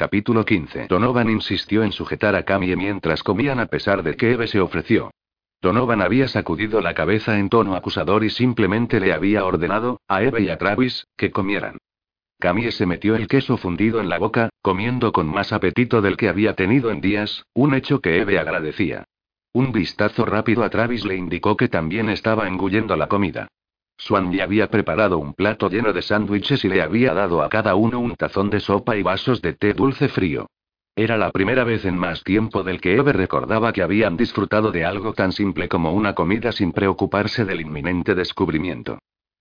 Capítulo 15. Donovan insistió en sujetar a Camille mientras comían a pesar de que Eve se ofreció. Donovan había sacudido la cabeza en tono acusador y simplemente le había ordenado, a Eve y a Travis, que comieran. Camille se metió el queso fundido en la boca, comiendo con más apetito del que había tenido en días, un hecho que Eve agradecía. Un vistazo rápido a Travis le indicó que también estaba engullendo la comida. Swan ya había preparado un plato lleno de sándwiches y le había dado a cada uno un tazón de sopa y vasos de té dulce frío. Era la primera vez en más tiempo del que Eve recordaba que habían disfrutado de algo tan simple como una comida sin preocuparse del inminente descubrimiento.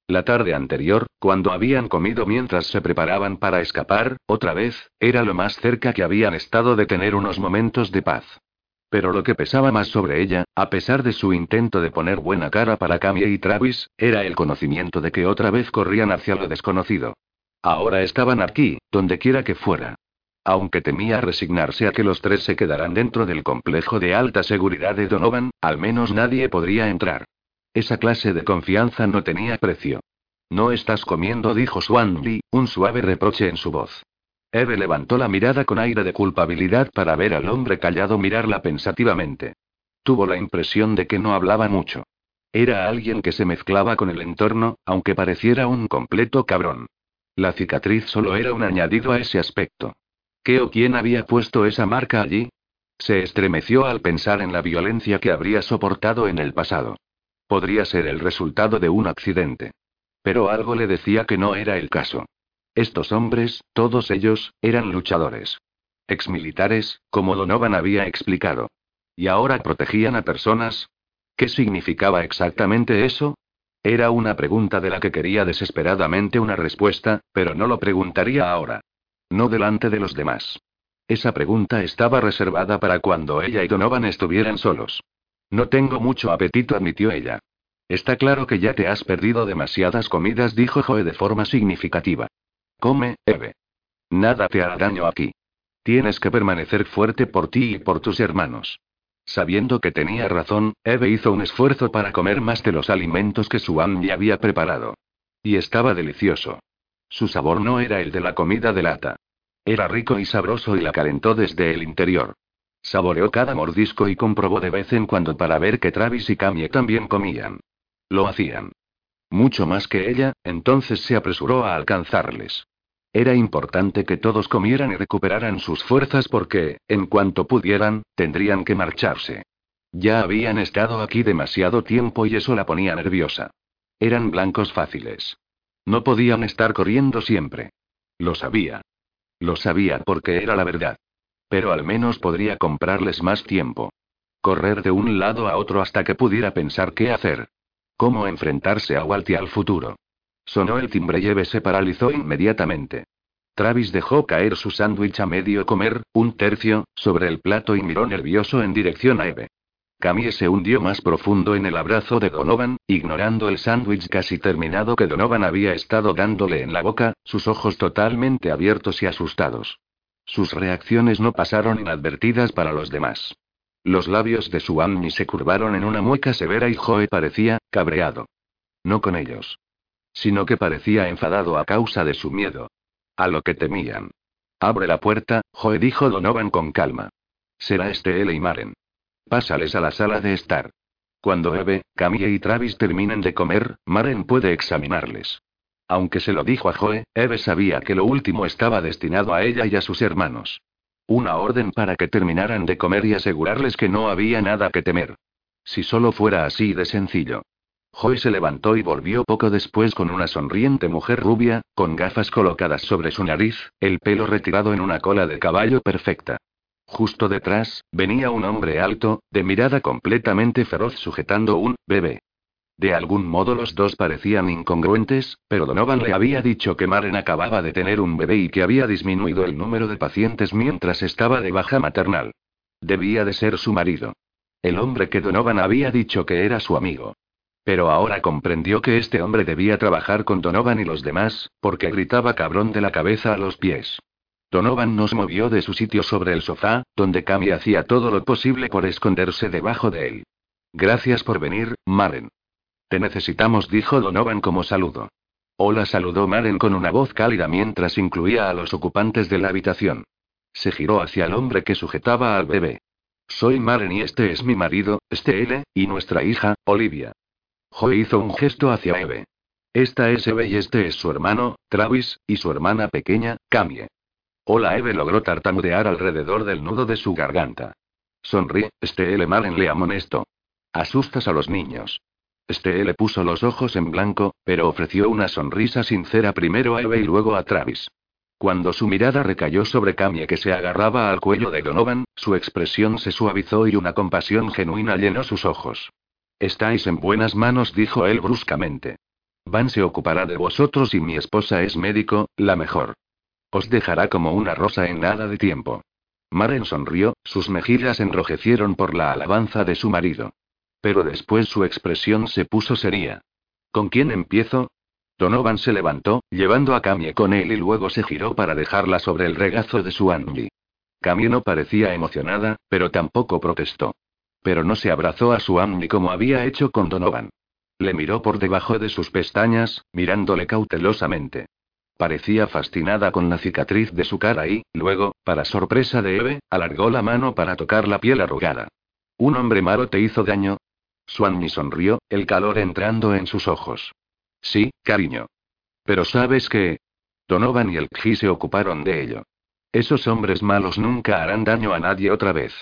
La tarde anterior, cuando habían comido mientras se preparaban para escapar, otra vez, era lo más cerca que habían estado de tener unos momentos de paz. Pero lo que pesaba más sobre ella, a pesar de su intento de poner buena cara para Camille y Travis, era el conocimiento de que otra vez corrían hacia lo desconocido. Ahora estaban aquí, donde quiera que fuera. Aunque temía resignarse a que los tres se quedaran dentro del complejo de alta seguridad de Donovan, al menos nadie podría entrar. Esa clase de confianza no tenía precio. No estás comiendo, dijo Swan Lee, un suave reproche en su voz. Eve levantó la mirada con aire de culpabilidad para ver al hombre callado mirarla pensativamente. Tuvo la impresión de que no hablaba mucho. Era alguien que se mezclaba con el entorno, aunque pareciera un completo cabrón. La cicatriz solo era un añadido a ese aspecto. ¿Qué o quién había puesto esa marca allí? Se estremeció al pensar en la violencia que habría soportado en el pasado. Podría ser el resultado de un accidente. Pero algo le decía que no era el caso. Estos hombres, todos ellos, eran luchadores. Exmilitares, como Donovan había explicado. Y ahora protegían a personas. ¿Qué significaba exactamente eso? Era una pregunta de la que quería desesperadamente una respuesta, pero no lo preguntaría ahora. No delante de los demás. Esa pregunta estaba reservada para cuando ella y Donovan estuvieran solos. No tengo mucho apetito, admitió ella. Está claro que ya te has perdido demasiadas comidas, dijo Joe de forma significativa. Come, Eve. Nada te hará daño aquí. Tienes que permanecer fuerte por ti y por tus hermanos. Sabiendo que tenía razón, Eve hizo un esfuerzo para comer más de los alimentos que Suan ya había preparado. Y estaba delicioso. Su sabor no era el de la comida de lata. Era rico y sabroso y la calentó desde el interior. Saboreó cada mordisco y comprobó de vez en cuando para ver que Travis y Camille también comían. Lo hacían. Mucho más que ella, entonces se apresuró a alcanzarles. Era importante que todos comieran y recuperaran sus fuerzas porque, en cuanto pudieran, tendrían que marcharse. Ya habían estado aquí demasiado tiempo y eso la ponía nerviosa. Eran blancos fáciles. No podían estar corriendo siempre. Lo sabía. Lo sabía porque era la verdad. Pero al menos podría comprarles más tiempo. Correr de un lado a otro hasta que pudiera pensar qué hacer. Cómo enfrentarse a Walt y al futuro. Sonó el timbre y Eve se paralizó inmediatamente. Travis dejó caer su sándwich a medio comer, un tercio, sobre el plato y miró nervioso en dirección a Eve. Camille se hundió más profundo en el abrazo de Donovan, ignorando el sándwich casi terminado que Donovan había estado dándole en la boca, sus ojos totalmente abiertos y asustados. Sus reacciones no pasaron inadvertidas para los demás. Los labios de Suamni se curvaron en una mueca severa y Joe parecía, cabreado. No con ellos. Sino que parecía enfadado a causa de su miedo. A lo que temían. Abre la puerta, Joe dijo Donovan con calma. Será este él y Maren. Pásales a la sala de estar. Cuando Eve, Camille y Travis terminen de comer, Maren puede examinarles. Aunque se lo dijo a Joe, Eve sabía que lo último estaba destinado a ella y a sus hermanos. Una orden para que terminaran de comer y asegurarles que no había nada que temer. Si solo fuera así de sencillo. Joy se levantó y volvió poco después con una sonriente mujer rubia, con gafas colocadas sobre su nariz, el pelo retirado en una cola de caballo perfecta. Justo detrás, venía un hombre alto, de mirada completamente feroz sujetando un bebé. De algún modo los dos parecían incongruentes, pero Donovan le había dicho que Maren acababa de tener un bebé y que había disminuido el número de pacientes mientras estaba de baja maternal. Debía de ser su marido. El hombre que Donovan había dicho que era su amigo. Pero ahora comprendió que este hombre debía trabajar con Donovan y los demás, porque gritaba cabrón de la cabeza a los pies. Donovan nos movió de su sitio sobre el sofá, donde Cami hacía todo lo posible por esconderse debajo de él. Gracias por venir, Maren. Te necesitamos, dijo Donovan como saludo. Hola, saludó Maren con una voz cálida mientras incluía a los ocupantes de la habitación. Se giró hacia el hombre que sujetaba al bebé. Soy Maren y este es mi marido, Estelle, y nuestra hija, Olivia. Joe hizo un gesto hacia Eve. Esta es Eve y este es su hermano, Travis, y su hermana pequeña, Camie. Hola Eve logró tartamudear alrededor del nudo de su garganta. Sonríe, Estelle Maren le amonestó. Asustas a los niños. Estelle puso los ojos en blanco, pero ofreció una sonrisa sincera primero a Eve y luego a Travis. Cuando su mirada recayó sobre Camie que se agarraba al cuello de Donovan, su expresión se suavizó y una compasión genuina llenó sus ojos. Estáis en buenas manos, dijo él bruscamente. Van se ocupará de vosotros y mi esposa es médico, la mejor. Os dejará como una rosa en nada de tiempo. Maren sonrió, sus mejillas enrojecieron por la alabanza de su marido. Pero después su expresión se puso seria. ¿Con quién empiezo? Donovan se levantó, llevando a Camie con él y luego se giró para dejarla sobre el regazo de su Angie. Camie no parecía emocionada, pero tampoco protestó. Pero no se abrazó a su Angie como había hecho con Donovan. Le miró por debajo de sus pestañas, mirándole cautelosamente. Parecía fascinada con la cicatriz de su cara y, luego, para sorpresa de Eve, alargó la mano para tocar la piel arrugada. ¿Un hombre malo te hizo daño? Swanny sonrió, el calor entrando en sus ojos. Sí, cariño. Pero sabes que... Donovan y el Kji se ocuparon de ello. Esos hombres malos nunca harán daño a nadie otra vez.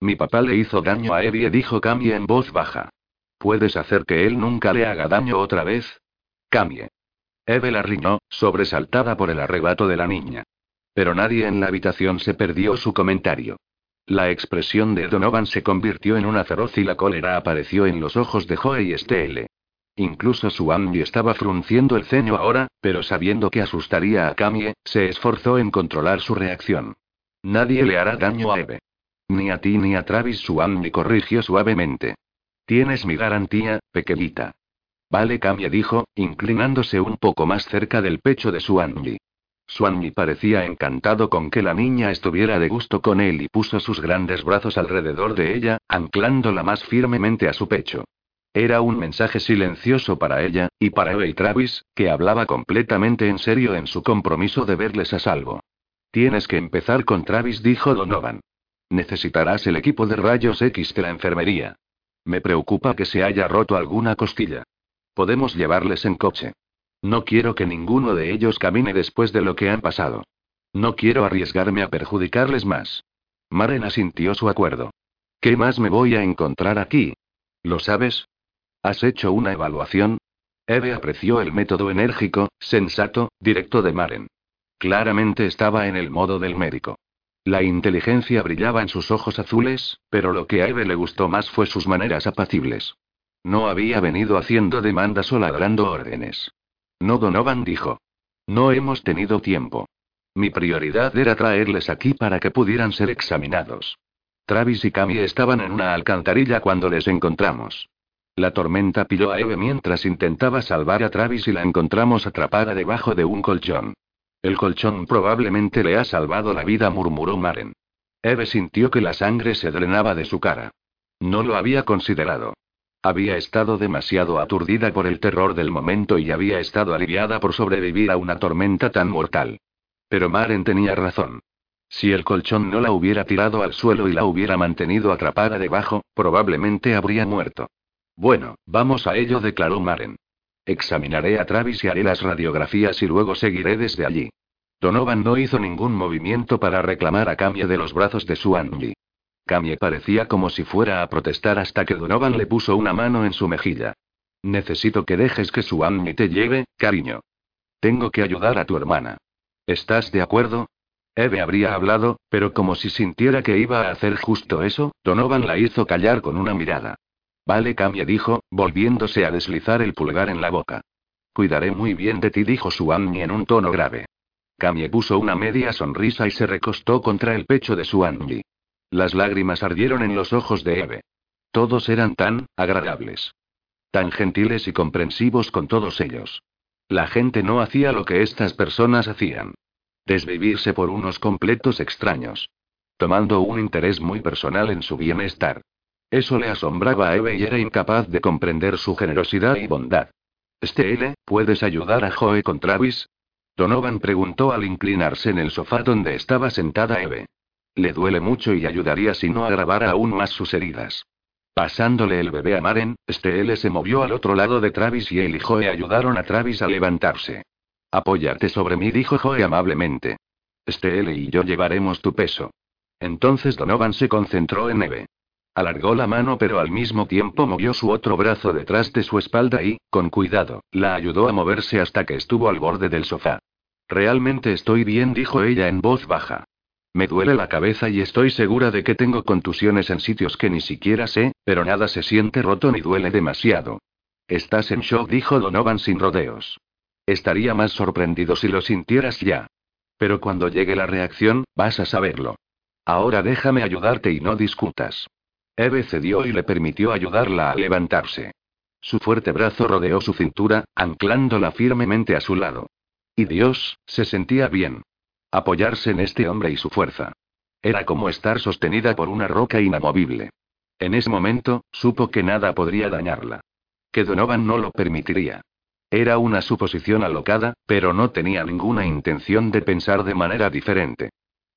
Mi papá le hizo daño a Evie, dijo Camie en voz baja. ¿Puedes hacer que él nunca le haga daño otra vez? Camie. Eve la riñó, sobresaltada por el arrebato de la niña. Pero nadie en la habitación se perdió su comentario. La expresión de Donovan se convirtió en una feroz y la cólera apareció en los ojos de Joe y Estelle. Incluso su Andy estaba frunciendo el ceño ahora, pero sabiendo que asustaría a Camie, se esforzó en controlar su reacción. Nadie le hará daño a Eve. Ni a ti ni a Travis, su Andy corrigió suavemente. Tienes mi garantía, pequeñita. Vale, Camie dijo, inclinándose un poco más cerca del pecho de su Andy. Swanny parecía encantado con que la niña estuviera de gusto con él y puso sus grandes brazos alrededor de ella, anclándola más firmemente a su pecho. Era un mensaje silencioso para ella, y para Eve y Travis, que hablaba completamente en serio en su compromiso de verles a salvo. Tienes que empezar con Travis, dijo Donovan. Necesitarás el equipo de rayos X de la enfermería. Me preocupa que se haya roto alguna costilla. Podemos llevarles en coche. No quiero que ninguno de ellos camine después de lo que han pasado. No quiero arriesgarme a perjudicarles más. Maren asintió su acuerdo. ¿Qué más me voy a encontrar aquí? ¿Lo sabes? ¿Has hecho una evaluación? Eve apreció el método enérgico, sensato, directo de Maren. Claramente estaba en el modo del médico. La inteligencia brillaba en sus ojos azules, pero lo que a Eve le gustó más fue sus maneras apacibles. No había venido haciendo demandas o ladrando órdenes. No, Donovan dijo. No hemos tenido tiempo. Mi prioridad era traerles aquí para que pudieran ser examinados. Travis y Cami estaban en una alcantarilla cuando les encontramos. La tormenta pilló a Eve mientras intentaba salvar a Travis y la encontramos atrapada debajo de un colchón. El colchón probablemente le ha salvado la vida, murmuró Maren. Eve sintió que la sangre se drenaba de su cara. No lo había considerado. Había estado demasiado aturdida por el terror del momento y había estado aliviada por sobrevivir a una tormenta tan mortal. Pero Maren tenía razón. Si el colchón no la hubiera tirado al suelo y la hubiera mantenido atrapada debajo, probablemente habría muerto. Bueno, vamos a ello, declaró Maren. Examinaré a Travis y haré las radiografías y luego seguiré desde allí. Donovan no hizo ningún movimiento para reclamar a Camie de los brazos de su Angie. Camie parecía como si fuera a protestar hasta que Donovan le puso una mano en su mejilla. Necesito que dejes que su te lleve, cariño. Tengo que ayudar a tu hermana. ¿Estás de acuerdo? Eve habría hablado, pero como si sintiera que iba a hacer justo eso, Donovan la hizo callar con una mirada. Vale, Camia dijo, volviéndose a deslizar el pulgar en la boca. Cuidaré muy bien de ti, dijo Suanni en un tono grave. Camie puso una media sonrisa y se recostó contra el pecho de Suanni. Las lágrimas ardieron en los ojos de Eve. Todos eran tan agradables. Tan gentiles y comprensivos con todos ellos. La gente no hacía lo que estas personas hacían. Desvivirse por unos completos extraños. Tomando un interés muy personal en su bienestar. Eso le asombraba a Eve y era incapaz de comprender su generosidad y bondad. Estelle, ¿puedes ayudar a Joe con Travis? Donovan preguntó al inclinarse en el sofá donde estaba sentada Eve. Le duele mucho y ayudaría si no agravara aún más sus heridas. Pasándole el bebé a Maren, Steel se movió al otro lado de Travis y él y Joe ayudaron a Travis a levantarse. Apóyate sobre mí, dijo Joe amablemente. Steel y yo llevaremos tu peso. Entonces Donovan se concentró en Eve. Alargó la mano pero al mismo tiempo movió su otro brazo detrás de su espalda y, con cuidado, la ayudó a moverse hasta que estuvo al borde del sofá. Realmente estoy bien, dijo ella en voz baja. Me duele la cabeza y estoy segura de que tengo contusiones en sitios que ni siquiera sé, pero nada se siente roto ni duele demasiado. Estás en shock, dijo Donovan sin rodeos. Estaría más sorprendido si lo sintieras ya. Pero cuando llegue la reacción, vas a saberlo. Ahora déjame ayudarte y no discutas. Eve cedió y le permitió ayudarla a levantarse. Su fuerte brazo rodeó su cintura, anclándola firmemente a su lado. Y Dios, se sentía bien. Apoyarse en este hombre y su fuerza. Era como estar sostenida por una roca inamovible. En ese momento, supo que nada podría dañarla. Que Donovan no lo permitiría. Era una suposición alocada, pero no tenía ninguna intención de pensar de manera diferente.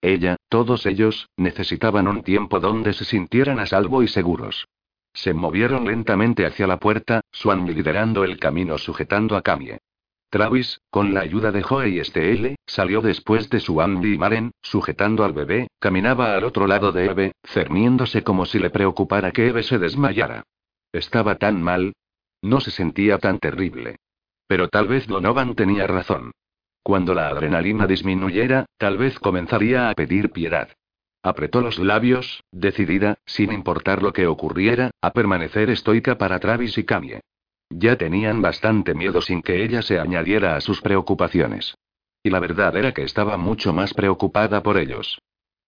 Ella, todos ellos, necesitaban un tiempo donde se sintieran a salvo y seguros. Se movieron lentamente hacia la puerta, Swan liderando el camino sujetando a Camie. Travis, con la ayuda de Joe y STL, salió después de su y Maren, sujetando al bebé, caminaba al otro lado de Eve, cerniéndose como si le preocupara que Eve se desmayara. Estaba tan mal. No se sentía tan terrible. Pero tal vez Donovan tenía razón. Cuando la adrenalina disminuyera, tal vez comenzaría a pedir piedad. Apretó los labios, decidida, sin importar lo que ocurriera, a permanecer estoica para Travis y Camie. Ya tenían bastante miedo sin que ella se añadiera a sus preocupaciones. Y la verdad era que estaba mucho más preocupada por ellos.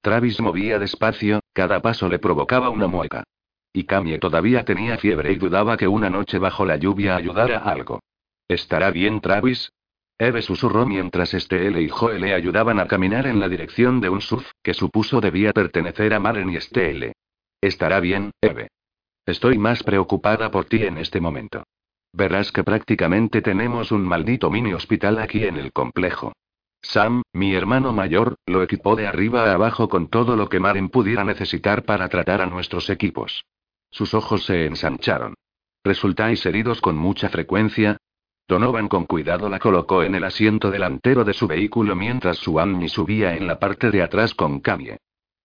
Travis movía despacio, cada paso le provocaba una mueca. Y Camie todavía tenía fiebre y dudaba que una noche bajo la lluvia ayudara a algo. ¿Estará bien Travis? Eve susurró mientras Estelle y Joe le ayudaban a caminar en la dirección de un surf, que supuso debía pertenecer a Maren y Estelle. Estará bien, Eve. Estoy más preocupada por ti en este momento. Verás que prácticamente tenemos un maldito mini hospital aquí en el complejo. Sam, mi hermano mayor, lo equipó de arriba a abajo con todo lo que Maren pudiera necesitar para tratar a nuestros equipos. Sus ojos se ensancharon. ¿Resultáis heridos con mucha frecuencia? Donovan con cuidado la colocó en el asiento delantero de su vehículo mientras su Annie subía en la parte de atrás con Camie.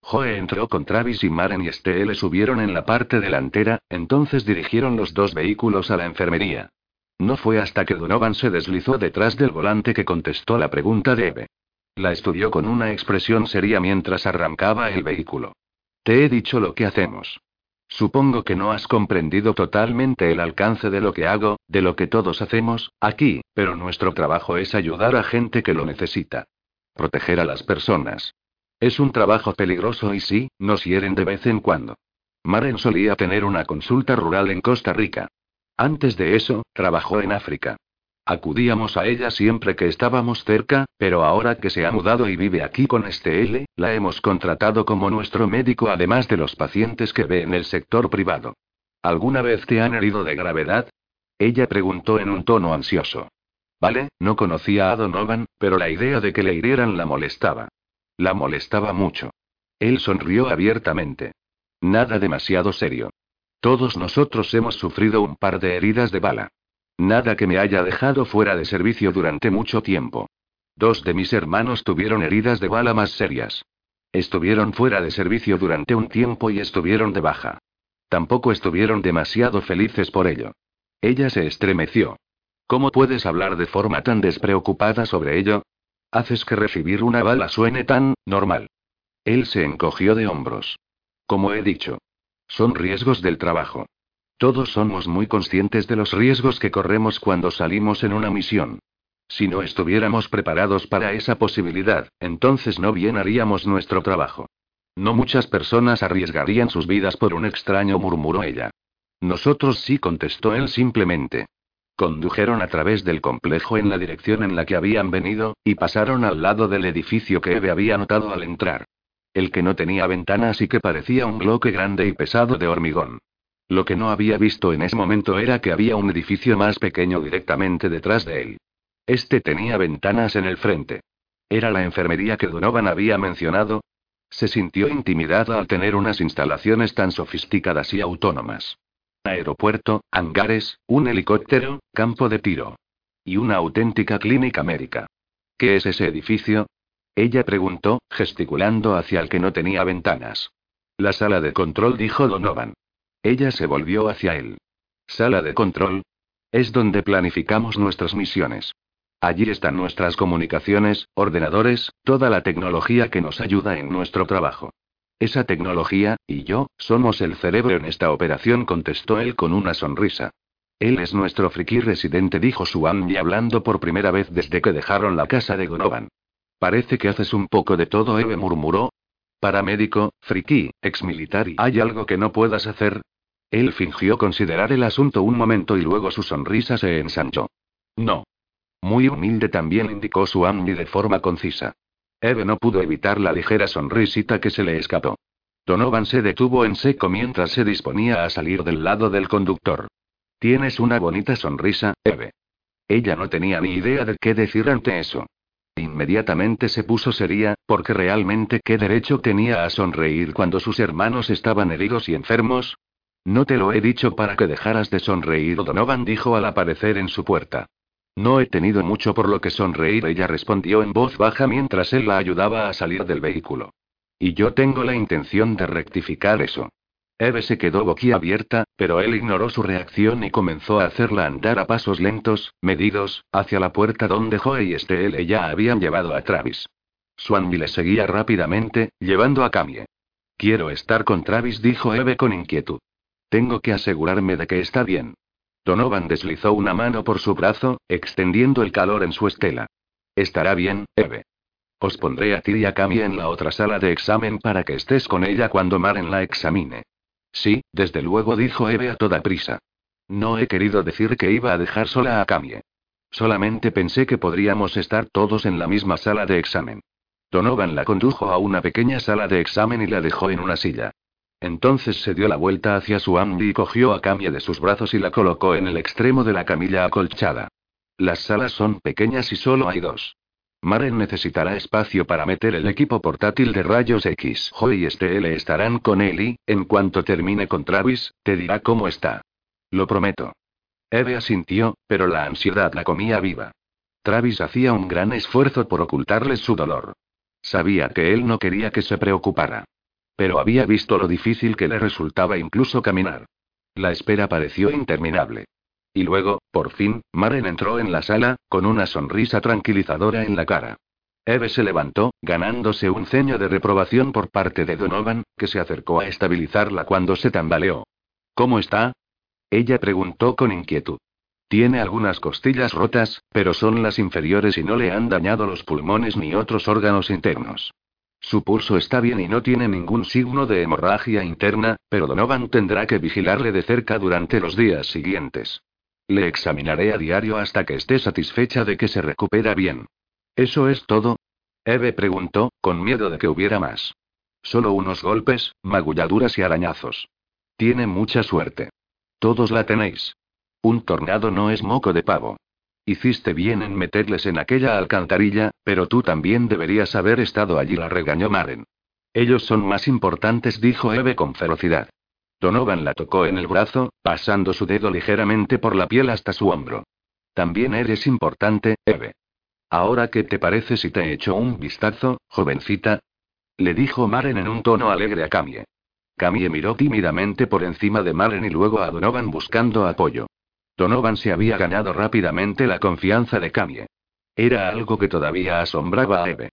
Joe entró con Travis y Maren y Estelle subieron en la parte delantera, entonces dirigieron los dos vehículos a la enfermería. No fue hasta que Donovan se deslizó detrás del volante que contestó la pregunta de Eve. La estudió con una expresión seria mientras arrancaba el vehículo. Te he dicho lo que hacemos. Supongo que no has comprendido totalmente el alcance de lo que hago, de lo que todos hacemos, aquí, pero nuestro trabajo es ayudar a gente que lo necesita. Proteger a las personas. Es un trabajo peligroso y sí, nos hieren de vez en cuando. Maren solía tener una consulta rural en Costa Rica. Antes de eso, trabajó en África. Acudíamos a ella siempre que estábamos cerca, pero ahora que se ha mudado y vive aquí con este L, la hemos contratado como nuestro médico además de los pacientes que ve en el sector privado. ¿Alguna vez te han herido de gravedad? Ella preguntó en un tono ansioso. Vale, no conocía a Donovan, pero la idea de que le hirieran la molestaba. La molestaba mucho. Él sonrió abiertamente. Nada demasiado serio. Todos nosotros hemos sufrido un par de heridas de bala. Nada que me haya dejado fuera de servicio durante mucho tiempo. Dos de mis hermanos tuvieron heridas de bala más serias. Estuvieron fuera de servicio durante un tiempo y estuvieron de baja. Tampoco estuvieron demasiado felices por ello. Ella se estremeció. ¿Cómo puedes hablar de forma tan despreocupada sobre ello? Haces que recibir una bala suene tan normal. Él se encogió de hombros. Como he dicho. Son riesgos del trabajo. Todos somos muy conscientes de los riesgos que corremos cuando salimos en una misión. Si no estuviéramos preparados para esa posibilidad, entonces no bien haríamos nuestro trabajo. No muchas personas arriesgarían sus vidas por un extraño, murmuró ella. Nosotros sí, contestó él simplemente. Condujeron a través del complejo en la dirección en la que habían venido, y pasaron al lado del edificio que Eve había notado al entrar. El que no tenía ventanas y que parecía un bloque grande y pesado de hormigón. Lo que no había visto en ese momento era que había un edificio más pequeño directamente detrás de él. Este tenía ventanas en el frente. ¿Era la enfermería que Donovan había mencionado? Se sintió intimidada al tener unas instalaciones tan sofisticadas y autónomas. Aeropuerto, hangares, un helicóptero, campo de tiro. Y una auténtica clínica médica. ¿Qué es ese edificio? Ella preguntó, gesticulando hacia el que no tenía ventanas. La sala de control, dijo Donovan. Ella se volvió hacia él. ¿Sala de control? Es donde planificamos nuestras misiones. Allí están nuestras comunicaciones, ordenadores, toda la tecnología que nos ayuda en nuestro trabajo. Esa tecnología, y yo, somos el cerebro en esta operación, contestó él con una sonrisa. Él es nuestro friki residente, dijo y hablando por primera vez desde que dejaron la casa de Gonovan. Parece que haces un poco de todo, Eve murmuró. Paramédico, friki, exmilitar y ¿hay algo que no puedas hacer? Él fingió considerar el asunto un momento y luego su sonrisa se ensanchó. No. Muy humilde también indicó su Amni de forma concisa. Eve no pudo evitar la ligera sonrisita que se le escapó. Donovan se detuvo en seco mientras se disponía a salir del lado del conductor. Tienes una bonita sonrisa, Eve. Ella no tenía ni idea de qué decir ante eso. Inmediatamente se puso seria, porque realmente qué derecho tenía a sonreír cuando sus hermanos estaban heridos y enfermos. No te lo he dicho para que dejaras de sonreír, Donovan dijo al aparecer en su puerta. No he tenido mucho por lo que sonreír, ella respondió en voz baja mientras él la ayudaba a salir del vehículo. Y yo tengo la intención de rectificar eso. Eve se quedó boquiabierta, pero él ignoró su reacción y comenzó a hacerla andar a pasos lentos, medidos, hacia la puerta donde Joe y Estelle ya habían llevado a Travis. Swanby le seguía rápidamente, llevando a Camille. Quiero estar con Travis, dijo Eve con inquietud. Tengo que asegurarme de que está bien. Donovan deslizó una mano por su brazo, extendiendo el calor en su estela. Estará bien, Eve. Os pondré a ti y a Camille en la otra sala de examen para que estés con ella cuando Maren la examine. Sí, desde luego dijo Eve a toda prisa. No he querido decir que iba a dejar sola a Camille. Solamente pensé que podríamos estar todos en la misma sala de examen. Donovan la condujo a una pequeña sala de examen y la dejó en una silla. Entonces se dio la vuelta hacia su Andy y cogió a Camille de sus brazos y la colocó en el extremo de la camilla acolchada. Las salas son pequeñas y solo hay dos. Maren necesitará espacio para meter el equipo portátil de rayos X. Joy y Estelle estarán con él y, en cuanto termine con Travis, te dirá cómo está. Lo prometo. Eve asintió, pero la ansiedad la comía viva. Travis hacía un gran esfuerzo por ocultarle su dolor. Sabía que él no quería que se preocupara. Pero había visto lo difícil que le resultaba incluso caminar. La espera pareció interminable. Y luego, por fin, Maren entró en la sala, con una sonrisa tranquilizadora en la cara. Eve se levantó, ganándose un ceño de reprobación por parte de Donovan, que se acercó a estabilizarla cuando se tambaleó. ¿Cómo está? Ella preguntó con inquietud. Tiene algunas costillas rotas, pero son las inferiores y no le han dañado los pulmones ni otros órganos internos. Su pulso está bien y no tiene ningún signo de hemorragia interna, pero Donovan tendrá que vigilarle de cerca durante los días siguientes. Le examinaré a diario hasta que esté satisfecha de que se recupera bien. ¿Eso es todo? Eve preguntó, con miedo de que hubiera más. Solo unos golpes, magulladuras y arañazos. Tiene mucha suerte. Todos la tenéis. Un tornado no es moco de pavo. Hiciste bien en meterles en aquella alcantarilla, pero tú también deberías haber estado allí, la regañó Maren. Ellos son más importantes, dijo Eve con ferocidad. Donovan la tocó en el brazo, pasando su dedo ligeramente por la piel hasta su hombro. También eres importante, Eve. Ahora, ¿qué te parece si te echo un vistazo, jovencita? Le dijo Maren en un tono alegre a Camille. Camille miró tímidamente por encima de Maren y luego a Donovan buscando apoyo. Donovan se había ganado rápidamente la confianza de Camille. Era algo que todavía asombraba a Eve.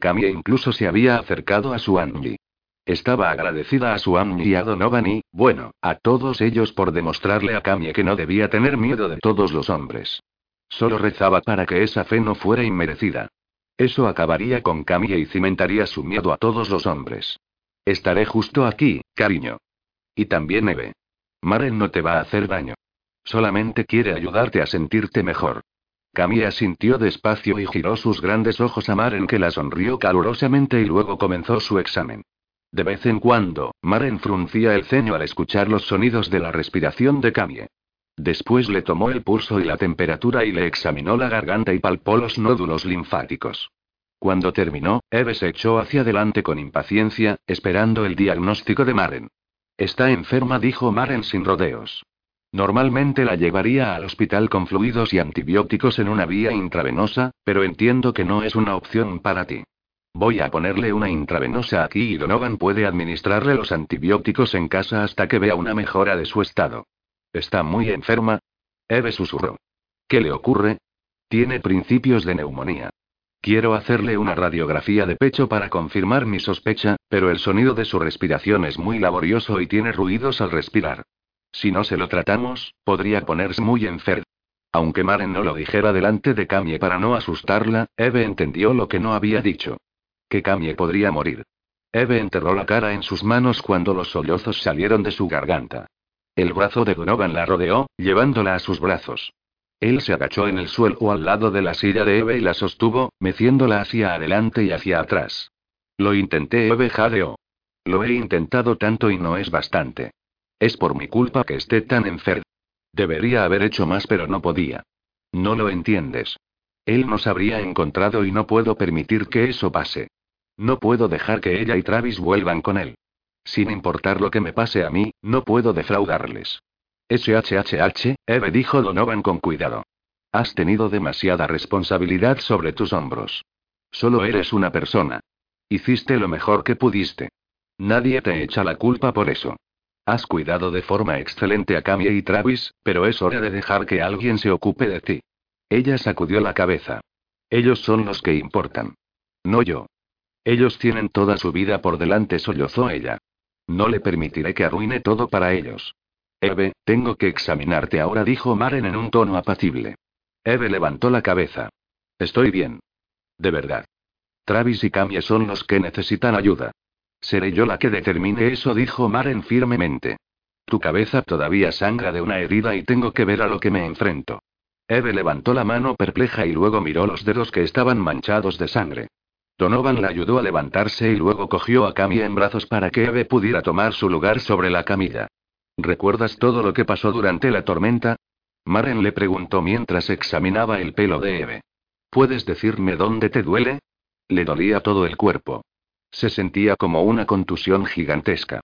Camille incluso se había acercado a su Angie. Estaba agradecida a su y a Donovan y, bueno, a todos ellos por demostrarle a Camille que no debía tener miedo de todos los hombres. Solo rezaba para que esa fe no fuera inmerecida. Eso acabaría con Camille y cimentaría su miedo a todos los hombres. Estaré justo aquí, cariño. Y también Eve. Maren no te va a hacer daño. Solamente quiere ayudarte a sentirte mejor. Camille asintió despacio y giró sus grandes ojos a Maren que la sonrió calurosamente y luego comenzó su examen. De vez en cuando, Maren fruncía el ceño al escuchar los sonidos de la respiración de Camille. Después le tomó el pulso y la temperatura y le examinó la garganta y palpó los nódulos linfáticos. Cuando terminó, Eve se echó hacia adelante con impaciencia, esperando el diagnóstico de Maren. Está enferma, dijo Maren sin rodeos. Normalmente la llevaría al hospital con fluidos y antibióticos en una vía intravenosa, pero entiendo que no es una opción para ti. Voy a ponerle una intravenosa aquí y Donovan puede administrarle los antibióticos en casa hasta que vea una mejora de su estado. ¿Está muy enferma? Eve susurró. ¿Qué le ocurre? Tiene principios de neumonía. Quiero hacerle una radiografía de pecho para confirmar mi sospecha, pero el sonido de su respiración es muy laborioso y tiene ruidos al respirar. Si no se lo tratamos, podría ponerse muy enfermo. Aunque Maren no lo dijera delante de Camille para no asustarla, Eve entendió lo que no había dicho. Que Camille podría morir. Eve enterró la cara en sus manos cuando los sollozos salieron de su garganta. El brazo de Donovan la rodeó, llevándola a sus brazos. Él se agachó en el suelo al lado de la silla de Eve y la sostuvo, meciéndola hacia adelante y hacia atrás. Lo intenté, Eve jadeó. Lo he intentado tanto y no es bastante. Es por mi culpa que esté tan enfermo. Debería haber hecho más pero no podía. No lo entiendes. Él nos habría encontrado y no puedo permitir que eso pase. No puedo dejar que ella y Travis vuelvan con él. Sin importar lo que me pase a mí, no puedo defraudarles. SHHH, Eve dijo Donovan con cuidado. Has tenido demasiada responsabilidad sobre tus hombros. Solo eres una persona. Hiciste lo mejor que pudiste. Nadie te echa la culpa por eso. Has cuidado de forma excelente a Camille y Travis, pero es hora de dejar que alguien se ocupe de ti. Ella sacudió la cabeza. Ellos son los que importan. No yo. Ellos tienen toda su vida por delante, sollozó ella. No le permitiré que arruine todo para ellos. Eve, tengo que examinarte ahora, dijo Maren en un tono apacible. Eve levantó la cabeza. Estoy bien. De verdad. Travis y Camille son los que necesitan ayuda. Seré yo la que determine eso, dijo Maren firmemente. Tu cabeza todavía sangra de una herida y tengo que ver a lo que me enfrento. Eve levantó la mano perpleja y luego miró los dedos que estaban manchados de sangre. Donovan la ayudó a levantarse y luego cogió a Camille en brazos para que Eve pudiera tomar su lugar sobre la camilla. ¿Recuerdas todo lo que pasó durante la tormenta? Maren le preguntó mientras examinaba el pelo de Eve. ¿Puedes decirme dónde te duele? Le dolía todo el cuerpo. Se sentía como una contusión gigantesca.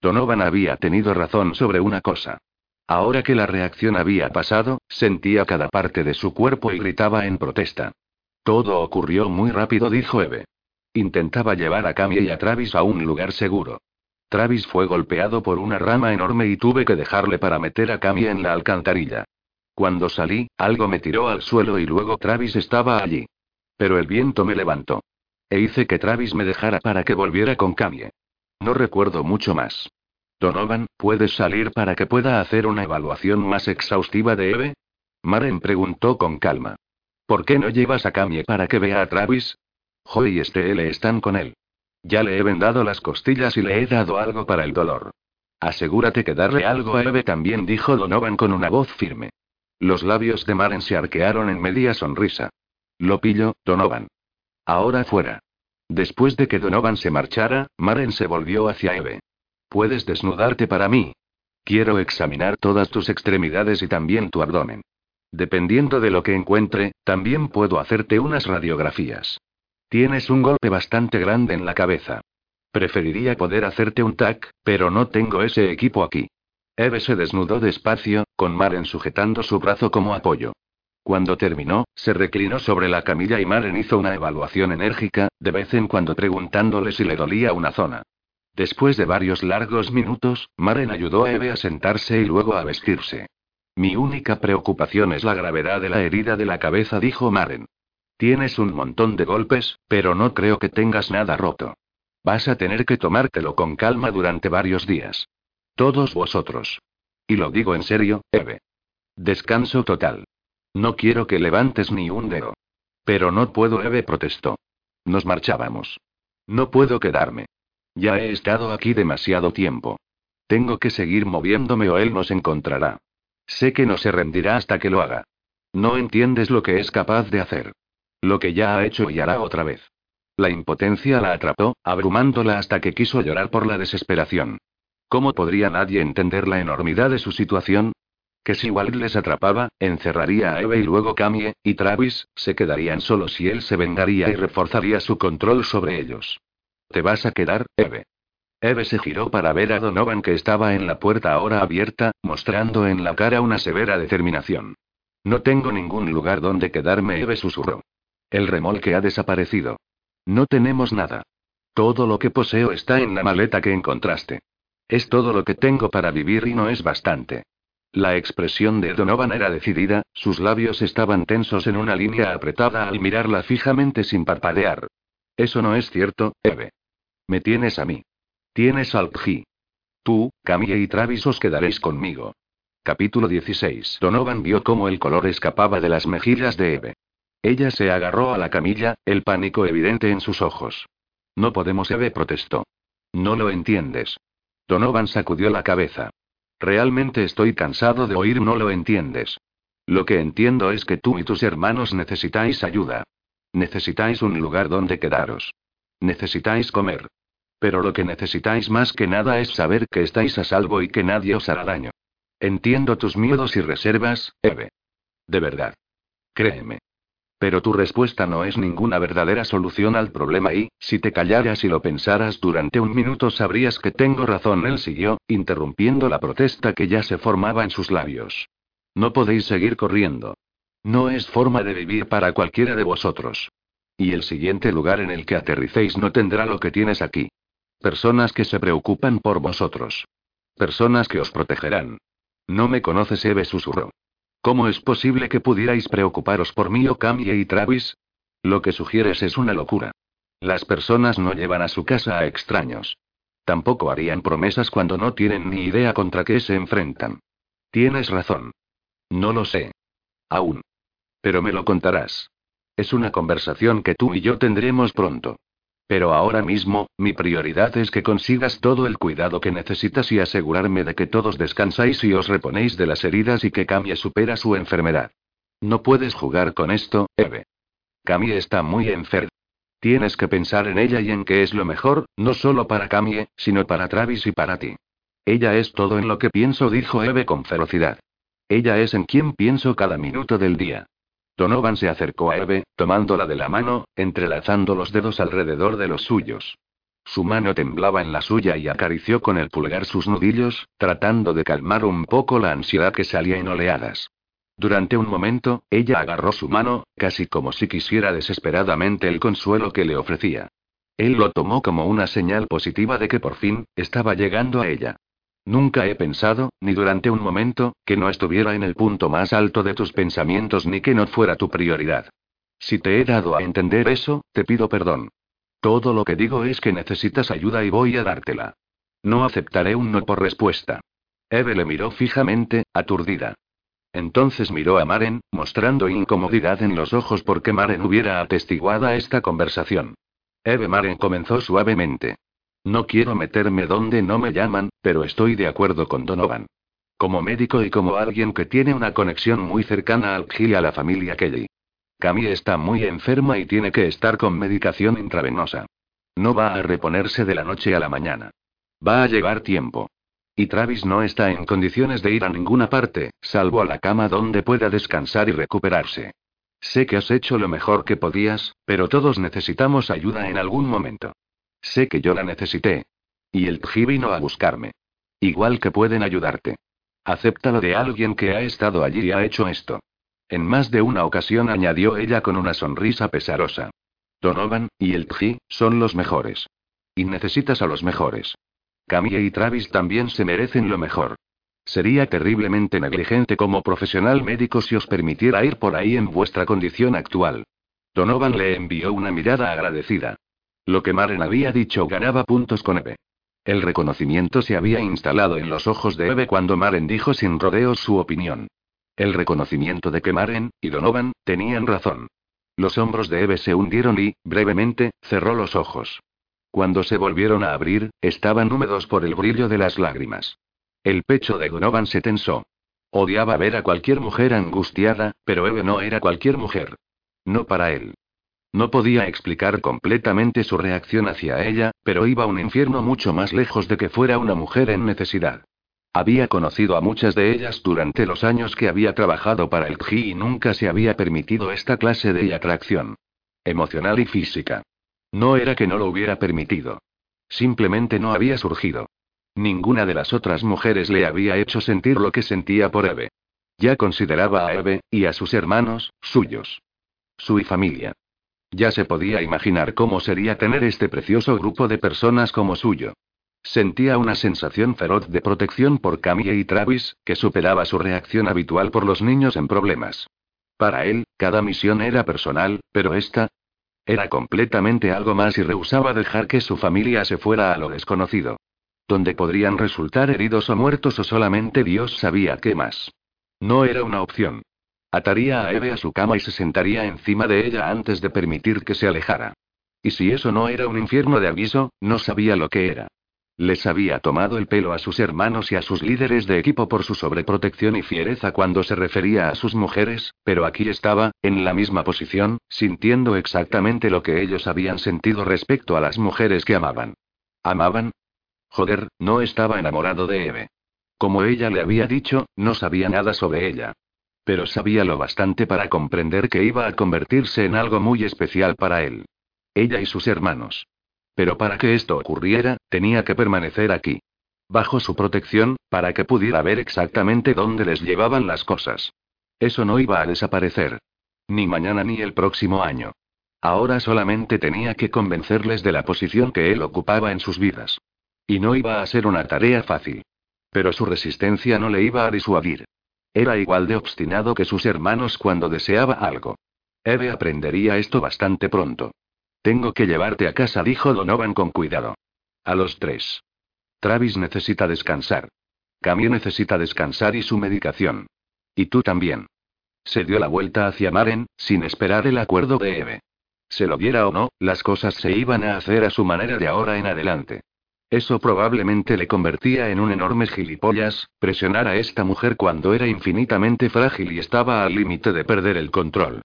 Donovan había tenido razón sobre una cosa. Ahora que la reacción había pasado, sentía cada parte de su cuerpo y gritaba en protesta. Todo ocurrió muy rápido, dijo Eve. Intentaba llevar a Camille y a Travis a un lugar seguro. Travis fue golpeado por una rama enorme y tuve que dejarle para meter a Camille en la alcantarilla. Cuando salí, algo me tiró al suelo y luego Travis estaba allí. Pero el viento me levantó. E hice que Travis me dejara para que volviera con Camille. No recuerdo mucho más. Donovan, ¿puedes salir para que pueda hacer una evaluación más exhaustiva de Eve? Maren preguntó con calma. ¿Por qué no llevas a Camille para que vea a Travis? Joy y Estelle están con él. Ya le he vendado las costillas y le he dado algo para el dolor. Asegúrate que darle algo a Eve también, dijo Donovan con una voz firme. Los labios de Maren se arquearon en media sonrisa. Lo pillo, Donovan. Ahora fuera. Después de que Donovan se marchara, Maren se volvió hacia Eve. Puedes desnudarte para mí. Quiero examinar todas tus extremidades y también tu abdomen. Dependiendo de lo que encuentre, también puedo hacerte unas radiografías. Tienes un golpe bastante grande en la cabeza. Preferiría poder hacerte un tac, pero no tengo ese equipo aquí. Eve se desnudó despacio, con Maren sujetando su brazo como apoyo. Cuando terminó, se reclinó sobre la camilla y Maren hizo una evaluación enérgica, de vez en cuando preguntándole si le dolía una zona. Después de varios largos minutos, Maren ayudó a Eve a sentarse y luego a vestirse. Mi única preocupación es la gravedad de la herida de la cabeza, dijo Maren. Tienes un montón de golpes, pero no creo que tengas nada roto. Vas a tener que tomártelo con calma durante varios días. Todos vosotros. Y lo digo en serio, Eve. Descanso total. No quiero que levantes ni un dedo. Pero no puedo, Eve protestó. Nos marchábamos. No puedo quedarme. Ya he estado aquí demasiado tiempo. Tengo que seguir moviéndome o él nos encontrará. Sé que no se rendirá hasta que lo haga. No entiendes lo que es capaz de hacer. Lo que ya ha hecho y hará otra vez. La impotencia la atrapó, abrumándola hasta que quiso llorar por la desesperación. ¿Cómo podría nadie entender la enormidad de su situación? Que si Walt les atrapaba, encerraría a Eve y luego Camille, y Travis, se quedarían solos y él se vengaría y reforzaría su control sobre ellos. ¿Te vas a quedar, Eve? Eve se giró para ver a Donovan que estaba en la puerta ahora abierta, mostrando en la cara una severa determinación. No tengo ningún lugar donde quedarme, Eve susurró. El remolque ha desaparecido. No tenemos nada. Todo lo que poseo está en la maleta que encontraste. Es todo lo que tengo para vivir y no es bastante. La expresión de Donovan era decidida, sus labios estaban tensos en una línea apretada al mirarla fijamente sin parpadear. Eso no es cierto, Eve. Me tienes a mí. Tienes al Pji. Tú, Camille y Travis os quedaréis conmigo. Capítulo 16. Donovan vio cómo el color escapaba de las mejillas de Eve. Ella se agarró a la camilla, el pánico evidente en sus ojos. No podemos, Eve protestó. No lo entiendes. Donovan sacudió la cabeza. Realmente estoy cansado de oír no lo entiendes. Lo que entiendo es que tú y tus hermanos necesitáis ayuda. Necesitáis un lugar donde quedaros. Necesitáis comer. Pero lo que necesitáis más que nada es saber que estáis a salvo y que nadie os hará daño. Entiendo tus miedos y reservas, Eve. De verdad. Créeme. Pero tu respuesta no es ninguna verdadera solución al problema y, si te callaras y lo pensaras durante un minuto sabrías que tengo razón. Él siguió, interrumpiendo la protesta que ya se formaba en sus labios. No podéis seguir corriendo. No es forma de vivir para cualquiera de vosotros. Y el siguiente lugar en el que aterricéis no tendrá lo que tienes aquí. Personas que se preocupan por vosotros. Personas que os protegerán. No me conoces, Eve susurró. ¿Cómo es posible que pudierais preocuparos por mí o y Travis? Lo que sugieres es una locura. Las personas no llevan a su casa a extraños. Tampoco harían promesas cuando no tienen ni idea contra qué se enfrentan. Tienes razón. No lo sé. Aún. Pero me lo contarás. Es una conversación que tú y yo tendremos pronto. Pero ahora mismo, mi prioridad es que consigas todo el cuidado que necesitas y asegurarme de que todos descansáis y os reponéis de las heridas y que Camille supera su enfermedad. No puedes jugar con esto, Eve. Camille está muy enferma. Tienes que pensar en ella y en qué es lo mejor, no solo para Camille, sino para Travis y para ti. Ella es todo en lo que pienso, dijo Eve con ferocidad. Ella es en quien pienso cada minuto del día. Donovan se acercó a Eve, tomándola de la mano, entrelazando los dedos alrededor de los suyos. Su mano temblaba en la suya y acarició con el pulgar sus nudillos, tratando de calmar un poco la ansiedad que salía en oleadas. Durante un momento, ella agarró su mano, casi como si quisiera desesperadamente el consuelo que le ofrecía. Él lo tomó como una señal positiva de que por fin, estaba llegando a ella. Nunca he pensado, ni durante un momento, que no estuviera en el punto más alto de tus pensamientos ni que no fuera tu prioridad. Si te he dado a entender eso, te pido perdón. Todo lo que digo es que necesitas ayuda y voy a dártela. No aceptaré un no por respuesta. Eve le miró fijamente, aturdida. Entonces miró a Maren, mostrando incomodidad en los ojos porque Maren hubiera atestiguada esta conversación. Eve Maren comenzó suavemente. No quiero meterme donde no me llaman, pero estoy de acuerdo con Donovan. Como médico y como alguien que tiene una conexión muy cercana al GIL y a la familia Kelly. Camille está muy enferma y tiene que estar con medicación intravenosa. No va a reponerse de la noche a la mañana. Va a llevar tiempo. Y Travis no está en condiciones de ir a ninguna parte, salvo a la cama donde pueda descansar y recuperarse. Sé que has hecho lo mejor que podías, pero todos necesitamos ayuda en algún momento. Sé que yo la necesité. Y el Tji vino a buscarme. Igual que pueden ayudarte. Acéptalo de alguien que ha estado allí y ha hecho esto. En más de una ocasión añadió ella con una sonrisa pesarosa. Donovan, y el Tji, son los mejores. Y necesitas a los mejores. Camille y Travis también se merecen lo mejor. Sería terriblemente negligente como profesional médico si os permitiera ir por ahí en vuestra condición actual. Donovan le envió una mirada agradecida. Lo que Maren había dicho ganaba puntos con Eve. El reconocimiento se había instalado en los ojos de Eve cuando Maren dijo sin rodeos su opinión. El reconocimiento de que Maren, y Donovan, tenían razón. Los hombros de Eve se hundieron y, brevemente, cerró los ojos. Cuando se volvieron a abrir, estaban húmedos por el brillo de las lágrimas. El pecho de Donovan se tensó. Odiaba ver a cualquier mujer angustiada, pero Eve no era cualquier mujer. No para él. No podía explicar completamente su reacción hacia ella, pero iba a un infierno mucho más lejos de que fuera una mujer en necesidad. Había conocido a muchas de ellas durante los años que había trabajado para el GI y nunca se había permitido esta clase de atracción. Emocional y física. No era que no lo hubiera permitido. Simplemente no había surgido. Ninguna de las otras mujeres le había hecho sentir lo que sentía por Eve. Ya consideraba a Eve, y a sus hermanos, suyos. Su familia. Ya se podía imaginar cómo sería tener este precioso grupo de personas como suyo. Sentía una sensación feroz de protección por Camille y Travis, que superaba su reacción habitual por los niños en problemas. Para él, cada misión era personal, pero esta era completamente algo más y rehusaba dejar que su familia se fuera a lo desconocido. Donde podrían resultar heridos o muertos o solamente Dios sabía qué más. No era una opción. Ataría a Eve a su cama y se sentaría encima de ella antes de permitir que se alejara. Y si eso no era un infierno de aviso, no sabía lo que era. Les había tomado el pelo a sus hermanos y a sus líderes de equipo por su sobreprotección y fiereza cuando se refería a sus mujeres, pero aquí estaba, en la misma posición, sintiendo exactamente lo que ellos habían sentido respecto a las mujeres que amaban. ¿Amaban? Joder, no estaba enamorado de Eve. Como ella le había dicho, no sabía nada sobre ella. Pero sabía lo bastante para comprender que iba a convertirse en algo muy especial para él. Ella y sus hermanos. Pero para que esto ocurriera, tenía que permanecer aquí. Bajo su protección, para que pudiera ver exactamente dónde les llevaban las cosas. Eso no iba a desaparecer. Ni mañana ni el próximo año. Ahora solamente tenía que convencerles de la posición que él ocupaba en sus vidas. Y no iba a ser una tarea fácil. Pero su resistencia no le iba a disuadir. Era igual de obstinado que sus hermanos cuando deseaba algo. Eve aprendería esto bastante pronto. Tengo que llevarte a casa, dijo Donovan con cuidado. A los tres. Travis necesita descansar. Camille necesita descansar y su medicación. Y tú también. Se dio la vuelta hacia Maren, sin esperar el acuerdo de Eve. Se lo viera o no, las cosas se iban a hacer a su manera de ahora en adelante. Eso probablemente le convertía en un enorme gilipollas, presionar a esta mujer cuando era infinitamente frágil y estaba al límite de perder el control.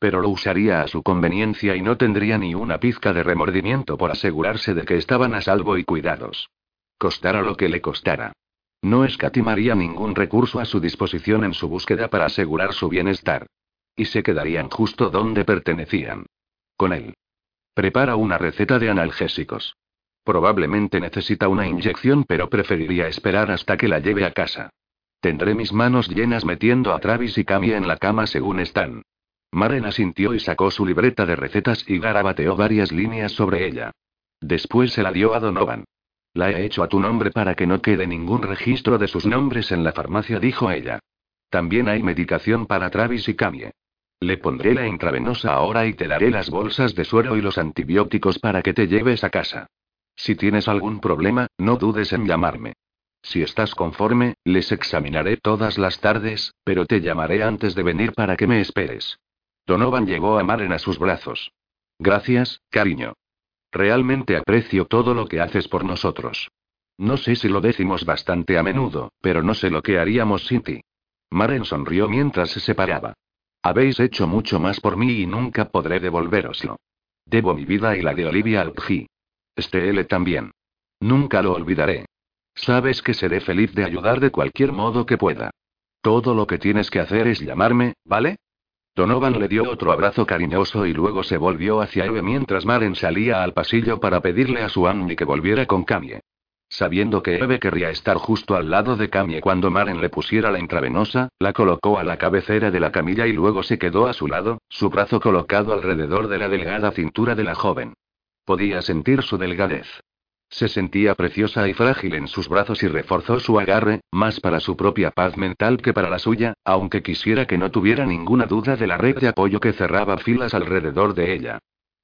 Pero lo usaría a su conveniencia y no tendría ni una pizca de remordimiento por asegurarse de que estaban a salvo y cuidados. Costara lo que le costara. No escatimaría ningún recurso a su disposición en su búsqueda para asegurar su bienestar. Y se quedarían justo donde pertenecían. Con él. Prepara una receta de analgésicos. Probablemente necesita una inyección, pero preferiría esperar hasta que la lleve a casa. Tendré mis manos llenas metiendo a Travis y Camille en la cama según están. Maren asintió y sacó su libreta de recetas y garabateó varias líneas sobre ella. Después se la dio a Donovan. La he hecho a tu nombre para que no quede ningún registro de sus nombres en la farmacia, dijo ella. También hay medicación para Travis y Camille. Le pondré la intravenosa ahora y te daré las bolsas de suero y los antibióticos para que te lleves a casa. Si tienes algún problema, no dudes en llamarme. Si estás conforme, les examinaré todas las tardes, pero te llamaré antes de venir para que me esperes. Donovan llevó a Maren a sus brazos. Gracias, cariño. Realmente aprecio todo lo que haces por nosotros. No sé si lo decimos bastante a menudo, pero no sé lo que haríamos sin ti. Maren sonrió mientras se separaba. Habéis hecho mucho más por mí y nunca podré devolveroslo. Debo mi vida y la de Olivia al Estelle también. Nunca lo olvidaré. Sabes que seré feliz de ayudar de cualquier modo que pueda. Todo lo que tienes que hacer es llamarme, ¿vale? Donovan le dio otro abrazo cariñoso y luego se volvió hacia Eve mientras Maren salía al pasillo para pedirle a su Annie que volviera con Camille. Sabiendo que Eve querría estar justo al lado de Camille cuando Maren le pusiera la intravenosa, la colocó a la cabecera de la camilla y luego se quedó a su lado, su brazo colocado alrededor de la delgada cintura de la joven. Podía sentir su delgadez. Se sentía preciosa y frágil en sus brazos y reforzó su agarre, más para su propia paz mental que para la suya, aunque quisiera que no tuviera ninguna duda de la red de apoyo que cerraba filas alrededor de ella.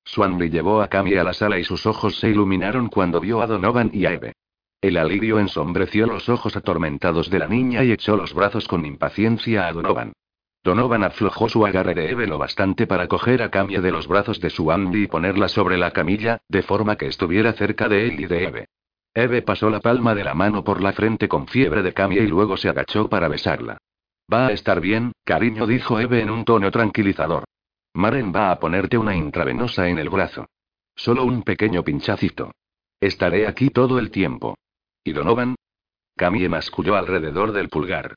Swanley llevó a Camille a la sala y sus ojos se iluminaron cuando vio a Donovan y a Eve. El alivio ensombreció los ojos atormentados de la niña y echó los brazos con impaciencia a Donovan. Donovan aflojó su agarre de Eve lo bastante para coger a Camille de los brazos de su Andy y ponerla sobre la camilla, de forma que estuviera cerca de él y de Eve. Eve pasó la palma de la mano por la frente con fiebre de Camille y luego se agachó para besarla. Va a estar bien, cariño, dijo Eve en un tono tranquilizador. Maren va a ponerte una intravenosa en el brazo. Solo un pequeño pinchacito. Estaré aquí todo el tiempo. ¿Y Donovan? Camille masculló alrededor del pulgar.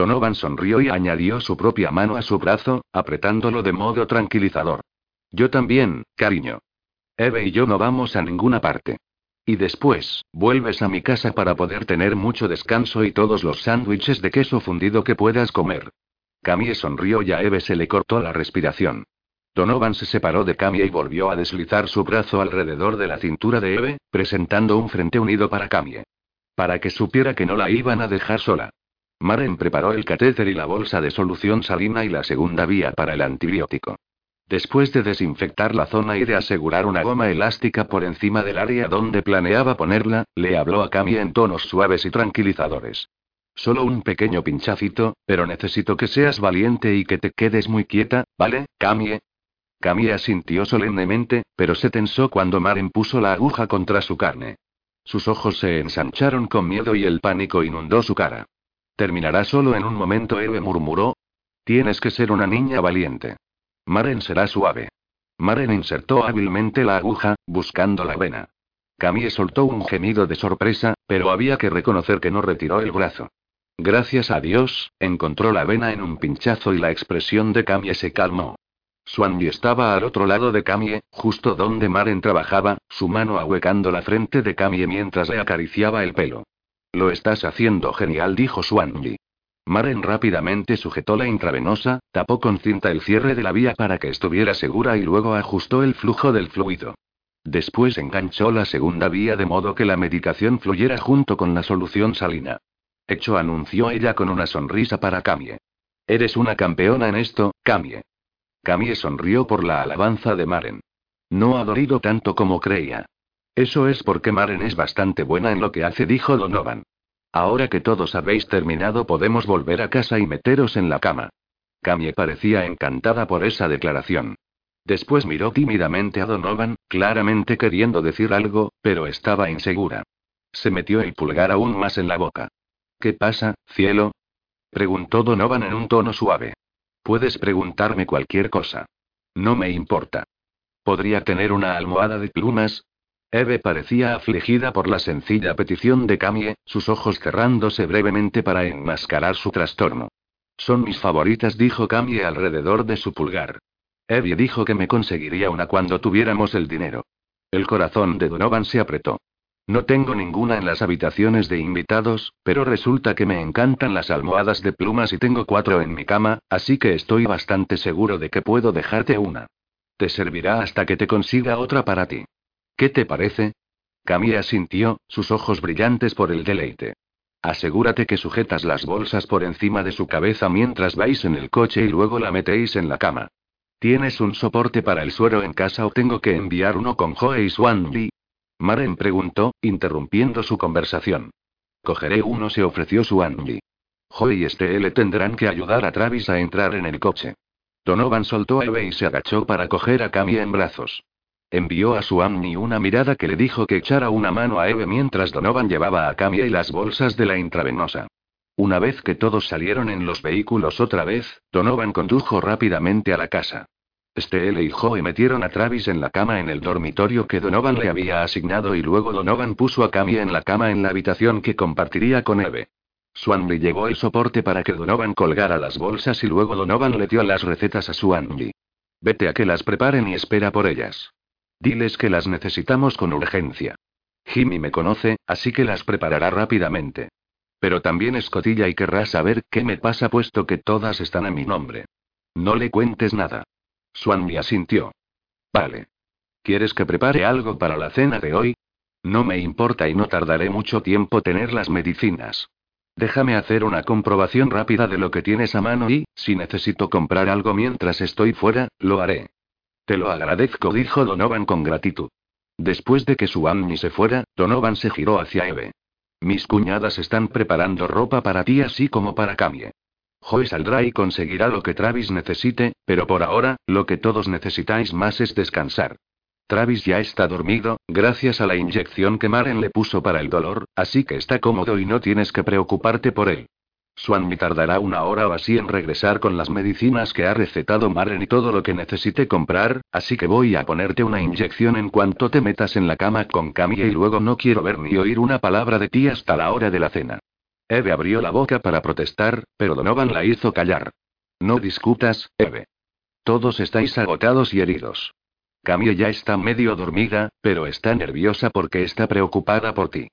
Donovan sonrió y añadió su propia mano a su brazo, apretándolo de modo tranquilizador. Yo también, cariño. Eve y yo no vamos a ninguna parte. Y después, vuelves a mi casa para poder tener mucho descanso y todos los sándwiches de queso fundido que puedas comer. Camille sonrió y a Eve se le cortó la respiración. Donovan se separó de Camille y volvió a deslizar su brazo alrededor de la cintura de Eve, presentando un frente unido para Camille. Para que supiera que no la iban a dejar sola. Maren preparó el catéter y la bolsa de solución salina y la segunda vía para el antibiótico. Después de desinfectar la zona y de asegurar una goma elástica por encima del área donde planeaba ponerla, le habló a Camille en tonos suaves y tranquilizadores. Solo un pequeño pinchacito, pero necesito que seas valiente y que te quedes muy quieta, ¿vale, Camille? Camille asintió solemnemente, pero se tensó cuando Maren puso la aguja contra su carne. Sus ojos se ensancharon con miedo y el pánico inundó su cara. Terminará solo en un momento, Eve murmuró. Tienes que ser una niña valiente. Maren será suave. Maren insertó hábilmente la aguja, buscando la vena. Camille soltó un gemido de sorpresa, pero había que reconocer que no retiró el brazo. Gracias a Dios, encontró la vena en un pinchazo y la expresión de Camille se calmó. Swanby estaba al otro lado de Camille, justo donde Maren trabajaba, su mano ahuecando la frente de Camille mientras le acariciaba el pelo. Lo estás haciendo genial, dijo Swanby. Maren rápidamente sujetó la intravenosa, tapó con cinta el cierre de la vía para que estuviera segura y luego ajustó el flujo del fluido. Después enganchó la segunda vía de modo que la medicación fluyera junto con la solución salina. Hecho anunció ella con una sonrisa para Camille. Eres una campeona en esto, Camille. Camille sonrió por la alabanza de Maren. No ha dolido tanto como creía. Eso es porque Maren es bastante buena en lo que hace, dijo Donovan. Ahora que todos habéis terminado podemos volver a casa y meteros en la cama. Camille parecía encantada por esa declaración. Después miró tímidamente a Donovan, claramente queriendo decir algo, pero estaba insegura. Se metió el pulgar aún más en la boca. ¿Qué pasa, cielo? preguntó Donovan en un tono suave. Puedes preguntarme cualquier cosa. No me importa. ¿Podría tener una almohada de plumas? Eve parecía afligida por la sencilla petición de Camille, sus ojos cerrándose brevemente para enmascarar su trastorno. Son mis favoritas, dijo Camille alrededor de su pulgar. Eve dijo que me conseguiría una cuando tuviéramos el dinero. El corazón de Donovan se apretó. No tengo ninguna en las habitaciones de invitados, pero resulta que me encantan las almohadas de plumas y tengo cuatro en mi cama, así que estoy bastante seguro de que puedo dejarte una. Te servirá hasta que te consiga otra para ti. ¿Qué te parece? Camille asintió, sus ojos brillantes por el deleite. Asegúrate que sujetas las bolsas por encima de su cabeza mientras vais en el coche y luego la metéis en la cama. ¿Tienes un soporte para el suero en casa o tengo que enviar uno con Joe y Swanby? Maren preguntó, interrumpiendo su conversación. Cogeré uno, se ofreció Swanby. Joe y Estelle tendrán que ayudar a Travis a entrar en el coche. Donovan soltó a Eve y se agachó para coger a Camille en brazos. Envió a su Amni una mirada que le dijo que echara una mano a Eve mientras Donovan llevaba a Camille y las bolsas de la intravenosa. Una vez que todos salieron en los vehículos otra vez, Donovan condujo rápidamente a la casa. Stelle y Joe metieron a Travis en la cama en el dormitorio que Donovan le había asignado y luego Donovan puso a Camille en la cama en la habitación que compartiría con Eve. Swanby llevó el soporte para que Donovan colgara las bolsas y luego Donovan le dio las recetas a Swanby. Vete a que las preparen y espera por ellas. Diles que las necesitamos con urgencia. Jimmy me conoce, así que las preparará rápidamente. Pero también escotilla y querrá saber qué me pasa puesto que todas están a mi nombre. No le cuentes nada. Swanby asintió. Vale. ¿Quieres que prepare algo para la cena de hoy? No me importa y no tardaré mucho tiempo tener las medicinas. Déjame hacer una comprobación rápida de lo que tienes a mano y, si necesito comprar algo mientras estoy fuera, lo haré. Te lo agradezco, dijo Donovan con gratitud. Después de que su Amni se fuera, Donovan se giró hacia Eve. Mis cuñadas están preparando ropa para ti así como para Camille. Joy saldrá y conseguirá lo que Travis necesite, pero por ahora, lo que todos necesitáis más es descansar. Travis ya está dormido, gracias a la inyección que Maren le puso para el dolor, así que está cómodo y no tienes que preocuparte por él. Swanmi tardará una hora o así en regresar con las medicinas que ha recetado Maren y todo lo que necesite comprar, así que voy a ponerte una inyección en cuanto te metas en la cama con Camille y luego no quiero ver ni oír una palabra de ti hasta la hora de la cena. Eve abrió la boca para protestar, pero Donovan la hizo callar. No discutas, Eve. Todos estáis agotados y heridos. Camille ya está medio dormida, pero está nerviosa porque está preocupada por ti.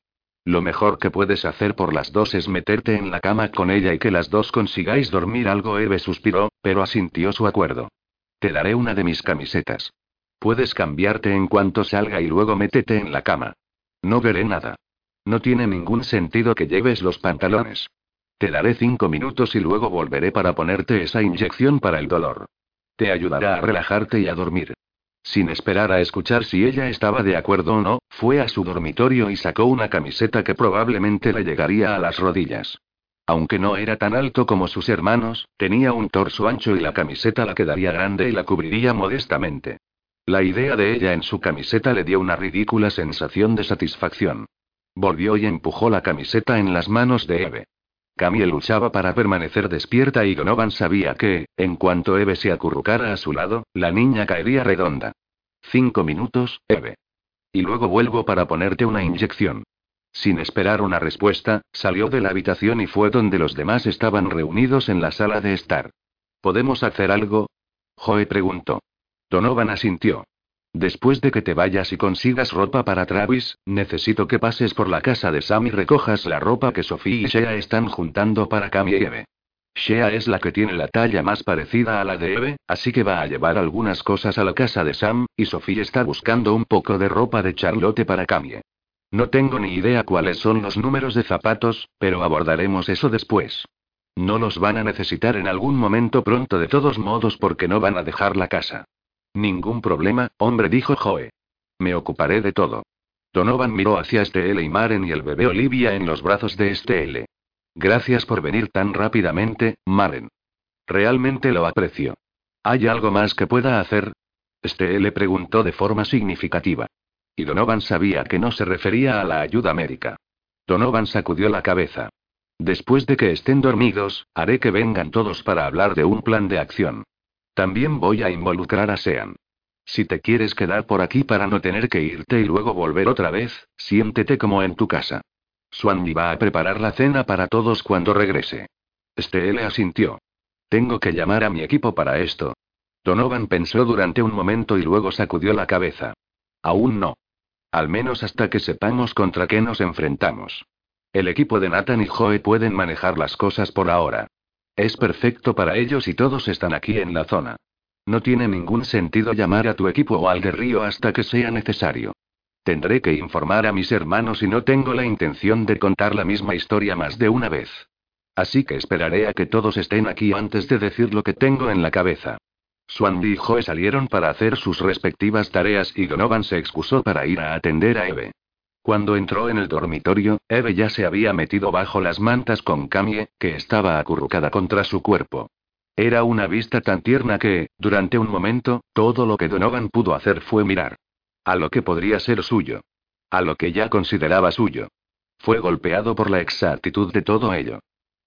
Lo mejor que puedes hacer por las dos es meterte en la cama con ella y que las dos consigáis dormir algo. Eve suspiró, pero asintió su acuerdo. Te daré una de mis camisetas. Puedes cambiarte en cuanto salga y luego métete en la cama. No veré nada. No tiene ningún sentido que lleves los pantalones. Te daré cinco minutos y luego volveré para ponerte esa inyección para el dolor. Te ayudará a relajarte y a dormir. Sin esperar a escuchar si ella estaba de acuerdo o no, fue a su dormitorio y sacó una camiseta que probablemente le llegaría a las rodillas. Aunque no era tan alto como sus hermanos, tenía un torso ancho y la camiseta la quedaría grande y la cubriría modestamente. La idea de ella en su camiseta le dio una ridícula sensación de satisfacción. Volvió y empujó la camiseta en las manos de Eve. Camille luchaba para permanecer despierta y Donovan sabía que, en cuanto Eve se acurrucara a su lado, la niña caería redonda. Cinco minutos, Eve. Y luego vuelvo para ponerte una inyección. Sin esperar una respuesta, salió de la habitación y fue donde los demás estaban reunidos en la sala de estar. ¿Podemos hacer algo? Joe preguntó. Donovan asintió. Después de que te vayas y consigas ropa para Travis, necesito que pases por la casa de Sam y recojas la ropa que Sophie y Shea están juntando para Cam y Eve. Shea es la que tiene la talla más parecida a la de Eve, así que va a llevar algunas cosas a la casa de Sam, y Sophie está buscando un poco de ropa de Charlotte para Camie. No tengo ni idea cuáles son los números de zapatos, pero abordaremos eso después. No los van a necesitar en algún momento pronto de todos modos porque no van a dejar la casa. Ningún problema, hombre, dijo Joe. Me ocuparé de todo. Donovan miró hacia Estelle y Maren y el bebé Olivia en los brazos de Estelle. Gracias por venir tan rápidamente, Maren. Realmente lo aprecio. ¿Hay algo más que pueda hacer? Estelle preguntó de forma significativa. Y Donovan sabía que no se refería a la ayuda médica. Donovan sacudió la cabeza. Después de que estén dormidos, haré que vengan todos para hablar de un plan de acción. También voy a involucrar a Sean. Si te quieres quedar por aquí para no tener que irte y luego volver otra vez, siéntete como en tu casa. Swandy va a preparar la cena para todos cuando regrese. Estelle asintió. Tengo que llamar a mi equipo para esto. Donovan pensó durante un momento y luego sacudió la cabeza. Aún no. Al menos hasta que sepamos contra qué nos enfrentamos. El equipo de Nathan y Joe pueden manejar las cosas por ahora. Es perfecto para ellos y todos están aquí en la zona. No tiene ningún sentido llamar a tu equipo o al de Río hasta que sea necesario. Tendré que informar a mis hermanos y no tengo la intención de contar la misma historia más de una vez. Así que esperaré a que todos estén aquí antes de decir lo que tengo en la cabeza. Swandy y Joe salieron para hacer sus respectivas tareas y Donovan se excusó para ir a atender a Eve. Cuando entró en el dormitorio, Eve ya se había metido bajo las mantas con Camie, que estaba acurrucada contra su cuerpo. Era una vista tan tierna que, durante un momento, todo lo que Donovan pudo hacer fue mirar. A lo que podría ser suyo. A lo que ya consideraba suyo. Fue golpeado por la exactitud de todo ello.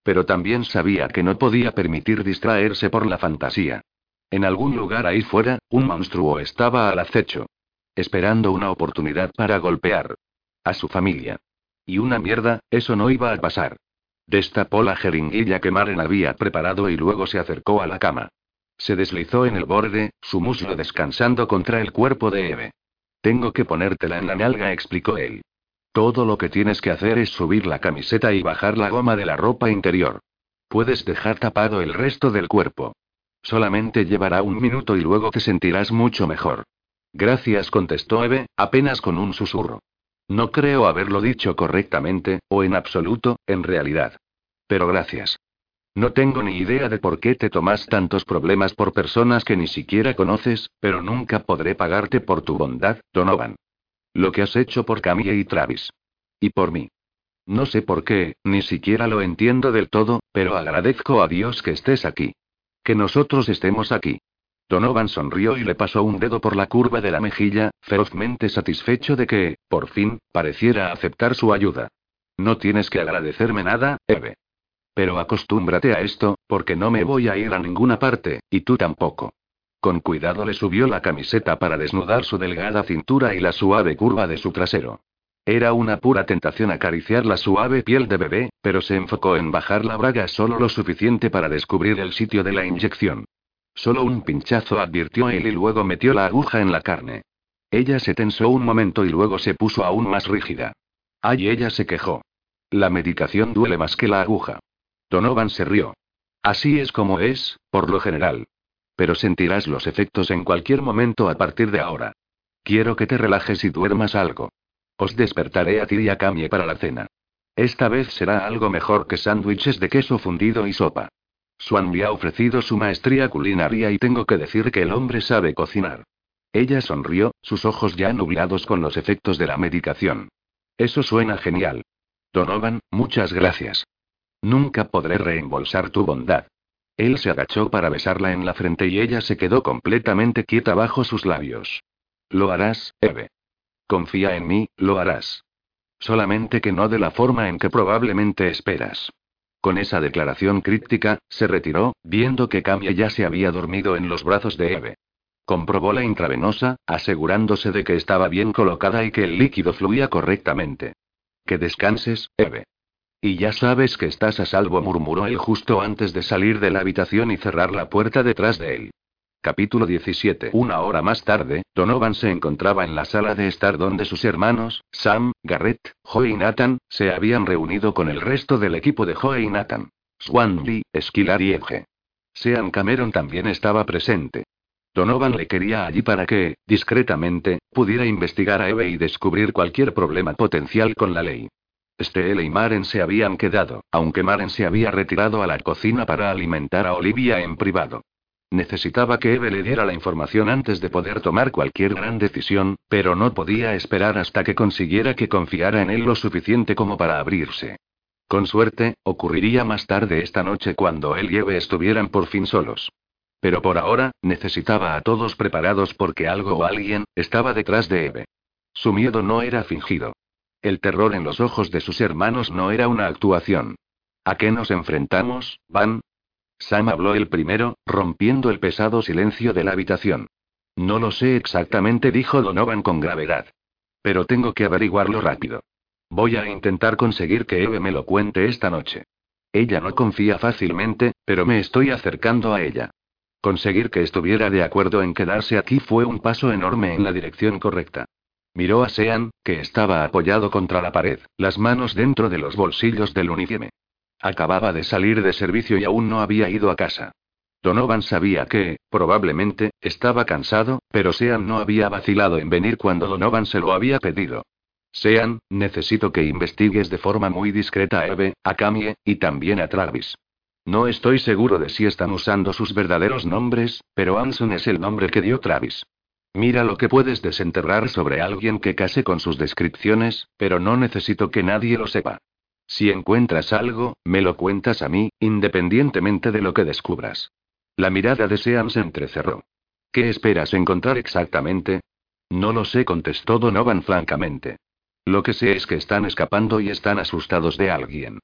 Pero también sabía que no podía permitir distraerse por la fantasía. En algún lugar ahí fuera, un monstruo estaba al acecho. Esperando una oportunidad para golpear. A su familia. Y una mierda, eso no iba a pasar. Destapó la jeringuilla que Maren había preparado y luego se acercó a la cama. Se deslizó en el borde, su muslo descansando contra el cuerpo de Eve. Tengo que ponértela en la nalga, explicó él. Todo lo que tienes que hacer es subir la camiseta y bajar la goma de la ropa interior. Puedes dejar tapado el resto del cuerpo. Solamente llevará un minuto y luego te sentirás mucho mejor. Gracias, contestó Eve, apenas con un susurro. No creo haberlo dicho correctamente, o en absoluto, en realidad. Pero gracias. No tengo ni idea de por qué te tomas tantos problemas por personas que ni siquiera conoces, pero nunca podré pagarte por tu bondad, Donovan. Lo que has hecho por Camille y Travis. Y por mí. No sé por qué, ni siquiera lo entiendo del todo, pero agradezco a Dios que estés aquí. Que nosotros estemos aquí. Donovan sonrió y le pasó un dedo por la curva de la mejilla, ferozmente satisfecho de que, por fin, pareciera aceptar su ayuda. No tienes que agradecerme nada, Eve. Pero acostúmbrate a esto, porque no me voy a ir a ninguna parte, y tú tampoco. Con cuidado le subió la camiseta para desnudar su delgada cintura y la suave curva de su trasero. Era una pura tentación acariciar la suave piel de bebé, pero se enfocó en bajar la braga solo lo suficiente para descubrir el sitio de la inyección. Solo un pinchazo advirtió él y luego metió la aguja en la carne. Ella se tensó un momento y luego se puso aún más rígida. Ay, ella se quejó. La medicación duele más que la aguja. Donovan se rió. Así es como es, por lo general. Pero sentirás los efectos en cualquier momento a partir de ahora. Quiero que te relajes y duermas algo. Os despertaré a ti y a Camille para la cena. Esta vez será algo mejor que sándwiches de queso fundido y sopa. Swan me ha ofrecido su maestría culinaria y tengo que decir que el hombre sabe cocinar. Ella sonrió, sus ojos ya nublados con los efectos de la medicación. Eso suena genial. Donovan, muchas gracias. Nunca podré reembolsar tu bondad. Él se agachó para besarla en la frente y ella se quedó completamente quieta bajo sus labios. Lo harás, Eve. Confía en mí, lo harás. Solamente que no de la forma en que probablemente esperas. Con esa declaración críptica, se retiró, viendo que Camia ya se había dormido en los brazos de Eve. Comprobó la intravenosa, asegurándose de que estaba bien colocada y que el líquido fluía correctamente. Que descanses, Eve. Y ya sabes que estás a salvo, murmuró él justo antes de salir de la habitación y cerrar la puerta detrás de él. Capítulo 17. Una hora más tarde, Donovan se encontraba en la sala de estar donde sus hermanos, Sam, Garrett, Joe y Nathan, se habían reunido con el resto del equipo de Joe y Nathan. Swan Lee, Esquilar y Edge. Sean Cameron también estaba presente. Donovan le quería allí para que, discretamente, pudiera investigar a Eve y descubrir cualquier problema potencial con la ley. Steel y Maren se habían quedado, aunque Maren se había retirado a la cocina para alimentar a Olivia en privado. Necesitaba que Eve le diera la información antes de poder tomar cualquier gran decisión, pero no podía esperar hasta que consiguiera que confiara en él lo suficiente como para abrirse. Con suerte, ocurriría más tarde esta noche cuando él y Eve estuvieran por fin solos. Pero por ahora, necesitaba a todos preparados porque algo o alguien estaba detrás de Eve. Su miedo no era fingido. El terror en los ojos de sus hermanos no era una actuación. ¿A qué nos enfrentamos, Van? Sam habló el primero, rompiendo el pesado silencio de la habitación. No lo sé exactamente, dijo Donovan con gravedad. Pero tengo que averiguarlo rápido. Voy a intentar conseguir que Eve me lo cuente esta noche. Ella no confía fácilmente, pero me estoy acercando a ella. Conseguir que estuviera de acuerdo en quedarse aquí fue un paso enorme en la dirección correcta. Miró a Sean, que estaba apoyado contra la pared, las manos dentro de los bolsillos del uniforme. Acababa de salir de servicio y aún no había ido a casa. Donovan sabía que, probablemente, estaba cansado, pero Sean no había vacilado en venir cuando Donovan se lo había pedido. Sean, necesito que investigues de forma muy discreta a Eve, a Camille, y también a Travis. No estoy seguro de si están usando sus verdaderos nombres, pero Anson es el nombre que dio Travis. Mira lo que puedes desenterrar sobre alguien que case con sus descripciones, pero no necesito que nadie lo sepa. Si encuentras algo, me lo cuentas a mí, independientemente de lo que descubras. La mirada de Sean se entrecerró. ¿Qué esperas encontrar exactamente? No lo sé, contestó Donovan francamente. Lo que sé es que están escapando y están asustados de alguien.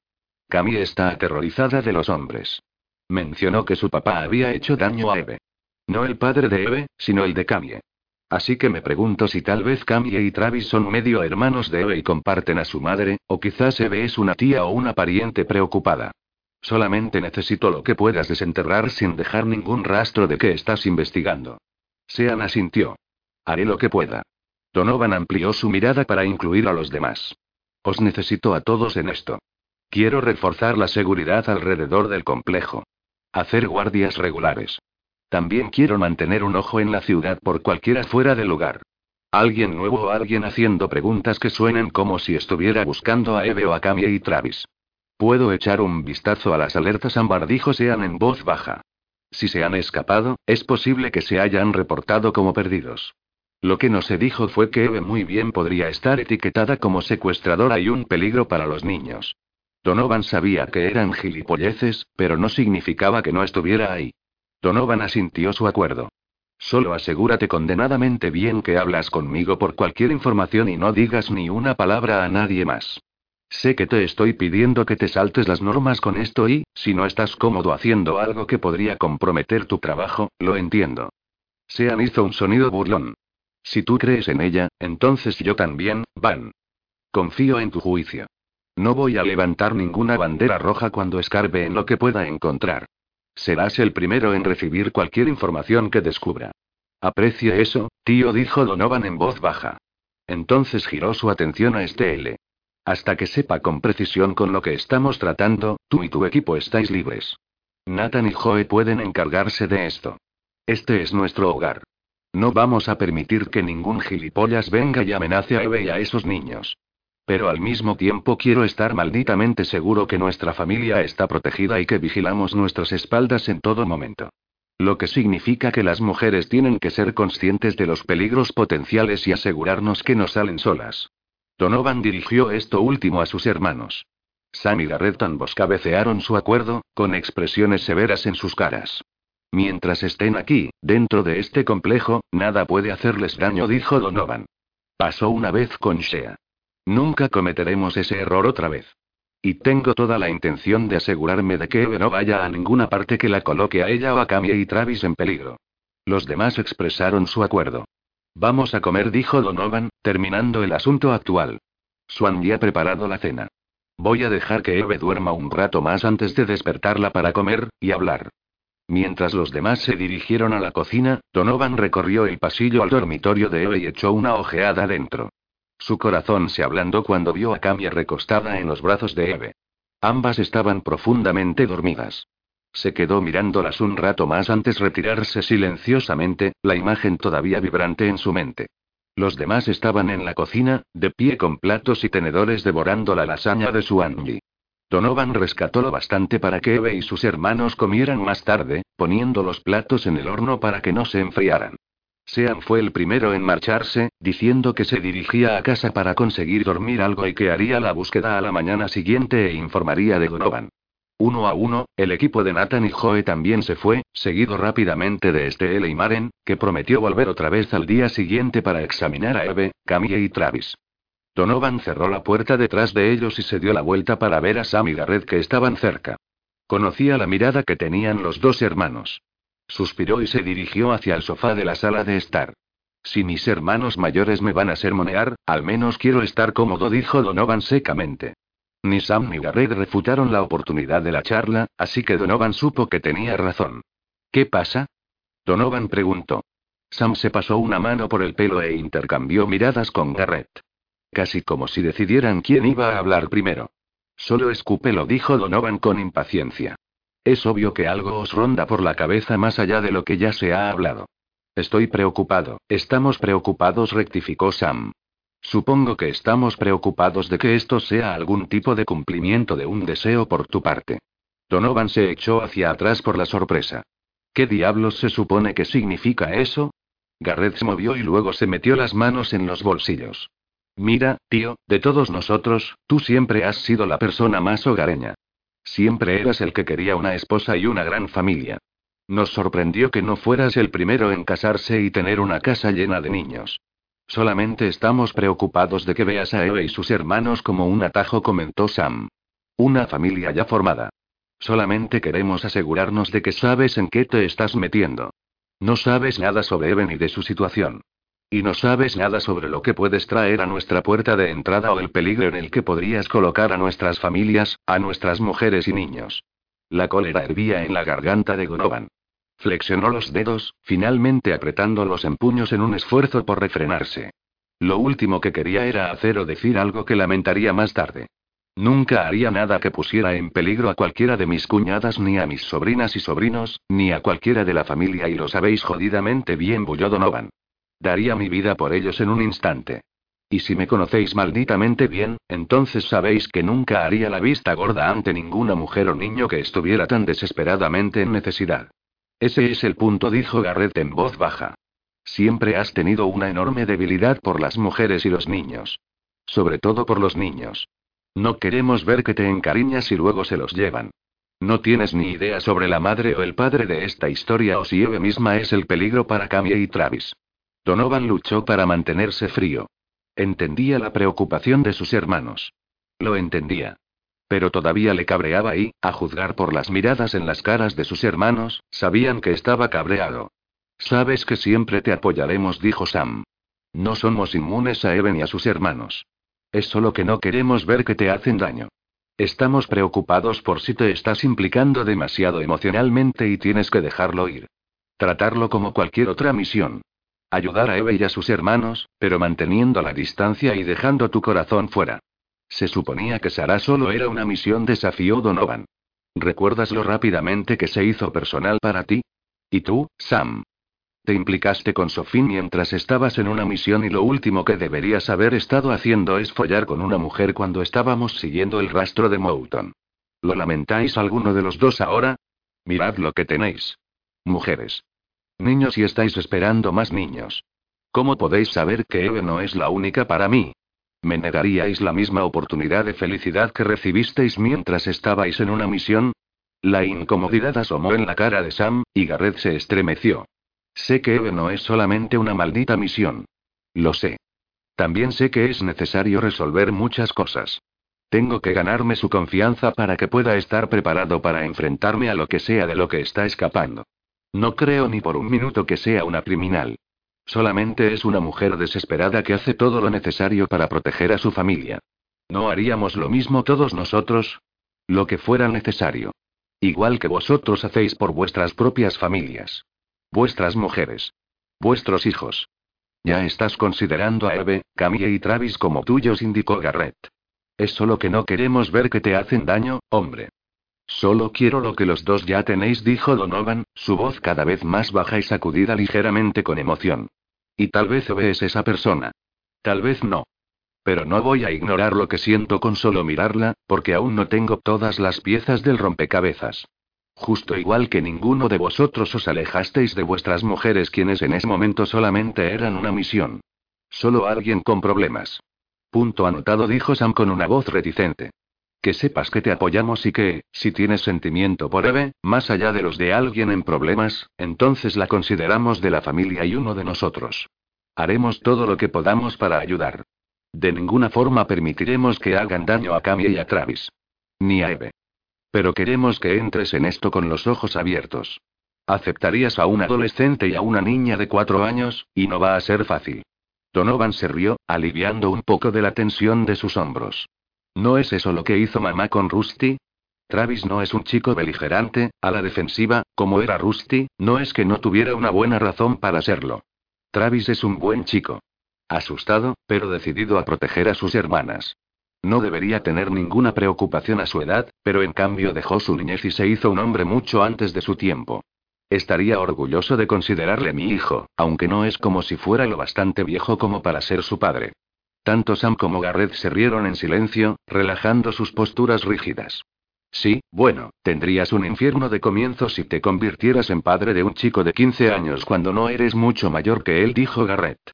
Camille está aterrorizada de los hombres. Mencionó que su papá había hecho daño a Eve. No el padre de Eve, sino el de Camille. Así que me pregunto si tal vez Camille y Travis son medio hermanos de Eve y comparten a su madre, o quizás Eve es una tía o una pariente preocupada. Solamente necesito lo que puedas desenterrar sin dejar ningún rastro de que estás investigando. Sean asintió. Haré lo que pueda. Donovan amplió su mirada para incluir a los demás. Os necesito a todos en esto. Quiero reforzar la seguridad alrededor del complejo. Hacer guardias regulares. También quiero mantener un ojo en la ciudad por cualquiera fuera de lugar. Alguien nuevo o alguien haciendo preguntas que suenen como si estuviera buscando a Eve o a Camille y Travis. Puedo echar un vistazo a las alertas ámbar, dijo Sean en voz baja. Si se han escapado, es posible que se hayan reportado como perdidos. Lo que no se dijo fue que Eve muy bien podría estar etiquetada como secuestradora y un peligro para los niños. Donovan sabía que eran gilipolleces, pero no significaba que no estuviera ahí. Donovan asintió su acuerdo. Solo asegúrate condenadamente bien que hablas conmigo por cualquier información y no digas ni una palabra a nadie más. Sé que te estoy pidiendo que te saltes las normas con esto y, si no estás cómodo haciendo algo que podría comprometer tu trabajo, lo entiendo. Sean hizo un sonido burlón. Si tú crees en ella, entonces yo también, Van. Confío en tu juicio. No voy a levantar ninguna bandera roja cuando escarbe en lo que pueda encontrar. Serás el primero en recibir cualquier información que descubra. Aprecio eso, tío, dijo Donovan en voz baja. Entonces giró su atención a Estelle. Hasta que sepa con precisión con lo que estamos tratando, tú y tu equipo estáis libres. Nathan y Joe pueden encargarse de esto. Este es nuestro hogar. No vamos a permitir que ningún gilipollas venga y amenace a Eve y a esos niños. Pero al mismo tiempo quiero estar malditamente seguro que nuestra familia está protegida y que vigilamos nuestras espaldas en todo momento. Lo que significa que las mujeres tienen que ser conscientes de los peligros potenciales y asegurarnos que no salen solas. Donovan dirigió esto último a sus hermanos. Sam y Garrett ambos cabecearon su acuerdo, con expresiones severas en sus caras. Mientras estén aquí, dentro de este complejo, nada puede hacerles daño, dijo Donovan. Pasó una vez con Shea. Nunca cometeremos ese error otra vez. Y tengo toda la intención de asegurarme de que Eve no vaya a ninguna parte que la coloque a ella o a Camille y Travis en peligro. Los demás expresaron su acuerdo. Vamos a comer, dijo Donovan, terminando el asunto actual. Swan ya ha preparado la cena. Voy a dejar que Eve duerma un rato más antes de despertarla para comer y hablar. Mientras los demás se dirigieron a la cocina, Donovan recorrió el pasillo al dormitorio de Eve y echó una ojeada dentro. Su corazón se ablandó cuando vio a Camille recostada en los brazos de Eve. Ambas estaban profundamente dormidas. Se quedó mirándolas un rato más antes retirarse silenciosamente, la imagen todavía vibrante en su mente. Los demás estaban en la cocina, de pie con platos y tenedores devorando la lasaña de su Angie. Donovan rescató lo bastante para que Eve y sus hermanos comieran más tarde, poniendo los platos en el horno para que no se enfriaran. Sean fue el primero en marcharse, diciendo que se dirigía a casa para conseguir dormir algo y que haría la búsqueda a la mañana siguiente e informaría de Donovan. Uno a uno, el equipo de Nathan y Joe también se fue, seguido rápidamente de Estelle y Maren, que prometió volver otra vez al día siguiente para examinar a Eve, Camille y Travis. Donovan cerró la puerta detrás de ellos y se dio la vuelta para ver a Sam y Garrett que estaban cerca. Conocía la mirada que tenían los dos hermanos. Suspiró y se dirigió hacia el sofá de la sala de estar. Si mis hermanos mayores me van a sermonear, al menos quiero estar cómodo, dijo Donovan secamente. Ni Sam ni Garrett refutaron la oportunidad de la charla, así que Donovan supo que tenía razón. ¿Qué pasa? Donovan preguntó. Sam se pasó una mano por el pelo e intercambió miradas con Garrett. Casi como si decidieran quién iba a hablar primero. Solo escúpelo, dijo Donovan con impaciencia. Es obvio que algo os ronda por la cabeza más allá de lo que ya se ha hablado. Estoy preocupado, estamos preocupados, rectificó Sam. Supongo que estamos preocupados de que esto sea algún tipo de cumplimiento de un deseo por tu parte. Donovan se echó hacia atrás por la sorpresa. ¿Qué diablos se supone que significa eso? Garrett se movió y luego se metió las manos en los bolsillos. Mira, tío, de todos nosotros, tú siempre has sido la persona más hogareña. Siempre eras el que quería una esposa y una gran familia. Nos sorprendió que no fueras el primero en casarse y tener una casa llena de niños. Solamente estamos preocupados de que veas a Eve y sus hermanos como un atajo, comentó Sam. Una familia ya formada. Solamente queremos asegurarnos de que sabes en qué te estás metiendo. No sabes nada sobre Eve ni de su situación. Y no sabes nada sobre lo que puedes traer a nuestra puerta de entrada o el peligro en el que podrías colocar a nuestras familias, a nuestras mujeres y niños. La cólera hervía en la garganta de Donovan. Flexionó los dedos, finalmente apretando los empuños en un esfuerzo por refrenarse. Lo último que quería era hacer o decir algo que lamentaría más tarde. Nunca haría nada que pusiera en peligro a cualquiera de mis cuñadas, ni a mis sobrinas y sobrinos, ni a cualquiera de la familia, y lo sabéis jodidamente bien, bulló Donovan. Daría mi vida por ellos en un instante. Y si me conocéis malditamente bien, entonces sabéis que nunca haría la vista gorda ante ninguna mujer o niño que estuviera tan desesperadamente en necesidad. Ese es el punto, dijo Garrett en voz baja. Siempre has tenido una enorme debilidad por las mujeres y los niños. Sobre todo por los niños. No queremos ver que te encariñas y luego se los llevan. No tienes ni idea sobre la madre o el padre de esta historia o si Eve misma es el peligro para Camille y Travis. Donovan luchó para mantenerse frío. Entendía la preocupación de sus hermanos. Lo entendía. Pero todavía le cabreaba y, a juzgar por las miradas en las caras de sus hermanos, sabían que estaba cabreado. Sabes que siempre te apoyaremos, dijo Sam. No somos inmunes a Even y a sus hermanos. Es solo que no queremos ver que te hacen daño. Estamos preocupados por si te estás implicando demasiado emocionalmente y tienes que dejarlo ir. Tratarlo como cualquier otra misión. Ayudar a Eve y a sus hermanos, pero manteniendo la distancia y dejando tu corazón fuera. Se suponía que Sara solo era una misión, desafió Donovan. ¿Recuerdas lo rápidamente que se hizo personal para ti? ¿Y tú, Sam? Te implicaste con Sophie mientras estabas en una misión y lo último que deberías haber estado haciendo es follar con una mujer cuando estábamos siguiendo el rastro de Mouton. ¿Lo lamentáis alguno de los dos ahora? Mirad lo que tenéis. Mujeres. Niños y estáis esperando más niños. ¿Cómo podéis saber que Eve no es la única para mí? ¿Me negaríais la misma oportunidad de felicidad que recibisteis mientras estabais en una misión? La incomodidad asomó en la cara de Sam, y Garrett se estremeció. Sé que Eve no es solamente una maldita misión. Lo sé. También sé que es necesario resolver muchas cosas. Tengo que ganarme su confianza para que pueda estar preparado para enfrentarme a lo que sea de lo que está escapando. No creo ni por un minuto que sea una criminal. Solamente es una mujer desesperada que hace todo lo necesario para proteger a su familia. ¿No haríamos lo mismo todos nosotros? Lo que fuera necesario. Igual que vosotros hacéis por vuestras propias familias. Vuestras mujeres. Vuestros hijos. Ya estás considerando a Eve, Camille y Travis como tuyos, indicó Garrett. Es solo que no queremos ver que te hacen daño, hombre. Solo quiero lo que los dos ya tenéis, dijo Donovan, su voz cada vez más baja y sacudida ligeramente con emoción. Y tal vez es esa persona. Tal vez no. Pero no voy a ignorar lo que siento con solo mirarla, porque aún no tengo todas las piezas del rompecabezas. Justo igual que ninguno de vosotros os alejasteis de vuestras mujeres quienes en ese momento solamente eran una misión. Solo alguien con problemas. Punto anotado, dijo Sam con una voz reticente. Que sepas que te apoyamos y que, si tienes sentimiento por Eve, más allá de los de alguien en problemas, entonces la consideramos de la familia y uno de nosotros. Haremos todo lo que podamos para ayudar. De ninguna forma permitiremos que hagan daño a Camille y a Travis. Ni a Eve. Pero queremos que entres en esto con los ojos abiertos. Aceptarías a un adolescente y a una niña de cuatro años, y no va a ser fácil. Donovan se rió, aliviando un poco de la tensión de sus hombros. ¿No es eso lo que hizo mamá con Rusty? Travis no es un chico beligerante, a la defensiva, como era Rusty, no es que no tuviera una buena razón para serlo. Travis es un buen chico. Asustado, pero decidido a proteger a sus hermanas. No debería tener ninguna preocupación a su edad, pero en cambio dejó su niñez y se hizo un hombre mucho antes de su tiempo. Estaría orgulloso de considerarle mi hijo, aunque no es como si fuera lo bastante viejo como para ser su padre. Tanto Sam como Garrett se rieron en silencio, relajando sus posturas rígidas. Sí, bueno, tendrías un infierno de comienzo si te convirtieras en padre de un chico de 15 años cuando no eres mucho mayor que él, dijo Garrett.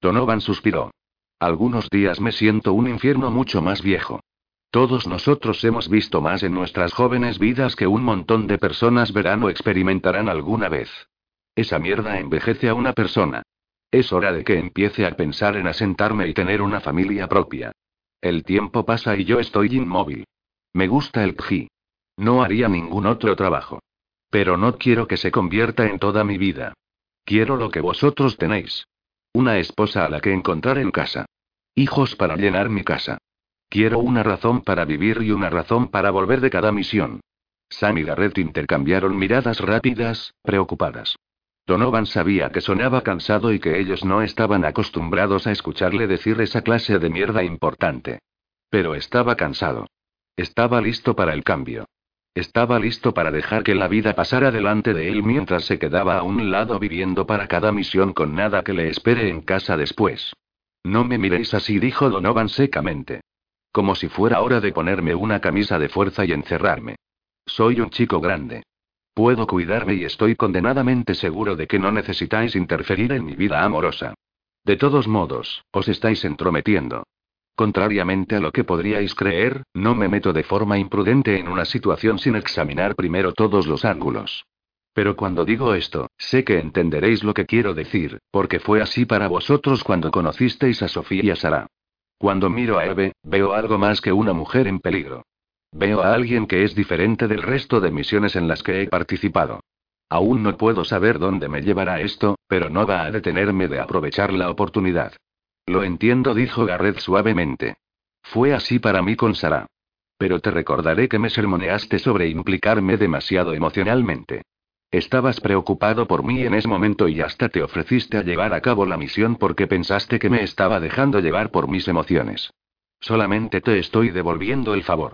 Donovan suspiró. Algunos días me siento un infierno mucho más viejo. Todos nosotros hemos visto más en nuestras jóvenes vidas que un montón de personas verán o experimentarán alguna vez. Esa mierda envejece a una persona. Es hora de que empiece a pensar en asentarme y tener una familia propia. El tiempo pasa y yo estoy inmóvil. Me gusta el PGI. No haría ningún otro trabajo. Pero no quiero que se convierta en toda mi vida. Quiero lo que vosotros tenéis. Una esposa a la que encontrar en casa. Hijos para llenar mi casa. Quiero una razón para vivir y una razón para volver de cada misión. Sam y Garrett intercambiaron miradas rápidas, preocupadas. Donovan sabía que sonaba cansado y que ellos no estaban acostumbrados a escucharle decir esa clase de mierda importante. Pero estaba cansado. Estaba listo para el cambio. Estaba listo para dejar que la vida pasara delante de él mientras se quedaba a un lado viviendo para cada misión con nada que le espere en casa después. No me miréis así, dijo Donovan secamente. Como si fuera hora de ponerme una camisa de fuerza y encerrarme. Soy un chico grande. Puedo cuidarme y estoy condenadamente seguro de que no necesitáis interferir en mi vida amorosa. De todos modos, os estáis entrometiendo. Contrariamente a lo que podríais creer, no me meto de forma imprudente en una situación sin examinar primero todos los ángulos. Pero cuando digo esto, sé que entenderéis lo que quiero decir, porque fue así para vosotros cuando conocisteis a Sofía y a Sara. Cuando miro a Eve, veo algo más que una mujer en peligro. Veo a alguien que es diferente del resto de misiones en las que he participado. Aún no puedo saber dónde me llevará esto, pero no va a detenerme de aprovechar la oportunidad. Lo entiendo, dijo Garrett suavemente. Fue así para mí con Sara. Pero te recordaré que me sermoneaste sobre implicarme demasiado emocionalmente. Estabas preocupado por mí en ese momento y hasta te ofreciste a llevar a cabo la misión porque pensaste que me estaba dejando llevar por mis emociones. Solamente te estoy devolviendo el favor.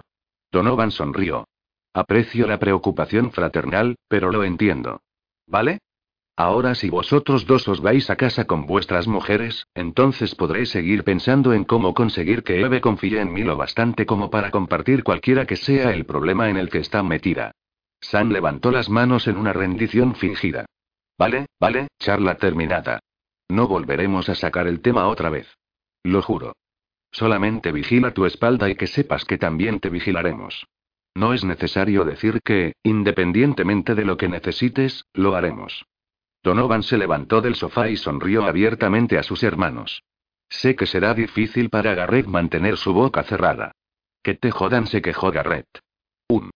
Donovan sonrió. Aprecio la preocupación fraternal, pero lo entiendo. ¿Vale? Ahora si vosotros dos os vais a casa con vuestras mujeres, entonces podré seguir pensando en cómo conseguir que Eve confíe en mí lo bastante como para compartir cualquiera que sea el problema en el que está metida. Sam levantó las manos en una rendición fingida. Vale, vale, charla terminada. No volveremos a sacar el tema otra vez. Lo juro. Solamente vigila tu espalda y que sepas que también te vigilaremos. No es necesario decir que, independientemente de lo que necesites, lo haremos. Donovan se levantó del sofá y sonrió abiertamente a sus hermanos. Sé que será difícil para Garrett mantener su boca cerrada. Que te jodan, se quejó Garrett. Un.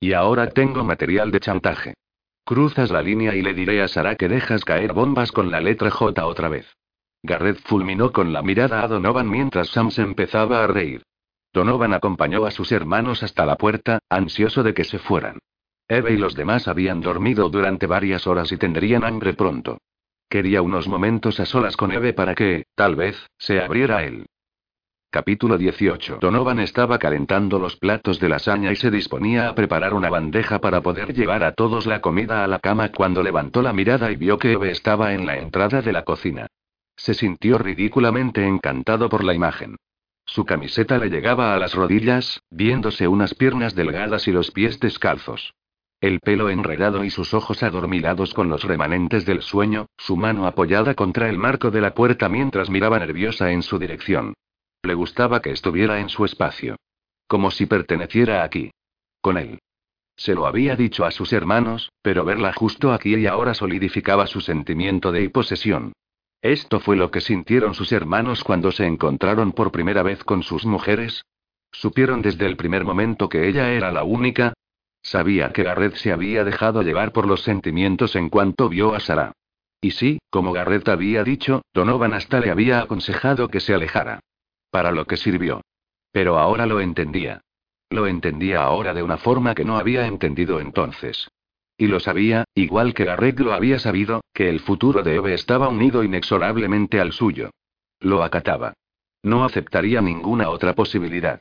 Y ahora tengo material de chantaje. Cruzas la línea y le diré a Sara que dejas caer bombas con la letra J otra vez. Garrett fulminó con la mirada a Donovan mientras Sam se empezaba a reír. Donovan acompañó a sus hermanos hasta la puerta, ansioso de que se fueran. Eve y los demás habían dormido durante varias horas y tendrían hambre pronto. Quería unos momentos a solas con Eve para que, tal vez, se abriera él. Capítulo 18. Donovan estaba calentando los platos de lasaña y se disponía a preparar una bandeja para poder llevar a todos la comida a la cama cuando levantó la mirada y vio que Eve estaba en la entrada de la cocina. Se sintió ridículamente encantado por la imagen. Su camiseta le llegaba a las rodillas, viéndose unas piernas delgadas y los pies descalzos. El pelo enredado y sus ojos adormilados con los remanentes del sueño, su mano apoyada contra el marco de la puerta mientras miraba nerviosa en su dirección. Le gustaba que estuviera en su espacio. Como si perteneciera aquí. Con él. Se lo había dicho a sus hermanos, pero verla justo aquí y ahora solidificaba su sentimiento de posesión. Esto fue lo que sintieron sus hermanos cuando se encontraron por primera vez con sus mujeres. Supieron desde el primer momento que ella era la única, Sabía que Garrett se había dejado llevar por los sentimientos en cuanto vio a Sara. Y sí, como Garrett había dicho, Donovan hasta le había aconsejado que se alejara. Para lo que sirvió. Pero ahora lo entendía. Lo entendía ahora de una forma que no había entendido entonces. Y lo sabía, igual que Garrett lo había sabido, que el futuro de Eve estaba unido inexorablemente al suyo. Lo acataba. No aceptaría ninguna otra posibilidad.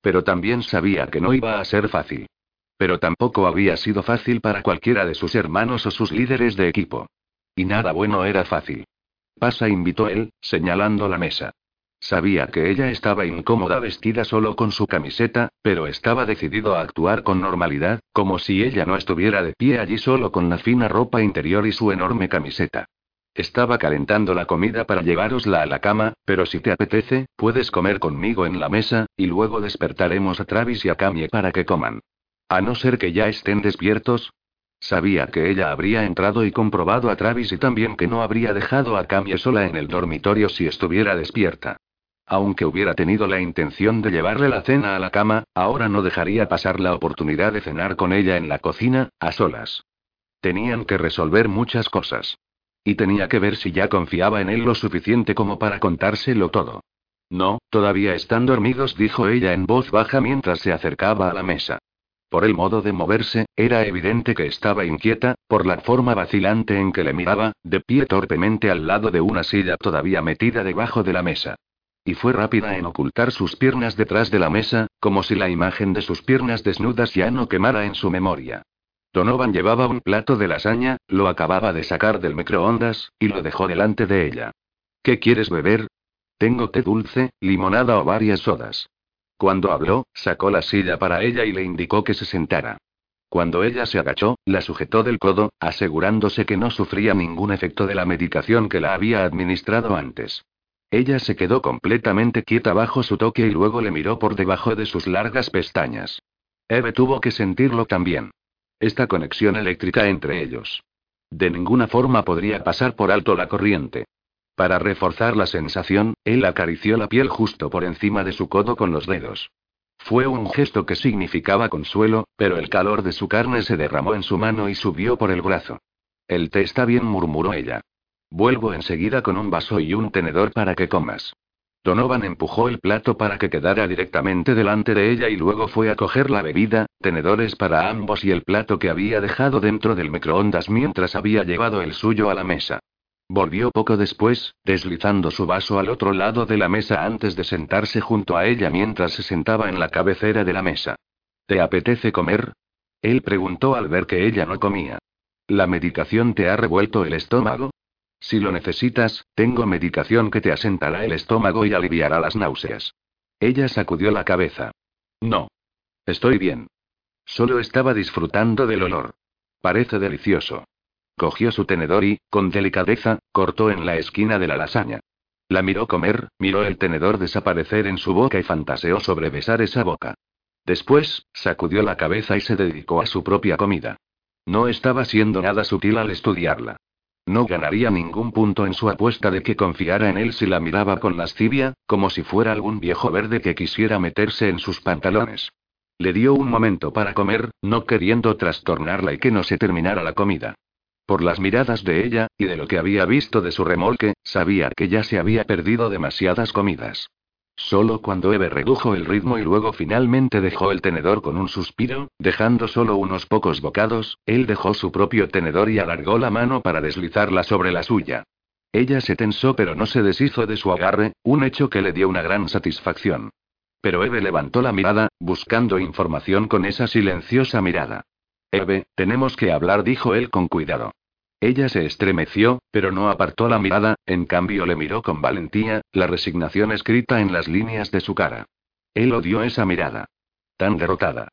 Pero también sabía que no iba a ser fácil. Pero tampoco había sido fácil para cualquiera de sus hermanos o sus líderes de equipo. Y nada bueno era fácil. Pasa, invitó él, señalando la mesa. Sabía que ella estaba incómoda vestida solo con su camiseta, pero estaba decidido a actuar con normalidad, como si ella no estuviera de pie allí solo con la fina ropa interior y su enorme camiseta. Estaba calentando la comida para llevárosla a la cama, pero si te apetece, puedes comer conmigo en la mesa, y luego despertaremos a Travis y a Camille para que coman. A no ser que ya estén despiertos. Sabía que ella habría entrado y comprobado a Travis y también que no habría dejado a Camille sola en el dormitorio si estuviera despierta. Aunque hubiera tenido la intención de llevarle la cena a la cama, ahora no dejaría pasar la oportunidad de cenar con ella en la cocina, a solas. Tenían que resolver muchas cosas. Y tenía que ver si ya confiaba en él lo suficiente como para contárselo todo. No, todavía están dormidos, dijo ella en voz baja mientras se acercaba a la mesa. Por el modo de moverse, era evidente que estaba inquieta, por la forma vacilante en que le miraba, de pie torpemente al lado de una silla todavía metida debajo de la mesa. Y fue rápida en ocultar sus piernas detrás de la mesa, como si la imagen de sus piernas desnudas ya no quemara en su memoria. Donovan llevaba un plato de lasaña, lo acababa de sacar del microondas, y lo dejó delante de ella. ¿Qué quieres beber? Tengo té dulce, limonada o varias sodas. Cuando habló, sacó la silla para ella y le indicó que se sentara. Cuando ella se agachó, la sujetó del codo, asegurándose que no sufría ningún efecto de la medicación que la había administrado antes. Ella se quedó completamente quieta bajo su toque y luego le miró por debajo de sus largas pestañas. Eve tuvo que sentirlo también. Esta conexión eléctrica entre ellos. De ninguna forma podría pasar por alto la corriente. Para reforzar la sensación, él acarició la piel justo por encima de su codo con los dedos. Fue un gesto que significaba consuelo, pero el calor de su carne se derramó en su mano y subió por el brazo. El té está bien, murmuró ella. Vuelvo enseguida con un vaso y un tenedor para que comas. Donovan empujó el plato para que quedara directamente delante de ella y luego fue a coger la bebida, tenedores para ambos y el plato que había dejado dentro del microondas mientras había llevado el suyo a la mesa. Volvió poco después, deslizando su vaso al otro lado de la mesa antes de sentarse junto a ella mientras se sentaba en la cabecera de la mesa. ¿Te apetece comer? Él preguntó al ver que ella no comía. ¿La medicación te ha revuelto el estómago? Si lo necesitas, tengo medicación que te asentará el estómago y aliviará las náuseas. Ella sacudió la cabeza. No. Estoy bien. Solo estaba disfrutando del olor. Parece delicioso. Cogió su tenedor y, con delicadeza, cortó en la esquina de la lasaña. La miró comer, miró el tenedor desaparecer en su boca y fantaseó sobre besar esa boca. Después, sacudió la cabeza y se dedicó a su propia comida. No estaba siendo nada sutil al estudiarla. No ganaría ningún punto en su apuesta de que confiara en él si la miraba con lascivia, como si fuera algún viejo verde que quisiera meterse en sus pantalones. Le dio un momento para comer, no queriendo trastornarla y que no se terminara la comida. Por las miradas de ella, y de lo que había visto de su remolque, sabía que ya se había perdido demasiadas comidas. Solo cuando Eve redujo el ritmo y luego finalmente dejó el tenedor con un suspiro, dejando solo unos pocos bocados, él dejó su propio tenedor y alargó la mano para deslizarla sobre la suya. Ella se tensó pero no se deshizo de su agarre, un hecho que le dio una gran satisfacción. Pero Eve levantó la mirada, buscando información con esa silenciosa mirada. Eve, tenemos que hablar, dijo él con cuidado. Ella se estremeció, pero no apartó la mirada, en cambio le miró con valentía, la resignación escrita en las líneas de su cara. Él odió esa mirada. Tan derrotada.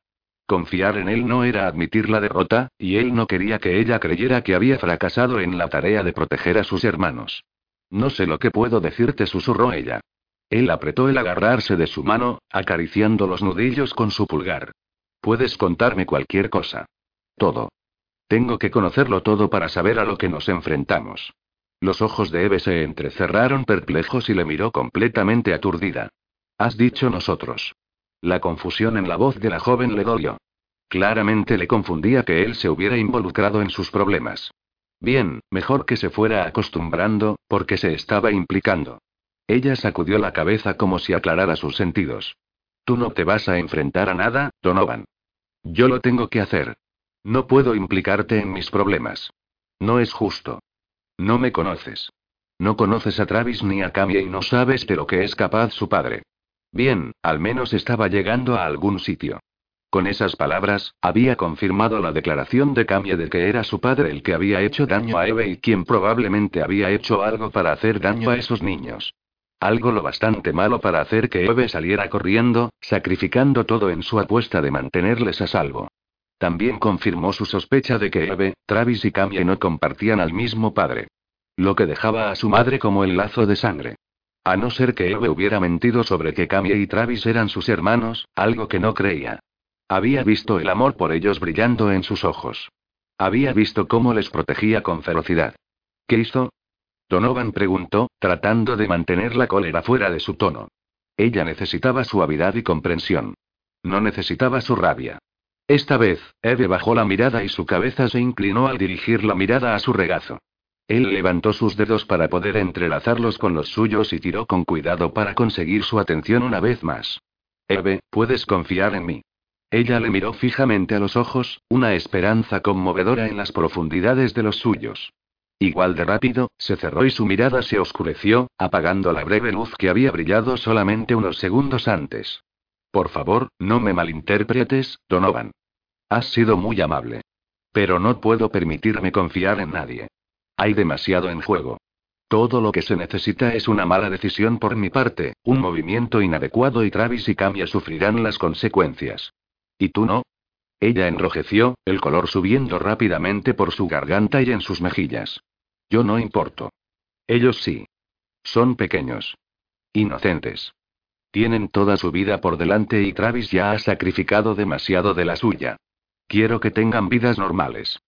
Confiar en él no era admitir la derrota, y él no quería que ella creyera que había fracasado en la tarea de proteger a sus hermanos. No sé lo que puedo decirte, susurró ella. Él apretó el agarrarse de su mano, acariciando los nudillos con su pulgar. Puedes contarme cualquier cosa. Todo. Tengo que conocerlo todo para saber a lo que nos enfrentamos. Los ojos de Eve se entrecerraron perplejos y le miró completamente aturdida. Has dicho nosotros. La confusión en la voz de la joven le dolió. Claramente le confundía que él se hubiera involucrado en sus problemas. Bien, mejor que se fuera acostumbrando, porque se estaba implicando. Ella sacudió la cabeza como si aclarara sus sentidos. Tú no te vas a enfrentar a nada, Donovan. Yo lo tengo que hacer. No puedo implicarte en mis problemas. No es justo. No me conoces. No conoces a Travis ni a Camille y no sabes de lo que es capaz su padre. Bien, al menos estaba llegando a algún sitio. Con esas palabras, había confirmado la declaración de Camille de que era su padre el que había hecho daño a Eve y quien probablemente había hecho algo para hacer daño a esos niños. Algo lo bastante malo para hacer que Eve saliera corriendo, sacrificando todo en su apuesta de mantenerles a salvo. También confirmó su sospecha de que Eve, Travis y Camille no compartían al mismo padre. Lo que dejaba a su madre como el lazo de sangre. A no ser que Eve hubiera mentido sobre que Camille y Travis eran sus hermanos, algo que no creía. Había visto el amor por ellos brillando en sus ojos. Había visto cómo les protegía con ferocidad. ¿Qué hizo? Donovan preguntó, tratando de mantener la cólera fuera de su tono. Ella necesitaba suavidad y comprensión. No necesitaba su rabia. Esta vez, Eve bajó la mirada y su cabeza se inclinó al dirigir la mirada a su regazo. Él levantó sus dedos para poder entrelazarlos con los suyos y tiró con cuidado para conseguir su atención una vez más. Eve, puedes confiar en mí. Ella le miró fijamente a los ojos, una esperanza conmovedora en las profundidades de los suyos. Igual de rápido, se cerró y su mirada se oscureció, apagando la breve luz que había brillado solamente unos segundos antes. Por favor, no me malinterpretes, Donovan. Has sido muy amable. Pero no puedo permitirme confiar en nadie. Hay demasiado en juego. Todo lo que se necesita es una mala decisión por mi parte, un movimiento inadecuado y Travis y Camia sufrirán las consecuencias. ¿Y tú no? Ella enrojeció, el color subiendo rápidamente por su garganta y en sus mejillas. Yo no importo. Ellos sí. Son pequeños. Inocentes. Tienen toda su vida por delante y Travis ya ha sacrificado demasiado de la suya. Quiero que tengan vidas normales.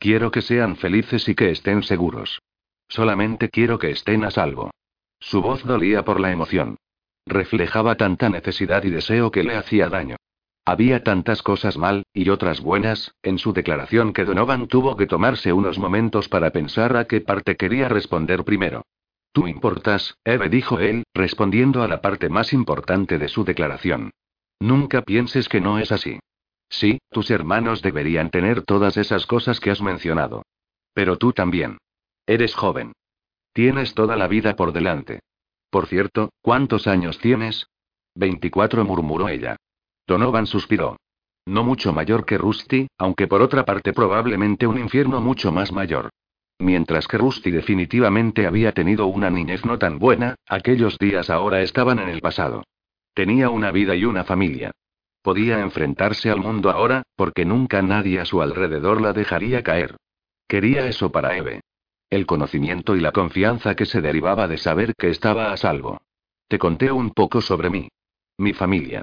Quiero que sean felices y que estén seguros. Solamente quiero que estén a salvo. Su voz dolía por la emoción. Reflejaba tanta necesidad y deseo que le hacía daño. Había tantas cosas mal, y otras buenas, en su declaración que Donovan tuvo que tomarse unos momentos para pensar a qué parte quería responder primero. Tú importas, Eve dijo él, respondiendo a la parte más importante de su declaración. Nunca pienses que no es así. Sí, tus hermanos deberían tener todas esas cosas que has mencionado. Pero tú también. Eres joven. Tienes toda la vida por delante. Por cierto, ¿cuántos años tienes? 24 murmuró ella. Donovan suspiró. No mucho mayor que Rusty, aunque por otra parte probablemente un infierno mucho más mayor. Mientras que Rusty definitivamente había tenido una niñez no tan buena, aquellos días ahora estaban en el pasado. Tenía una vida y una familia. Podía enfrentarse al mundo ahora, porque nunca nadie a su alrededor la dejaría caer. Quería eso para Eve. El conocimiento y la confianza que se derivaba de saber que estaba a salvo. Te conté un poco sobre mí. Mi familia.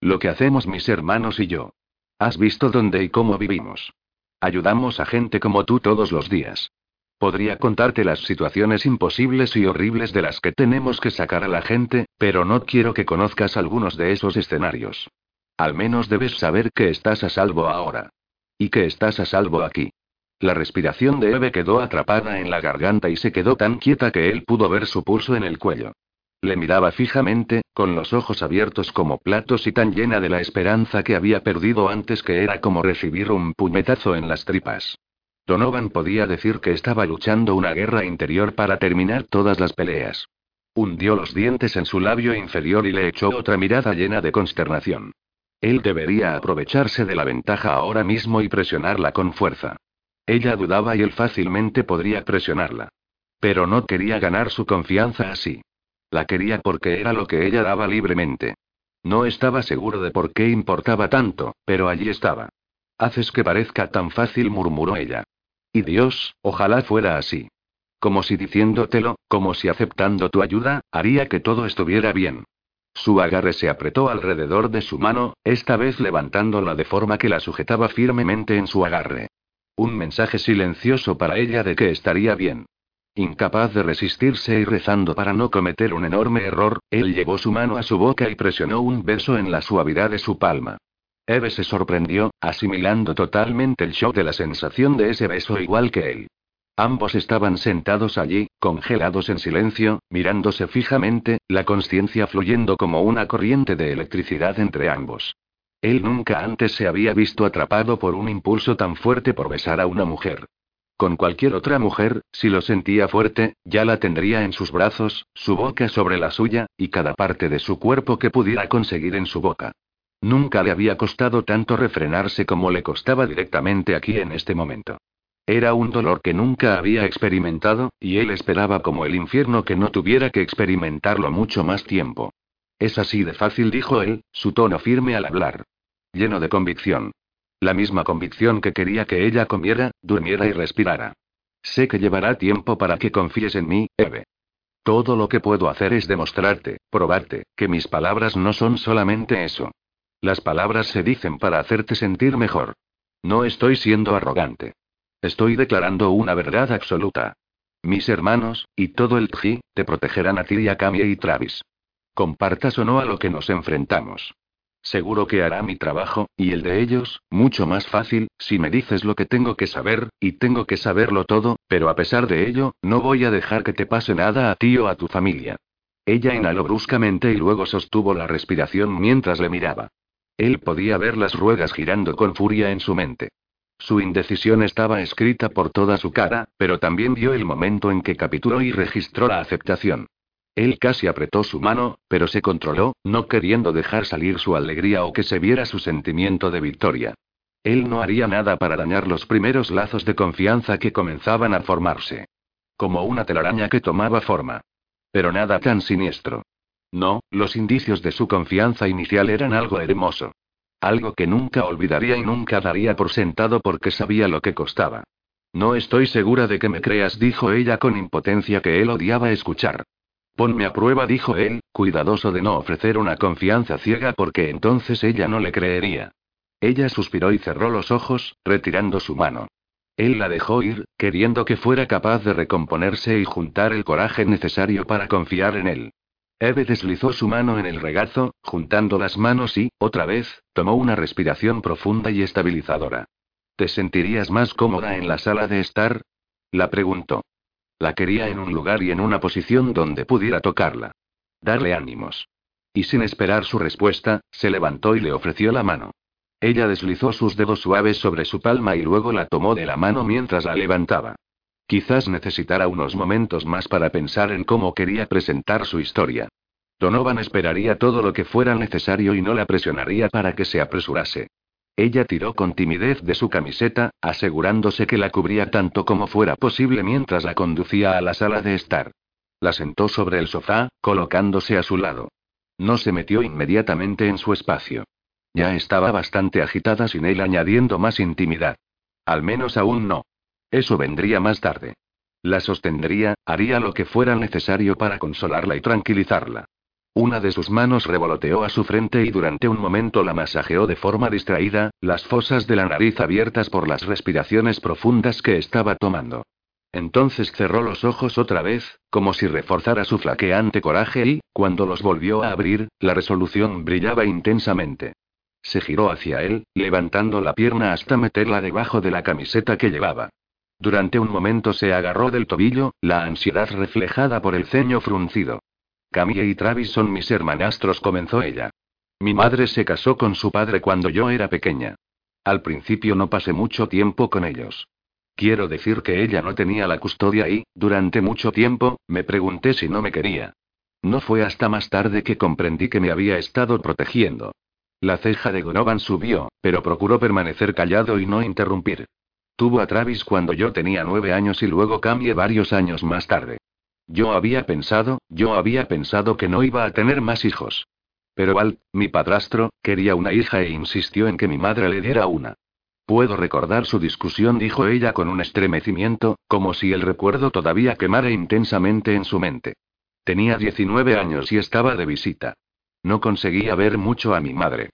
Lo que hacemos mis hermanos y yo. Has visto dónde y cómo vivimos. Ayudamos a gente como tú todos los días. Podría contarte las situaciones imposibles y horribles de las que tenemos que sacar a la gente, pero no quiero que conozcas algunos de esos escenarios. Al menos debes saber que estás a salvo ahora. Y que estás a salvo aquí. La respiración de Eve quedó atrapada en la garganta y se quedó tan quieta que él pudo ver su pulso en el cuello. Le miraba fijamente, con los ojos abiertos como platos y tan llena de la esperanza que había perdido antes que era como recibir un puñetazo en las tripas. Donovan podía decir que estaba luchando una guerra interior para terminar todas las peleas. Hundió los dientes en su labio inferior y le echó otra mirada llena de consternación. Él debería aprovecharse de la ventaja ahora mismo y presionarla con fuerza. Ella dudaba y él fácilmente podría presionarla. Pero no quería ganar su confianza así. La quería porque era lo que ella daba libremente. No estaba seguro de por qué importaba tanto, pero allí estaba. Haces que parezca tan fácil, murmuró ella. Y Dios, ojalá fuera así. Como si diciéndotelo, como si aceptando tu ayuda, haría que todo estuviera bien. Su agarre se apretó alrededor de su mano, esta vez levantándola de forma que la sujetaba firmemente en su agarre. Un mensaje silencioso para ella de que estaría bien. Incapaz de resistirse y rezando para no cometer un enorme error, él llevó su mano a su boca y presionó un beso en la suavidad de su palma. Eve se sorprendió, asimilando totalmente el shock de la sensación de ese beso igual que él. Ambos estaban sentados allí, congelados en silencio, mirándose fijamente, la conciencia fluyendo como una corriente de electricidad entre ambos. Él nunca antes se había visto atrapado por un impulso tan fuerte por besar a una mujer. Con cualquier otra mujer, si lo sentía fuerte, ya la tendría en sus brazos, su boca sobre la suya, y cada parte de su cuerpo que pudiera conseguir en su boca. Nunca le había costado tanto refrenarse como le costaba directamente aquí en este momento. Era un dolor que nunca había experimentado, y él esperaba como el infierno que no tuviera que experimentarlo mucho más tiempo. Es así de fácil, dijo él, su tono firme al hablar. Lleno de convicción. La misma convicción que quería que ella comiera, durmiera y respirara. Sé que llevará tiempo para que confíes en mí, Eve. Todo lo que puedo hacer es demostrarte, probarte, que mis palabras no son solamente eso. Las palabras se dicen para hacerte sentir mejor. No estoy siendo arrogante. Estoy declarando una verdad absoluta. Mis hermanos, y todo el Tji, te protegerán a ti y a Camille y Travis. Compartas o no a lo que nos enfrentamos. Seguro que hará mi trabajo, y el de ellos, mucho más fácil, si me dices lo que tengo que saber, y tengo que saberlo todo, pero a pesar de ello, no voy a dejar que te pase nada a ti o a tu familia. Ella inhaló bruscamente y luego sostuvo la respiración mientras le miraba. Él podía ver las ruedas girando con furia en su mente. Su indecisión estaba escrita por toda su cara, pero también vio el momento en que capturó y registró la aceptación. Él casi apretó su mano, pero se controló, no queriendo dejar salir su alegría o que se viera su sentimiento de victoria. Él no haría nada para dañar los primeros lazos de confianza que comenzaban a formarse. Como una telaraña que tomaba forma. Pero nada tan siniestro. No, los indicios de su confianza inicial eran algo hermoso. Algo que nunca olvidaría y nunca daría por sentado porque sabía lo que costaba. No estoy segura de que me creas, dijo ella con impotencia que él odiaba escuchar. Ponme a prueba, dijo él, cuidadoso de no ofrecer una confianza ciega porque entonces ella no le creería. Ella suspiró y cerró los ojos, retirando su mano. Él la dejó ir, queriendo que fuera capaz de recomponerse y juntar el coraje necesario para confiar en él. Eve deslizó su mano en el regazo, juntando las manos y, otra vez, tomó una respiración profunda y estabilizadora. ¿Te sentirías más cómoda en la sala de estar? La preguntó. La quería en un lugar y en una posición donde pudiera tocarla. Darle ánimos. Y sin esperar su respuesta, se levantó y le ofreció la mano. Ella deslizó sus dedos suaves sobre su palma y luego la tomó de la mano mientras la levantaba. Quizás necesitara unos momentos más para pensar en cómo quería presentar su historia. Donovan esperaría todo lo que fuera necesario y no la presionaría para que se apresurase. Ella tiró con timidez de su camiseta, asegurándose que la cubría tanto como fuera posible mientras la conducía a la sala de estar. La sentó sobre el sofá, colocándose a su lado. No se metió inmediatamente en su espacio. Ya estaba bastante agitada sin él añadiendo más intimidad. Al menos aún no. Eso vendría más tarde. La sostendría, haría lo que fuera necesario para consolarla y tranquilizarla. Una de sus manos revoloteó a su frente y durante un momento la masajeó de forma distraída, las fosas de la nariz abiertas por las respiraciones profundas que estaba tomando. Entonces cerró los ojos otra vez, como si reforzara su flaqueante coraje y, cuando los volvió a abrir, la resolución brillaba intensamente. Se giró hacia él, levantando la pierna hasta meterla debajo de la camiseta que llevaba. Durante un momento se agarró del tobillo, la ansiedad reflejada por el ceño fruncido. Camille y Travis son mis hermanastros, comenzó ella. Mi madre se casó con su padre cuando yo era pequeña. Al principio no pasé mucho tiempo con ellos. Quiero decir que ella no tenía la custodia y, durante mucho tiempo, me pregunté si no me quería. No fue hasta más tarde que comprendí que me había estado protegiendo. La ceja de Gonovan subió, pero procuró permanecer callado y no interrumpir. Tuvo a Travis cuando yo tenía nueve años y luego cambié varios años más tarde. Yo había pensado, yo había pensado que no iba a tener más hijos. Pero Walt, mi padrastro, quería una hija e insistió en que mi madre le diera una. Puedo recordar su discusión, dijo ella con un estremecimiento, como si el recuerdo todavía quemara intensamente en su mente. Tenía 19 años y estaba de visita. No conseguía ver mucho a mi madre.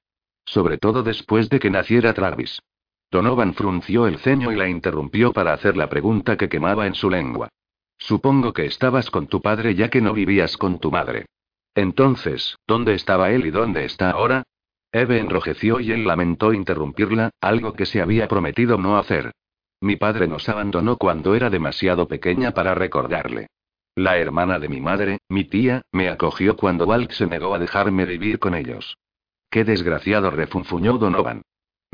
Sobre todo después de que naciera Travis. Donovan frunció el ceño y la interrumpió para hacer la pregunta que quemaba en su lengua. Supongo que estabas con tu padre ya que no vivías con tu madre. Entonces, ¿dónde estaba él y dónde está ahora? Eve enrojeció y él lamentó interrumpirla, algo que se había prometido no hacer. Mi padre nos abandonó cuando era demasiado pequeña para recordarle. La hermana de mi madre, mi tía, me acogió cuando Walt se negó a dejarme vivir con ellos. Qué desgraciado refunfuñó Donovan.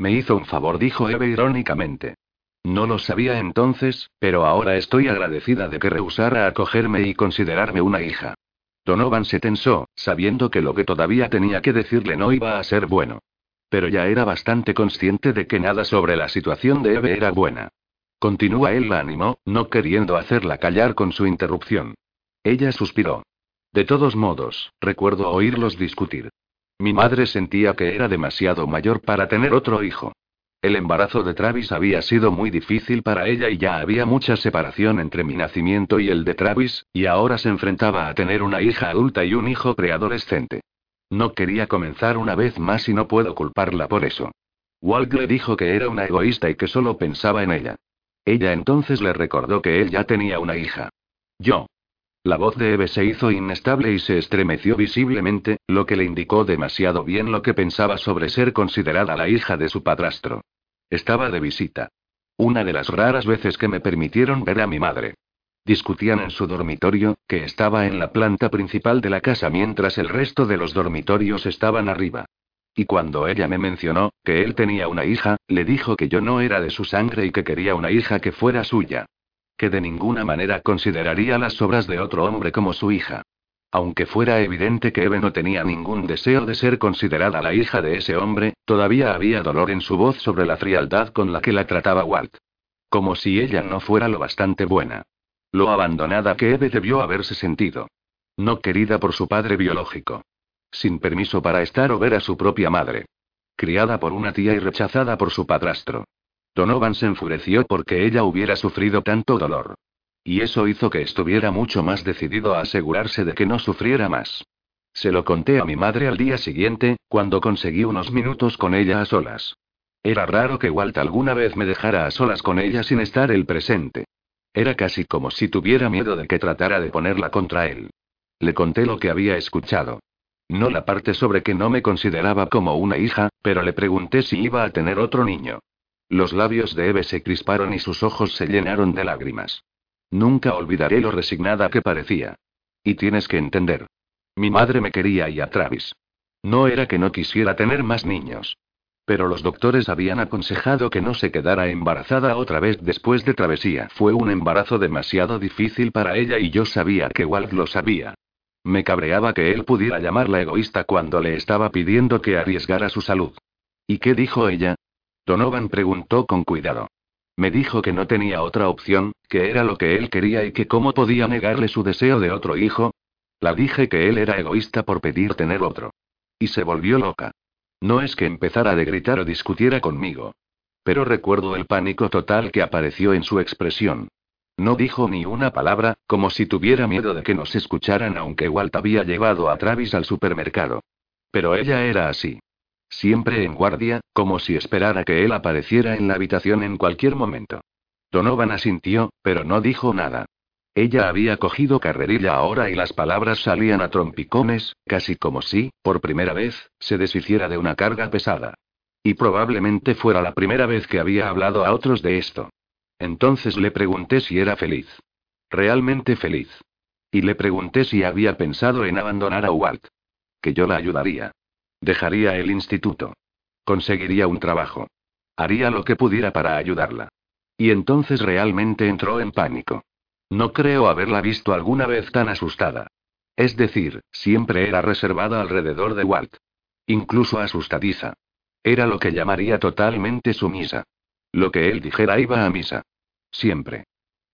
Me hizo un favor, dijo Eve irónicamente. No lo sabía entonces, pero ahora estoy agradecida de que rehusara acogerme y considerarme una hija. Donovan se tensó, sabiendo que lo que todavía tenía que decirle no iba a ser bueno. Pero ya era bastante consciente de que nada sobre la situación de Eve era buena. Continúa, él la animó, no queriendo hacerla callar con su interrupción. Ella suspiró. De todos modos, recuerdo oírlos discutir. Mi madre sentía que era demasiado mayor para tener otro hijo. El embarazo de Travis había sido muy difícil para ella y ya había mucha separación entre mi nacimiento y el de Travis, y ahora se enfrentaba a tener una hija adulta y un hijo preadolescente. No quería comenzar una vez más y no puedo culparla por eso. Walt le dijo que era una egoísta y que solo pensaba en ella. Ella entonces le recordó que él ya tenía una hija. Yo. La voz de Eve se hizo inestable y se estremeció visiblemente, lo que le indicó demasiado bien lo que pensaba sobre ser considerada la hija de su padrastro. Estaba de visita. Una de las raras veces que me permitieron ver a mi madre. Discutían en su dormitorio, que estaba en la planta principal de la casa mientras el resto de los dormitorios estaban arriba. Y cuando ella me mencionó, que él tenía una hija, le dijo que yo no era de su sangre y que quería una hija que fuera suya. Que de ninguna manera consideraría las obras de otro hombre como su hija. Aunque fuera evidente que Eve no tenía ningún deseo de ser considerada la hija de ese hombre, todavía había dolor en su voz sobre la frialdad con la que la trataba Walt. Como si ella no fuera lo bastante buena. Lo abandonada que Eve debió haberse sentido. No querida por su padre biológico. Sin permiso para estar o ver a su propia madre. Criada por una tía y rechazada por su padrastro. Donovan se enfureció porque ella hubiera sufrido tanto dolor. Y eso hizo que estuviera mucho más decidido a asegurarse de que no sufriera más. Se lo conté a mi madre al día siguiente, cuando conseguí unos minutos con ella a solas. Era raro que Walt alguna vez me dejara a solas con ella sin estar el presente. Era casi como si tuviera miedo de que tratara de ponerla contra él. Le conté lo que había escuchado. No la parte sobre que no me consideraba como una hija, pero le pregunté si iba a tener otro niño. Los labios de Eve se crisparon y sus ojos se llenaron de lágrimas. Nunca olvidaré lo resignada que parecía. Y tienes que entender. Mi madre me quería y a Travis. No era que no quisiera tener más niños. Pero los doctores habían aconsejado que no se quedara embarazada otra vez después de travesía. Fue un embarazo demasiado difícil para ella y yo sabía que Walt lo sabía. Me cabreaba que él pudiera llamarla egoísta cuando le estaba pidiendo que arriesgara su salud. ¿Y qué dijo ella? Donovan preguntó con cuidado. Me dijo que no tenía otra opción, que era lo que él quería y que cómo podía negarle su deseo de otro hijo. La dije que él era egoísta por pedir tener otro. Y se volvió loca. No es que empezara de gritar o discutiera conmigo. Pero recuerdo el pánico total que apareció en su expresión. No dijo ni una palabra, como si tuviera miedo de que nos escucharan aunque Walt había llevado a Travis al supermercado. Pero ella era así. Siempre en guardia, como si esperara que él apareciera en la habitación en cualquier momento. Donovan asintió, pero no dijo nada. Ella había cogido carrerilla ahora y las palabras salían a trompicones, casi como si, por primera vez, se deshiciera de una carga pesada. Y probablemente fuera la primera vez que había hablado a otros de esto. Entonces le pregunté si era feliz. Realmente feliz. Y le pregunté si había pensado en abandonar a Walt. Que yo la ayudaría. Dejaría el instituto. Conseguiría un trabajo. Haría lo que pudiera para ayudarla. Y entonces realmente entró en pánico. No creo haberla visto alguna vez tan asustada. Es decir, siempre era reservada alrededor de Walt. Incluso asustadiza. Era lo que llamaría totalmente sumisa. Lo que él dijera iba a misa. Siempre.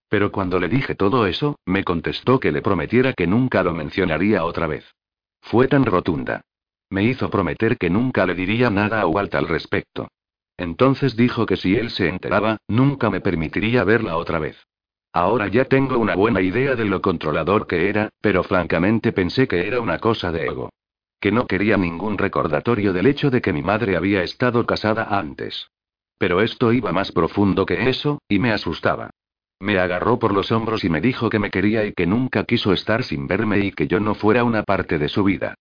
Pero cuando le dije todo eso, me contestó que le prometiera que nunca lo mencionaría otra vez. Fue tan rotunda. Me hizo prometer que nunca le diría nada a Walt al respecto. Entonces dijo que si él se enteraba, nunca me permitiría verla otra vez. Ahora ya tengo una buena idea de lo controlador que era, pero francamente pensé que era una cosa de ego. Que no quería ningún recordatorio del hecho de que mi madre había estado casada antes. Pero esto iba más profundo que eso, y me asustaba. Me agarró por los hombros y me dijo que me quería y que nunca quiso estar sin verme y que yo no fuera una parte de su vida.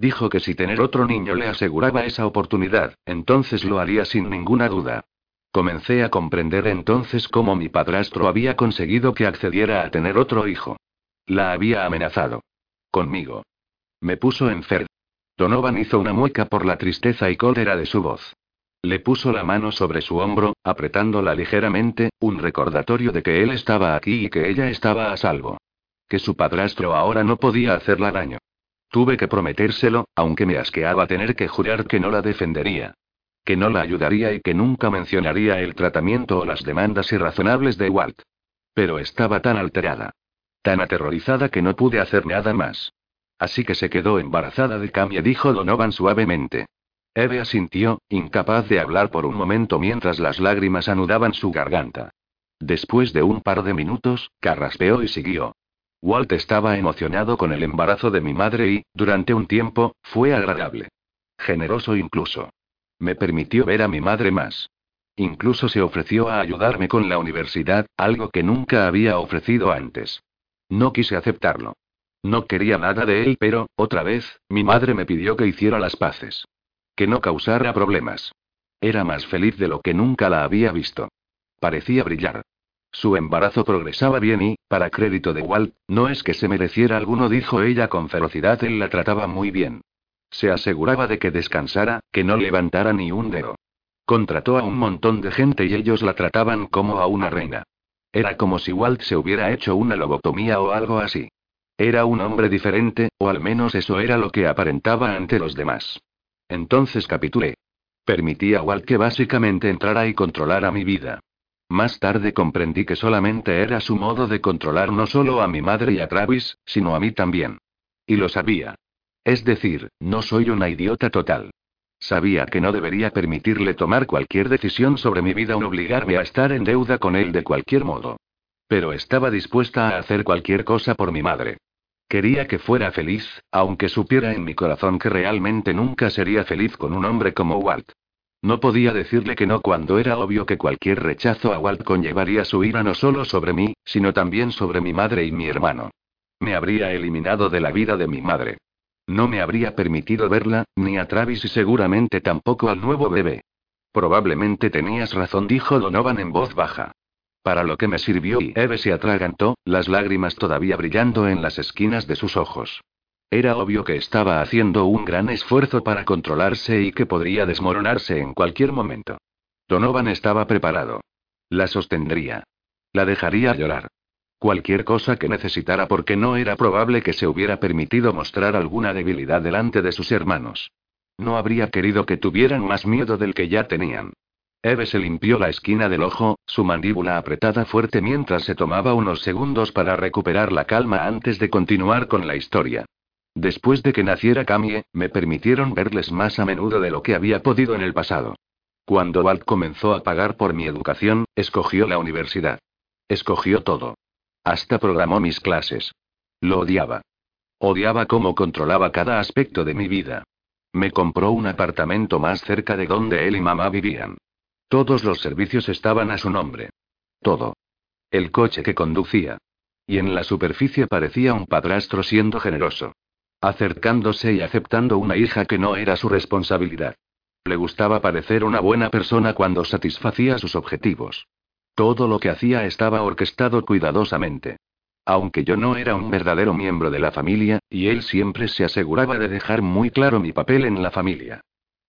Dijo que si tener otro niño le aseguraba esa oportunidad, entonces lo haría sin ninguna duda. Comencé a comprender entonces cómo mi padrastro había conseguido que accediera a tener otro hijo. La había amenazado. Conmigo. Me puso en fer. Donovan hizo una mueca por la tristeza y cólera de su voz. Le puso la mano sobre su hombro, apretándola ligeramente, un recordatorio de que él estaba aquí y que ella estaba a salvo. Que su padrastro ahora no podía hacerla daño. Tuve que prometérselo, aunque me asqueaba tener que jurar que no la defendería. Que no la ayudaría y que nunca mencionaría el tratamiento o las demandas irrazonables de Walt. Pero estaba tan alterada. Tan aterrorizada que no pude hacer nada más. Así que se quedó embarazada de Camille, dijo Donovan suavemente. Eve asintió, incapaz de hablar por un momento mientras las lágrimas anudaban su garganta. Después de un par de minutos, carraspeó y siguió. Walt estaba emocionado con el embarazo de mi madre y, durante un tiempo, fue agradable. Generoso incluso. Me permitió ver a mi madre más. Incluso se ofreció a ayudarme con la universidad, algo que nunca había ofrecido antes. No quise aceptarlo. No quería nada de él, pero, otra vez, mi madre me pidió que hiciera las paces. Que no causara problemas. Era más feliz de lo que nunca la había visto. Parecía brillar. Su embarazo progresaba bien y, para crédito de Walt, no es que se mereciera alguno, dijo ella con ferocidad, él la trataba muy bien. Se aseguraba de que descansara, que no levantara ni un dedo. Contrató a un montón de gente y ellos la trataban como a una reina. Era como si Walt se hubiera hecho una lobotomía o algo así. Era un hombre diferente, o al menos eso era lo que aparentaba ante los demás. Entonces capitulé. Permití a Walt que básicamente entrara y controlara mi vida. Más tarde comprendí que solamente era su modo de controlar no solo a mi madre y a Travis, sino a mí también. Y lo sabía. Es decir, no soy una idiota total. Sabía que no debería permitirle tomar cualquier decisión sobre mi vida o obligarme a estar en deuda con él de cualquier modo. Pero estaba dispuesta a hacer cualquier cosa por mi madre. Quería que fuera feliz, aunque supiera en mi corazón que realmente nunca sería feliz con un hombre como Walt. No podía decirle que no cuando era obvio que cualquier rechazo a Walt conllevaría su ira no solo sobre mí, sino también sobre mi madre y mi hermano. Me habría eliminado de la vida de mi madre. No me habría permitido verla, ni a Travis y seguramente tampoco al nuevo bebé. Probablemente tenías razón, dijo Donovan en voz baja. Para lo que me sirvió y Eve se atragantó, las lágrimas todavía brillando en las esquinas de sus ojos. Era obvio que estaba haciendo un gran esfuerzo para controlarse y que podría desmoronarse en cualquier momento. Donovan estaba preparado. La sostendría. La dejaría llorar. Cualquier cosa que necesitara porque no era probable que se hubiera permitido mostrar alguna debilidad delante de sus hermanos. No habría querido que tuvieran más miedo del que ya tenían. Eve se limpió la esquina del ojo, su mandíbula apretada fuerte mientras se tomaba unos segundos para recuperar la calma antes de continuar con la historia. Después de que naciera Camille, me permitieron verles más a menudo de lo que había podido en el pasado. Cuando Walt comenzó a pagar por mi educación, escogió la universidad. Escogió todo. Hasta programó mis clases. Lo odiaba. Odiaba cómo controlaba cada aspecto de mi vida. Me compró un apartamento más cerca de donde él y mamá vivían. Todos los servicios estaban a su nombre. Todo. El coche que conducía. Y en la superficie parecía un padrastro siendo generoso acercándose y aceptando una hija que no era su responsabilidad. Le gustaba parecer una buena persona cuando satisfacía sus objetivos. Todo lo que hacía estaba orquestado cuidadosamente. Aunque yo no era un verdadero miembro de la familia, y él siempre se aseguraba de dejar muy claro mi papel en la familia.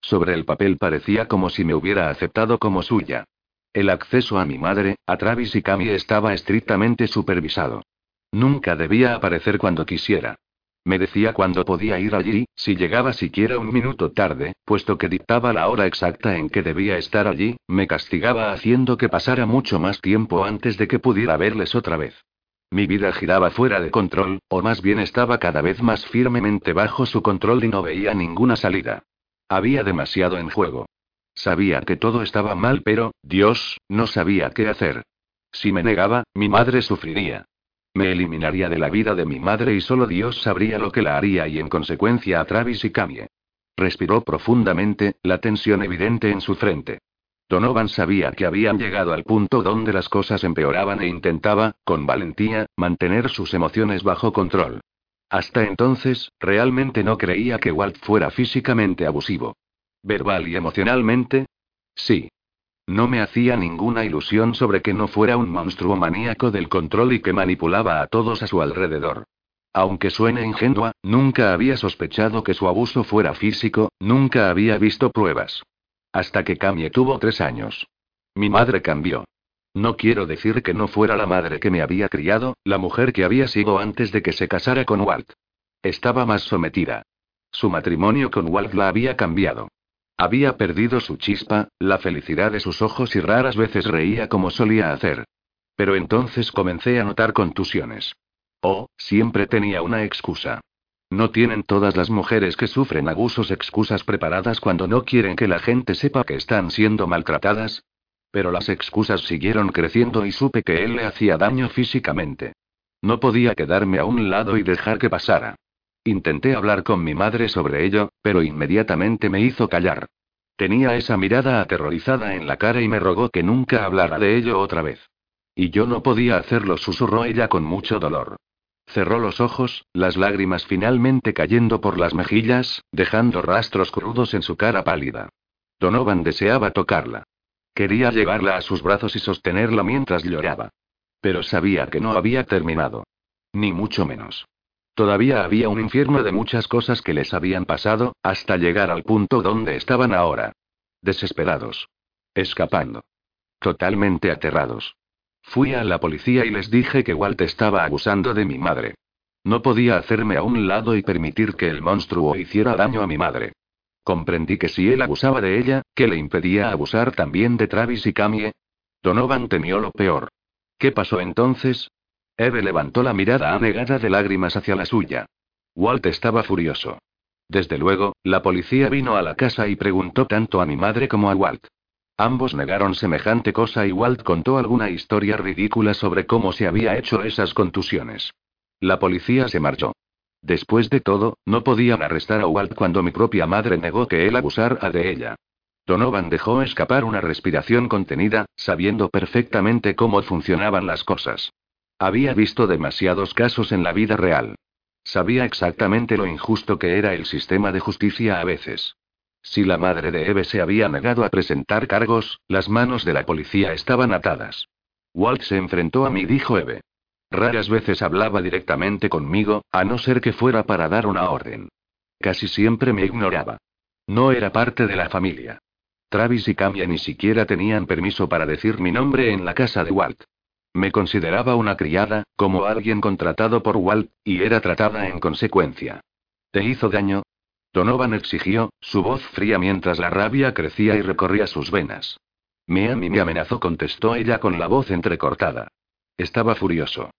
Sobre el papel parecía como si me hubiera aceptado como suya. El acceso a mi madre, a Travis y Cami estaba estrictamente supervisado. Nunca debía aparecer cuando quisiera. Me decía cuándo podía ir allí, si llegaba siquiera un minuto tarde, puesto que dictaba la hora exacta en que debía estar allí, me castigaba haciendo que pasara mucho más tiempo antes de que pudiera verles otra vez. Mi vida giraba fuera de control, o más bien estaba cada vez más firmemente bajo su control y no veía ninguna salida. Había demasiado en juego. Sabía que todo estaba mal, pero, Dios, no sabía qué hacer. Si me negaba, mi madre sufriría. Me eliminaría de la vida de mi madre y solo Dios sabría lo que la haría y en consecuencia a Travis y Camille. Respiró profundamente, la tensión evidente en su frente. Donovan sabía que habían llegado al punto donde las cosas empeoraban e intentaba, con valentía, mantener sus emociones bajo control. Hasta entonces, realmente no creía que Walt fuera físicamente abusivo. Verbal y emocionalmente. Sí. No me hacía ninguna ilusión sobre que no fuera un monstruo maníaco del control y que manipulaba a todos a su alrededor. Aunque suene ingenua, nunca había sospechado que su abuso fuera físico, nunca había visto pruebas. Hasta que Camille tuvo tres años. Mi madre cambió. No quiero decir que no fuera la madre que me había criado, la mujer que había sido antes de que se casara con Walt. Estaba más sometida. Su matrimonio con Walt la había cambiado. Había perdido su chispa, la felicidad de sus ojos y raras veces reía como solía hacer. Pero entonces comencé a notar contusiones. Oh, siempre tenía una excusa. ¿No tienen todas las mujeres que sufren abusos excusas preparadas cuando no quieren que la gente sepa que están siendo maltratadas? Pero las excusas siguieron creciendo y supe que él le hacía daño físicamente. No podía quedarme a un lado y dejar que pasara. Intenté hablar con mi madre sobre ello, pero inmediatamente me hizo callar. Tenía esa mirada aterrorizada en la cara y me rogó que nunca hablara de ello otra vez. Y yo no podía hacerlo, susurró ella con mucho dolor. Cerró los ojos, las lágrimas finalmente cayendo por las mejillas, dejando rastros crudos en su cara pálida. Donovan deseaba tocarla. Quería llevarla a sus brazos y sostenerla mientras lloraba. Pero sabía que no había terminado. Ni mucho menos. Todavía había un infierno de muchas cosas que les habían pasado, hasta llegar al punto donde estaban ahora. Desesperados. Escapando. Totalmente aterrados. Fui a la policía y les dije que Walt estaba abusando de mi madre. No podía hacerme a un lado y permitir que el monstruo hiciera daño a mi madre. Comprendí que si él abusaba de ella, que le impedía abusar también de Travis y Camille. Donovan temió lo peor. ¿Qué pasó entonces? Eve levantó la mirada anegada de lágrimas hacia la suya. Walt estaba furioso. Desde luego, la policía vino a la casa y preguntó tanto a mi madre como a Walt. Ambos negaron semejante cosa y Walt contó alguna historia ridícula sobre cómo se había hecho esas contusiones. La policía se marchó. Después de todo, no podían arrestar a Walt cuando mi propia madre negó que él abusara de ella. Donovan dejó escapar una respiración contenida, sabiendo perfectamente cómo funcionaban las cosas. Había visto demasiados casos en la vida real. Sabía exactamente lo injusto que era el sistema de justicia a veces. Si la madre de Eve se había negado a presentar cargos, las manos de la policía estaban atadas. Walt se enfrentó a mí, dijo Eve. Raras veces hablaba directamente conmigo, a no ser que fuera para dar una orden. Casi siempre me ignoraba. No era parte de la familia. Travis y Camia ni siquiera tenían permiso para decir mi nombre en la casa de Walt. Me consideraba una criada, como alguien contratado por Walt, y era tratada en consecuencia. ¿Te hizo daño? Donovan exigió, su voz fría mientras la rabia crecía y recorría sus venas. Miami me amenazó, contestó ella con la voz entrecortada. Estaba furioso.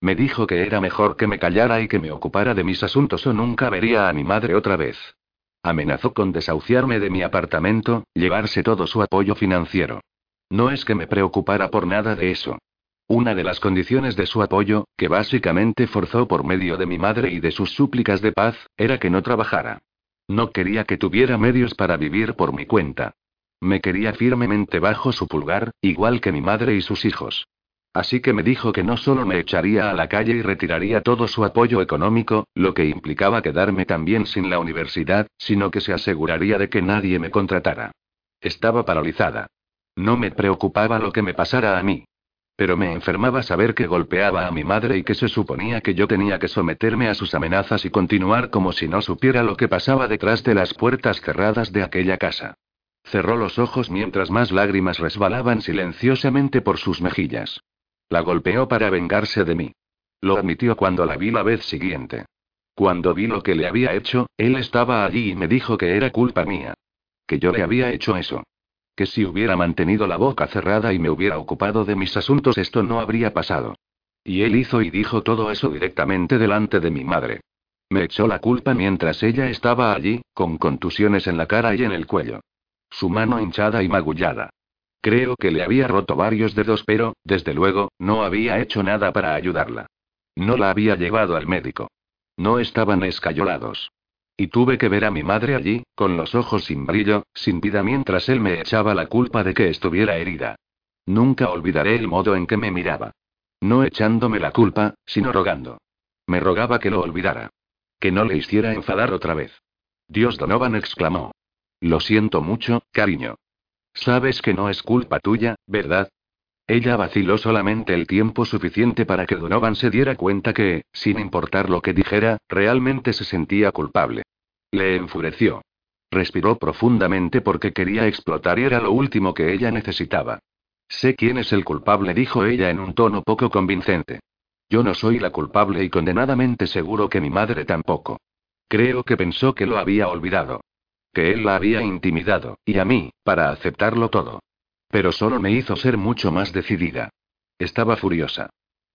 Me dijo que era mejor que me callara y que me ocupara de mis asuntos o nunca vería a mi madre otra vez. Amenazó con desahuciarme de mi apartamento, llevarse todo su apoyo financiero. No es que me preocupara por nada de eso. Una de las condiciones de su apoyo, que básicamente forzó por medio de mi madre y de sus súplicas de paz, era que no trabajara. No quería que tuviera medios para vivir por mi cuenta. Me quería firmemente bajo su pulgar, igual que mi madre y sus hijos. Así que me dijo que no solo me echaría a la calle y retiraría todo su apoyo económico, lo que implicaba quedarme también sin la universidad, sino que se aseguraría de que nadie me contratara. Estaba paralizada. No me preocupaba lo que me pasara a mí. Pero me enfermaba saber que golpeaba a mi madre y que se suponía que yo tenía que someterme a sus amenazas y continuar como si no supiera lo que pasaba detrás de las puertas cerradas de aquella casa. Cerró los ojos mientras más lágrimas resbalaban silenciosamente por sus mejillas. La golpeó para vengarse de mí. Lo admitió cuando la vi la vez siguiente. Cuando vi lo que le había hecho, él estaba allí y me dijo que era culpa mía. Que yo le había hecho eso. Que si hubiera mantenido la boca cerrada y me hubiera ocupado de mis asuntos esto no habría pasado. Y él hizo y dijo todo eso directamente delante de mi madre. Me echó la culpa mientras ella estaba allí, con contusiones en la cara y en el cuello. Su mano hinchada y magullada. Creo que le había roto varios dedos, pero, desde luego, no había hecho nada para ayudarla. No la había llevado al médico. No estaban escayolados. Y tuve que ver a mi madre allí, con los ojos sin brillo, sin vida mientras él me echaba la culpa de que estuviera herida. Nunca olvidaré el modo en que me miraba. No echándome la culpa, sino rogando. Me rogaba que lo olvidara. Que no le hiciera enfadar otra vez. Dios Donovan exclamó. Lo siento mucho, cariño. Sabes que no es culpa tuya, ¿verdad? Ella vaciló solamente el tiempo suficiente para que Donovan se diera cuenta que, sin importar lo que dijera, realmente se sentía culpable. Le enfureció. Respiró profundamente porque quería explotar y era lo último que ella necesitaba. Sé quién es el culpable, dijo ella en un tono poco convincente. Yo no soy la culpable y condenadamente seguro que mi madre tampoco. Creo que pensó que lo había olvidado. Que él la había intimidado, y a mí, para aceptarlo todo. Pero solo me hizo ser mucho más decidida. Estaba furiosa.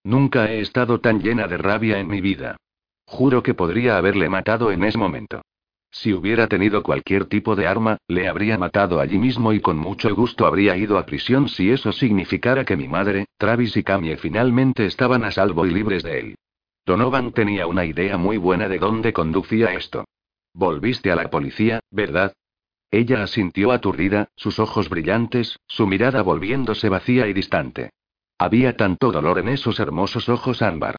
Nunca he estado tan llena de rabia en mi vida. Juro que podría haberle matado en ese momento. Si hubiera tenido cualquier tipo de arma, le habría matado allí mismo y con mucho gusto habría ido a prisión si eso significara que mi madre, Travis y Camille finalmente estaban a salvo y libres de él. Donovan tenía una idea muy buena de dónde conducía esto. Volviste a la policía, ¿verdad? Ella asintió aturdida, sus ojos brillantes, su mirada volviéndose vacía y distante. Había tanto dolor en esos hermosos ojos ámbar.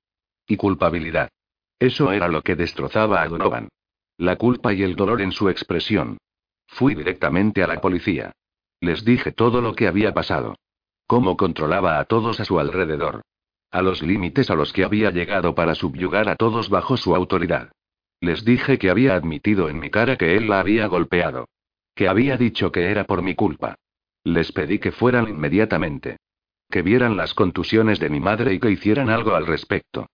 Y culpabilidad. Eso era lo que destrozaba a Donovan. La culpa y el dolor en su expresión. Fui directamente a la policía. Les dije todo lo que había pasado. Cómo controlaba a todos a su alrededor. A los límites a los que había llegado para subyugar a todos bajo su autoridad. Les dije que había admitido en mi cara que él la había golpeado. Que había dicho que era por mi culpa. Les pedí que fueran inmediatamente. Que vieran las contusiones de mi madre y que hicieran algo al respecto.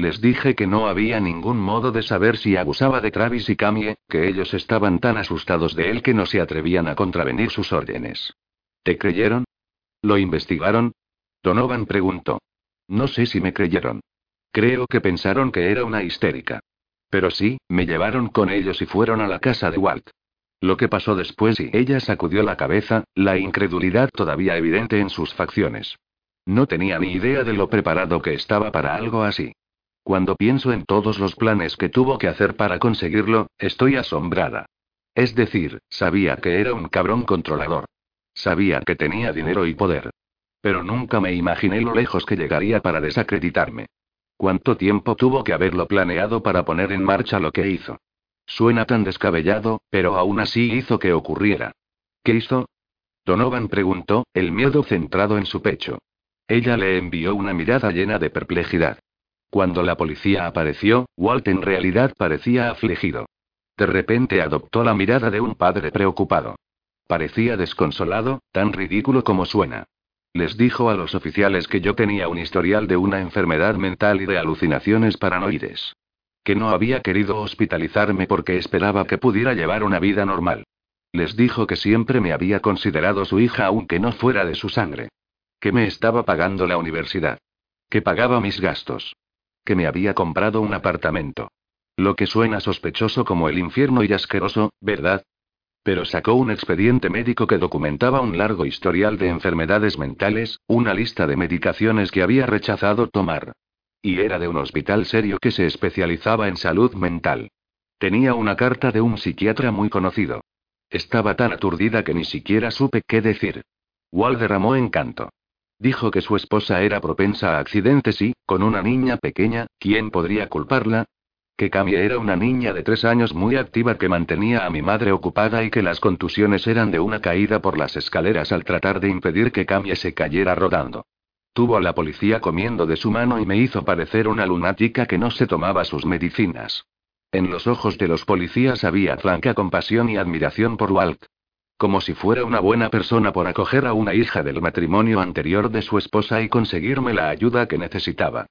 Les dije que no había ningún modo de saber si abusaba de Travis y Camille, que ellos estaban tan asustados de él que no se atrevían a contravenir sus órdenes. ¿Te creyeron? ¿Lo investigaron? Donovan preguntó. No sé si me creyeron. Creo que pensaron que era una histérica. Pero sí, me llevaron con ellos y fueron a la casa de Walt. Lo que pasó después y ella sacudió la cabeza, la incredulidad todavía evidente en sus facciones. No tenía ni idea de lo preparado que estaba para algo así. Cuando pienso en todos los planes que tuvo que hacer para conseguirlo, estoy asombrada. Es decir, sabía que era un cabrón controlador. Sabía que tenía dinero y poder. Pero nunca me imaginé lo lejos que llegaría para desacreditarme. ¿Cuánto tiempo tuvo que haberlo planeado para poner en marcha lo que hizo? Suena tan descabellado, pero aún así hizo que ocurriera. ¿Qué hizo? Donovan preguntó, el miedo centrado en su pecho. Ella le envió una mirada llena de perplejidad. Cuando la policía apareció, Walt en realidad parecía afligido. De repente adoptó la mirada de un padre preocupado. Parecía desconsolado, tan ridículo como suena. Les dijo a los oficiales que yo tenía un historial de una enfermedad mental y de alucinaciones paranoides. Que no había querido hospitalizarme porque esperaba que pudiera llevar una vida normal. Les dijo que siempre me había considerado su hija aunque no fuera de su sangre. Que me estaba pagando la universidad. Que pagaba mis gastos. Que me había comprado un apartamento. Lo que suena sospechoso como el infierno y asqueroso, ¿verdad? Pero sacó un expediente médico que documentaba un largo historial de enfermedades mentales, una lista de medicaciones que había rechazado tomar. Y era de un hospital serio que se especializaba en salud mental. Tenía una carta de un psiquiatra muy conocido. Estaba tan aturdida que ni siquiera supe qué decir. Walt derramó encanto. Dijo que su esposa era propensa a accidentes y, con una niña pequeña, ¿quién podría culparla? que Camille era una niña de tres años muy activa que mantenía a mi madre ocupada y que las contusiones eran de una caída por las escaleras al tratar de impedir que Camille se cayera rodando. Tuvo a la policía comiendo de su mano y me hizo parecer una lunática que no se tomaba sus medicinas. En los ojos de los policías había franca compasión y admiración por Walt. Como si fuera una buena persona por acoger a una hija del matrimonio anterior de su esposa y conseguirme la ayuda que necesitaba.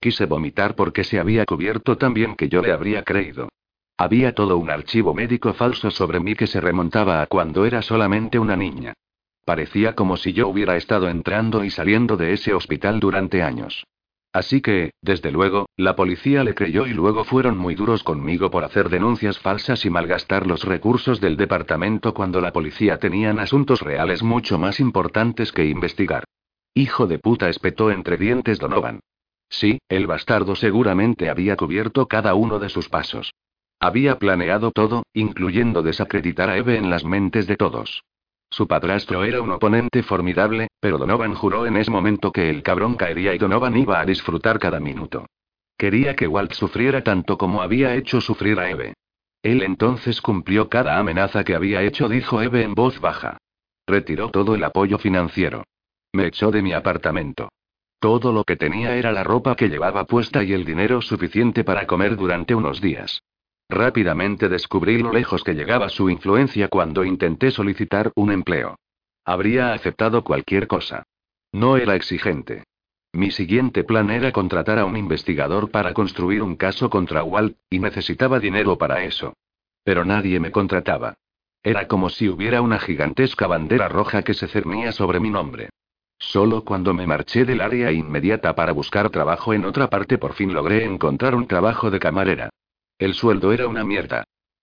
Quise vomitar porque se había cubierto tan bien que yo le habría creído. Había todo un archivo médico falso sobre mí que se remontaba a cuando era solamente una niña. Parecía como si yo hubiera estado entrando y saliendo de ese hospital durante años. Así que, desde luego, la policía le creyó y luego fueron muy duros conmigo por hacer denuncias falsas y malgastar los recursos del departamento cuando la policía tenían asuntos reales mucho más importantes que investigar. Hijo de puta espetó entre dientes Donovan. Sí, el bastardo seguramente había cubierto cada uno de sus pasos. Había planeado todo, incluyendo desacreditar a Eve en las mentes de todos. Su padrastro era un oponente formidable, pero Donovan juró en ese momento que el cabrón caería y Donovan iba a disfrutar cada minuto. Quería que Walt sufriera tanto como había hecho sufrir a Eve. Él entonces cumplió cada amenaza que había hecho, dijo Eve en voz baja. Retiró todo el apoyo financiero. Me echó de mi apartamento. Todo lo que tenía era la ropa que llevaba puesta y el dinero suficiente para comer durante unos días. Rápidamente descubrí lo lejos que llegaba su influencia cuando intenté solicitar un empleo. Habría aceptado cualquier cosa. No era exigente. Mi siguiente plan era contratar a un investigador para construir un caso contra Walt, y necesitaba dinero para eso. Pero nadie me contrataba. Era como si hubiera una gigantesca bandera roja que se cernía sobre mi nombre. Solo cuando me marché del área inmediata para buscar trabajo en otra parte por fin logré encontrar un trabajo de camarera. El sueldo era una mierda.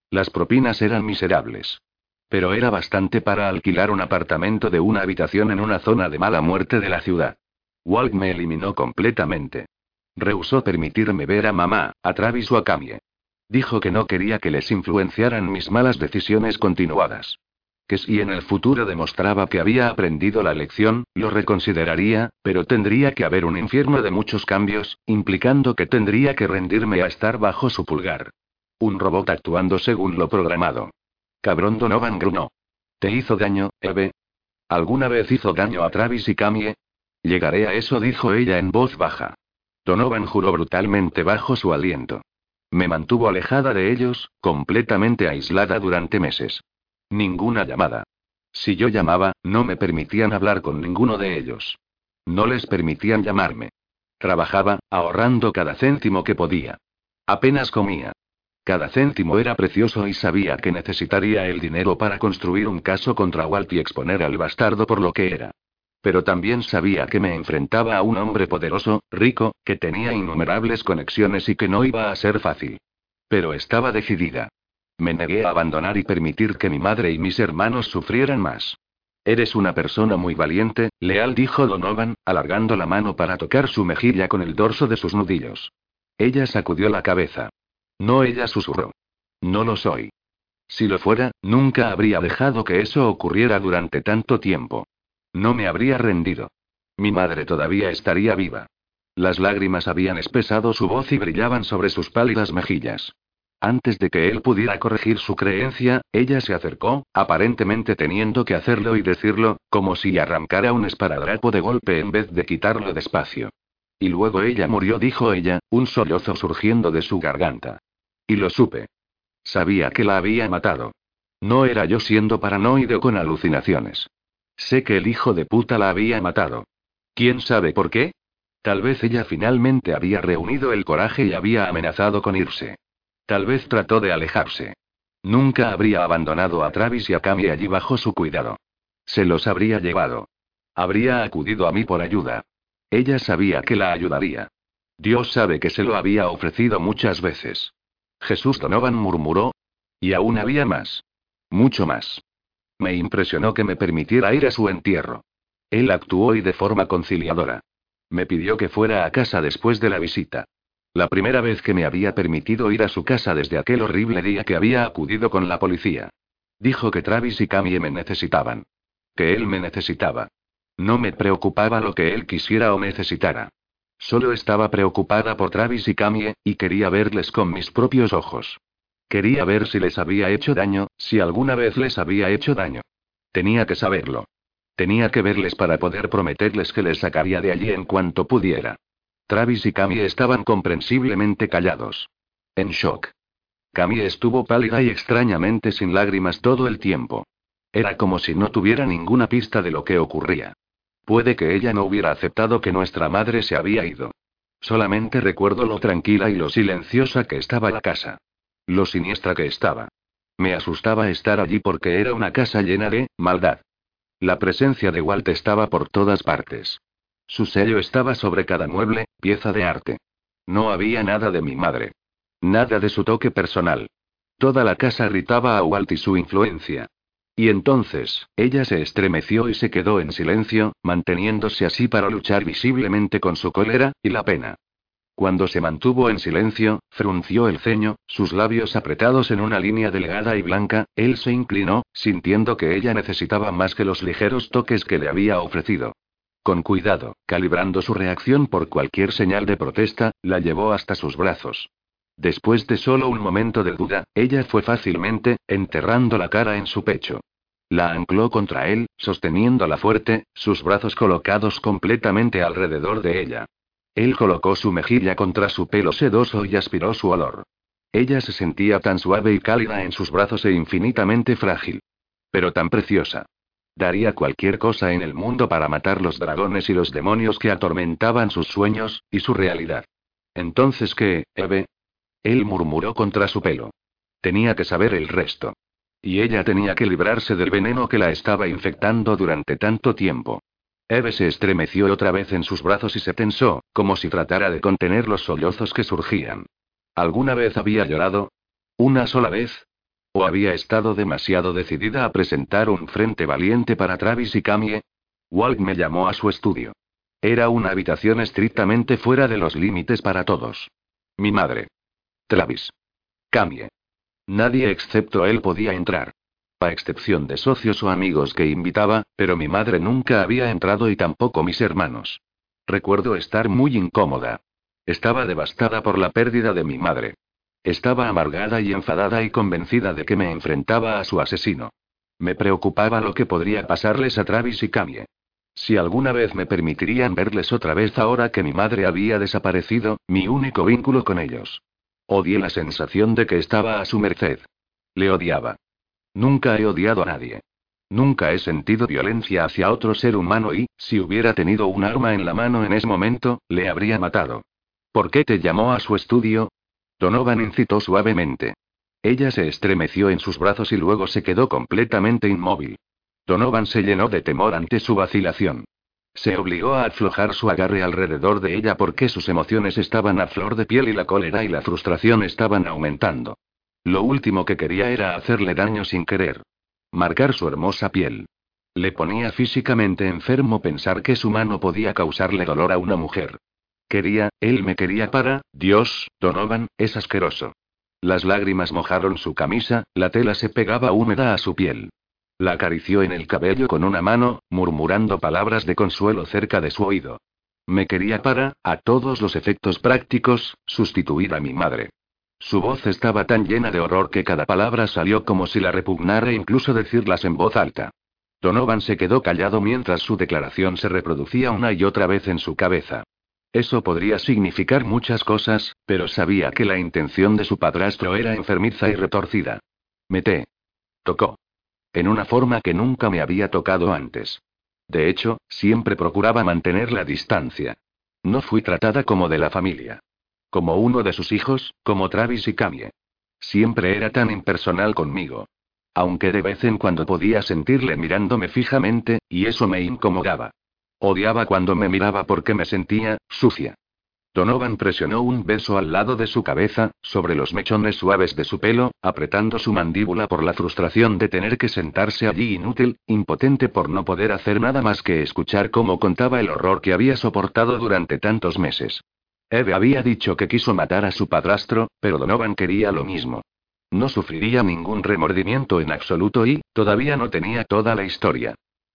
Las propinas eran miserables. Pero era bastante para alquilar un apartamento de una habitación en una zona de mala muerte de la ciudad. Walt me eliminó completamente. Rehusó permitirme ver a mamá, a Travis o a Camille. Dijo que no quería que les influenciaran mis malas decisiones continuadas que si en el futuro demostraba que había aprendido la lección, lo reconsideraría, pero tendría que haber un infierno de muchos cambios, implicando que tendría que rendirme a estar bajo su pulgar. Un robot actuando según lo programado. Cabrón Donovan grunó. ¿Te hizo daño, Eve? ¿Alguna vez hizo daño a Travis y Camille? Llegaré a eso, dijo ella en voz baja. Donovan juró brutalmente bajo su aliento. Me mantuvo alejada de ellos, completamente aislada durante meses. Ninguna llamada. Si yo llamaba, no me permitían hablar con ninguno de ellos. No les permitían llamarme. Trabajaba, ahorrando cada céntimo que podía. Apenas comía. Cada céntimo era precioso y sabía que necesitaría el dinero para construir un caso contra Walt y exponer al bastardo por lo que era. Pero también sabía que me enfrentaba a un hombre poderoso, rico, que tenía innumerables conexiones y que no iba a ser fácil. Pero estaba decidida. Me negué a abandonar y permitir que mi madre y mis hermanos sufrieran más. Eres una persona muy valiente, leal, dijo Donovan, alargando la mano para tocar su mejilla con el dorso de sus nudillos. Ella sacudió la cabeza. No, ella susurró. No lo soy. Si lo fuera, nunca habría dejado que eso ocurriera durante tanto tiempo. No me habría rendido. Mi madre todavía estaría viva. Las lágrimas habían espesado su voz y brillaban sobre sus pálidas mejillas. Antes de que él pudiera corregir su creencia, ella se acercó, aparentemente teniendo que hacerlo y decirlo, como si arrancara un esparadrapo de golpe en vez de quitarlo despacio. Y luego ella murió, dijo ella, un sollozo surgiendo de su garganta. Y lo supe. Sabía que la había matado. No era yo siendo paranoide con alucinaciones. Sé que el hijo de puta la había matado. ¿Quién sabe por qué? Tal vez ella finalmente había reunido el coraje y había amenazado con irse. Tal vez trató de alejarse. Nunca habría abandonado a Travis y a Cami allí bajo su cuidado. Se los habría llevado. Habría acudido a mí por ayuda. Ella sabía que la ayudaría. Dios sabe que se lo había ofrecido muchas veces. Jesús Donovan murmuró. Y aún había más. Mucho más. Me impresionó que me permitiera ir a su entierro. Él actuó y de forma conciliadora. Me pidió que fuera a casa después de la visita. La primera vez que me había permitido ir a su casa desde aquel horrible día que había acudido con la policía. Dijo que Travis y Camille me necesitaban. Que él me necesitaba. No me preocupaba lo que él quisiera o necesitara. Solo estaba preocupada por Travis y Camille, y quería verles con mis propios ojos. Quería ver si les había hecho daño, si alguna vez les había hecho daño. Tenía que saberlo. Tenía que verles para poder prometerles que les sacaría de allí en cuanto pudiera. Travis y Cami estaban comprensiblemente callados. En shock. Cami estuvo pálida y extrañamente sin lágrimas todo el tiempo. Era como si no tuviera ninguna pista de lo que ocurría. Puede que ella no hubiera aceptado que nuestra madre se había ido. Solamente recuerdo lo tranquila y lo silenciosa que estaba la casa. Lo siniestra que estaba. Me asustaba estar allí porque era una casa llena de maldad. La presencia de Walt estaba por todas partes. Su sello estaba sobre cada mueble, pieza de arte. No había nada de mi madre. Nada de su toque personal. Toda la casa gritaba a Walt y su influencia. Y entonces, ella se estremeció y se quedó en silencio, manteniéndose así para luchar visiblemente con su cólera, y la pena. Cuando se mantuvo en silencio, frunció el ceño, sus labios apretados en una línea delgada y blanca, él se inclinó, sintiendo que ella necesitaba más que los ligeros toques que le había ofrecido. Con cuidado, calibrando su reacción por cualquier señal de protesta, la llevó hasta sus brazos. Después de solo un momento de duda, ella fue fácilmente, enterrando la cara en su pecho. La ancló contra él, sosteniéndola fuerte, sus brazos colocados completamente alrededor de ella. Él colocó su mejilla contra su pelo sedoso y aspiró su olor. Ella se sentía tan suave y cálida en sus brazos e infinitamente frágil. Pero tan preciosa. Daría cualquier cosa en el mundo para matar los dragones y los demonios que atormentaban sus sueños, y su realidad. Entonces, ¿qué, Eve? Él murmuró contra su pelo. Tenía que saber el resto. Y ella tenía que librarse del veneno que la estaba infectando durante tanto tiempo. Eve se estremeció otra vez en sus brazos y se tensó, como si tratara de contener los sollozos que surgían. ¿Alguna vez había llorado? ¿Una sola vez? ¿O había estado demasiado decidida a presentar un frente valiente para Travis y Camille? Walt me llamó a su estudio. Era una habitación estrictamente fuera de los límites para todos. Mi madre. Travis. Camille. Nadie excepto él podía entrar. A excepción de socios o amigos que invitaba, pero mi madre nunca había entrado y tampoco mis hermanos. Recuerdo estar muy incómoda. Estaba devastada por la pérdida de mi madre. Estaba amargada y enfadada y convencida de que me enfrentaba a su asesino. Me preocupaba lo que podría pasarles a Travis y Camille. Si alguna vez me permitirían verles otra vez ahora que mi madre había desaparecido, mi único vínculo con ellos. Odié la sensación de que estaba a su merced. Le odiaba. Nunca he odiado a nadie. Nunca he sentido violencia hacia otro ser humano y, si hubiera tenido un arma en la mano en ese momento, le habría matado. ¿Por qué te llamó a su estudio? Donovan incitó suavemente. Ella se estremeció en sus brazos y luego se quedó completamente inmóvil. Donovan se llenó de temor ante su vacilación. Se obligó a aflojar su agarre alrededor de ella porque sus emociones estaban a flor de piel y la cólera y la frustración estaban aumentando. Lo último que quería era hacerle daño sin querer. Marcar su hermosa piel. Le ponía físicamente enfermo pensar que su mano podía causarle dolor a una mujer. Quería, él me quería para, Dios, Donovan, es asqueroso. Las lágrimas mojaron su camisa, la tela se pegaba húmeda a su piel. La acarició en el cabello con una mano, murmurando palabras de consuelo cerca de su oído. Me quería para, a todos los efectos prácticos, sustituir a mi madre. Su voz estaba tan llena de horror que cada palabra salió como si la repugnara incluso decirlas en voz alta. Donovan se quedó callado mientras su declaración se reproducía una y otra vez en su cabeza. Eso podría significar muchas cosas, pero sabía que la intención de su padrastro era enfermiza y retorcida. Mete. Tocó. En una forma que nunca me había tocado antes. De hecho, siempre procuraba mantener la distancia. No fui tratada como de la familia. Como uno de sus hijos, como Travis y Camie. Siempre era tan impersonal conmigo. Aunque de vez en cuando podía sentirle mirándome fijamente, y eso me incomodaba. Odiaba cuando me miraba porque me sentía, sucia. Donovan presionó un beso al lado de su cabeza, sobre los mechones suaves de su pelo, apretando su mandíbula por la frustración de tener que sentarse allí inútil, impotente por no poder hacer nada más que escuchar cómo contaba el horror que había soportado durante tantos meses. Eve había dicho que quiso matar a su padrastro, pero Donovan quería lo mismo. No sufriría ningún remordimiento en absoluto y, todavía no tenía toda la historia.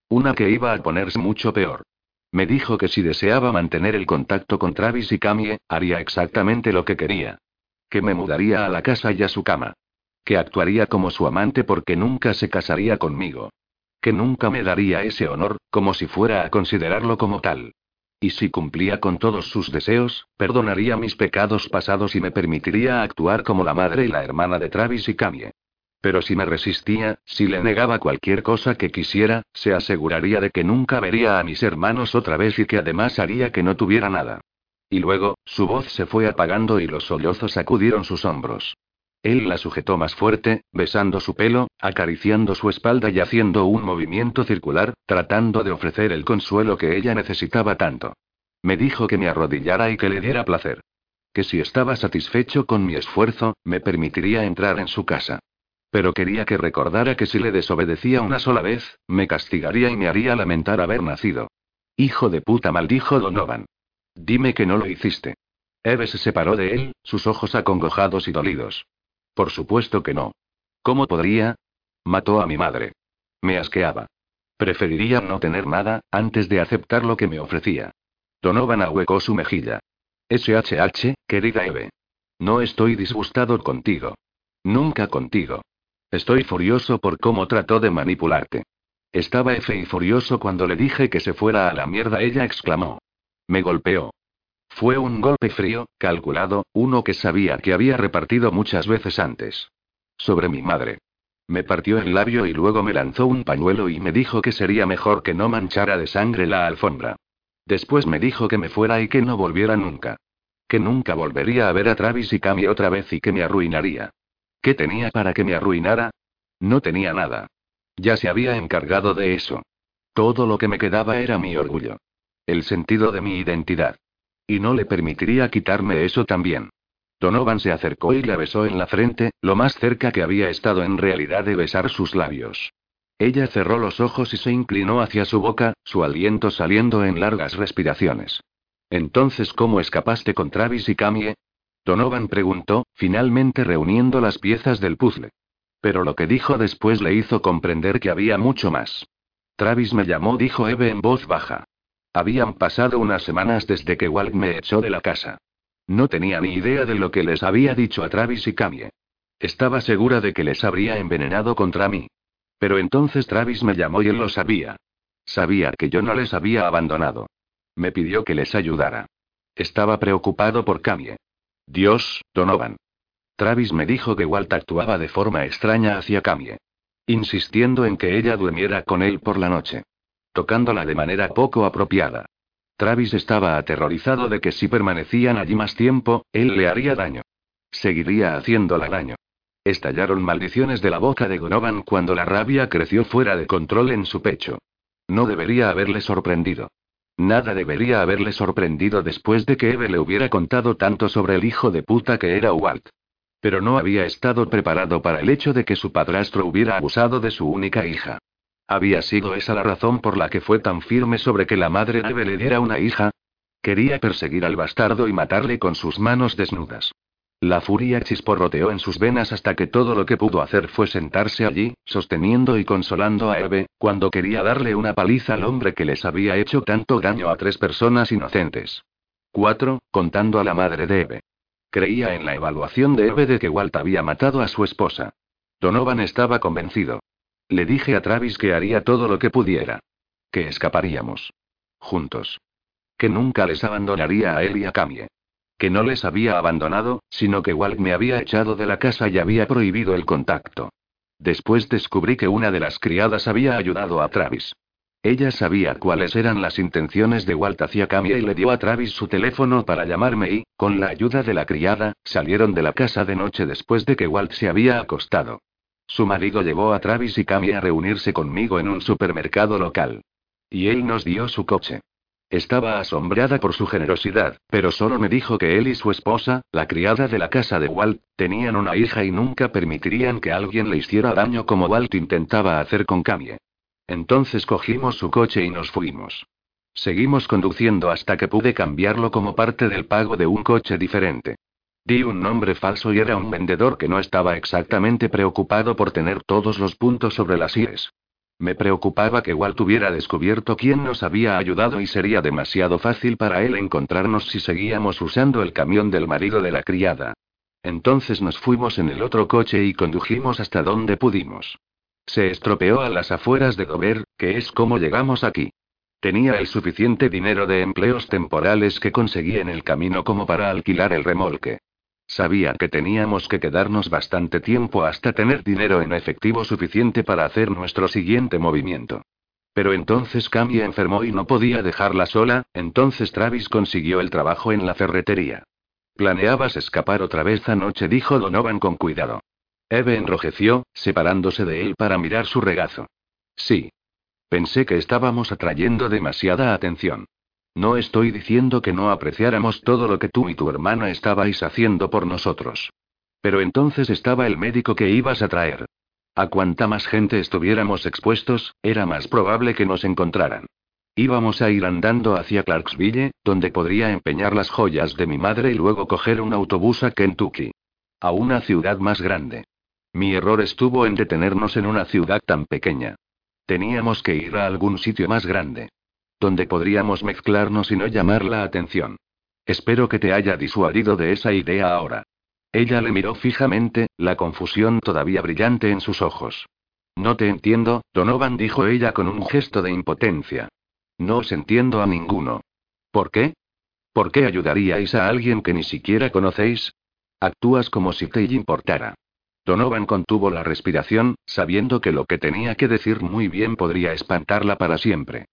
Una que iba a ponerse mucho peor. Me dijo que si deseaba mantener el contacto con Travis y Camie, haría exactamente lo que quería. Que me mudaría a la casa y a su cama. Que actuaría como su amante porque nunca se casaría conmigo. Que nunca me daría ese honor, como si fuera a considerarlo como tal. Y si cumplía con todos sus deseos, perdonaría mis pecados pasados y me permitiría actuar como la madre y la hermana de Travis y Camie. Pero si me resistía, si le negaba cualquier cosa que quisiera, se aseguraría de que nunca vería a mis hermanos otra vez y que además haría que no tuviera nada. Y luego, su voz se fue apagando y los sollozos sacudieron sus hombros. Él la sujetó más fuerte, besando su pelo, acariciando su espalda y haciendo un movimiento circular, tratando de ofrecer el consuelo que ella necesitaba tanto. Me dijo que me arrodillara y que le diera placer. Que si estaba satisfecho con mi esfuerzo, me permitiría entrar en su casa. Pero quería que recordara que si le desobedecía una sola vez, me castigaría y me haría lamentar haber nacido. Hijo de puta maldijo Donovan. Dime que no lo hiciste. Eve se separó de él, sus ojos acongojados y dolidos. Por supuesto que no. ¿Cómo podría? Mató a mi madre. Me asqueaba. Preferiría no tener nada, antes de aceptar lo que me ofrecía. Donovan ahuecó su mejilla. SHH, querida Eve. No estoy disgustado contigo. Nunca contigo. Estoy furioso por cómo trató de manipularte. Estaba F y furioso cuando le dije que se fuera a la mierda, ella exclamó. Me golpeó. Fue un golpe frío, calculado, uno que sabía que había repartido muchas veces antes. Sobre mi madre. Me partió el labio y luego me lanzó un pañuelo y me dijo que sería mejor que no manchara de sangre la alfombra. Después me dijo que me fuera y que no volviera nunca. Que nunca volvería a ver a Travis y Cami otra vez y que me arruinaría. ¿Qué tenía para que me arruinara? No tenía nada. Ya se había encargado de eso. Todo lo que me quedaba era mi orgullo. El sentido de mi identidad. Y no le permitiría quitarme eso también. Donovan se acercó y la besó en la frente, lo más cerca que había estado en realidad de besar sus labios. Ella cerró los ojos y se inclinó hacia su boca, su aliento saliendo en largas respiraciones. Entonces, ¿cómo escapaste con Travis y Camie? Donovan preguntó, finalmente reuniendo las piezas del puzzle. Pero lo que dijo después le hizo comprender que había mucho más. Travis me llamó, dijo Eve en voz baja. Habían pasado unas semanas desde que Walt me echó de la casa. No tenía ni idea de lo que les había dicho a Travis y Camie. Estaba segura de que les habría envenenado contra mí. Pero entonces Travis me llamó y él lo sabía. Sabía que yo no les había abandonado. Me pidió que les ayudara. Estaba preocupado por Camie. Dios, Donovan. Travis me dijo que Walt actuaba de forma extraña hacia Camie. Insistiendo en que ella durmiera con él por la noche tocándola de manera poco apropiada. Travis estaba aterrorizado de que si permanecían allí más tiempo, él le haría daño. Seguiría haciéndola daño. Estallaron maldiciones de la boca de Donovan cuando la rabia creció fuera de control en su pecho. No debería haberle sorprendido. Nada debería haberle sorprendido después de que Eve le hubiera contado tanto sobre el hijo de puta que era Walt. Pero no había estado preparado para el hecho de que su padrastro hubiera abusado de su única hija. ¿Había sido esa la razón por la que fue tan firme sobre que la madre de le diera una hija? Quería perseguir al bastardo y matarle con sus manos desnudas. La furia chisporroteó en sus venas hasta que todo lo que pudo hacer fue sentarse allí, sosteniendo y consolando a Eve, cuando quería darle una paliza al hombre que les había hecho tanto daño a tres personas inocentes. Cuatro, contando a la madre de Eve. Creía en la evaluación de Eve de que Walt había matado a su esposa. Donovan estaba convencido. Le dije a Travis que haría todo lo que pudiera. Que escaparíamos. Juntos. Que nunca les abandonaría a él y a Camille. Que no les había abandonado, sino que Walt me había echado de la casa y había prohibido el contacto. Después descubrí que una de las criadas había ayudado a Travis. Ella sabía cuáles eran las intenciones de Walt hacia Camille y le dio a Travis su teléfono para llamarme y, con la ayuda de la criada, salieron de la casa de noche después de que Walt se había acostado. Su marido llevó a Travis y Camille a reunirse conmigo en un supermercado local. Y él nos dio su coche. Estaba asombrada por su generosidad, pero solo me dijo que él y su esposa, la criada de la casa de Walt, tenían una hija y nunca permitirían que alguien le hiciera daño como Walt intentaba hacer con Camille. Entonces cogimos su coche y nos fuimos. Seguimos conduciendo hasta que pude cambiarlo como parte del pago de un coche diferente. Di un nombre falso y era un vendedor que no estaba exactamente preocupado por tener todos los puntos sobre las IES. Me preocupaba que Walt hubiera descubierto quién nos había ayudado y sería demasiado fácil para él encontrarnos si seguíamos usando el camión del marido de la criada. Entonces nos fuimos en el otro coche y condujimos hasta donde pudimos. Se estropeó a las afueras de Dover, que es como llegamos aquí. Tenía el suficiente dinero de empleos temporales que conseguí en el camino como para alquilar el remolque. Sabía que teníamos que quedarnos bastante tiempo hasta tener dinero en efectivo suficiente para hacer nuestro siguiente movimiento. Pero entonces Camille enfermó y no podía dejarla sola, entonces Travis consiguió el trabajo en la ferretería. ¿Planeabas escapar otra vez anoche? dijo Donovan con cuidado. Eve enrojeció, separándose de él para mirar su regazo. Sí. Pensé que estábamos atrayendo demasiada atención. No estoy diciendo que no apreciáramos todo lo que tú y tu hermana estabais haciendo por nosotros. Pero entonces estaba el médico que ibas a traer. A cuanta más gente estuviéramos expuestos, era más probable que nos encontraran. Íbamos a ir andando hacia Clarksville, donde podría empeñar las joyas de mi madre y luego coger un autobús a Kentucky. A una ciudad más grande. Mi error estuvo en detenernos en una ciudad tan pequeña. Teníamos que ir a algún sitio más grande. Donde podríamos mezclarnos y no llamar la atención. Espero que te haya disuadido de esa idea ahora. Ella le miró fijamente, la confusión todavía brillante en sus ojos. No te entiendo, Donovan dijo ella con un gesto de impotencia. No os entiendo a ninguno. ¿Por qué? ¿Por qué ayudaríais a alguien que ni siquiera conocéis? Actúas como si te importara. Donovan contuvo la respiración, sabiendo que lo que tenía que decir muy bien podría espantarla para siempre.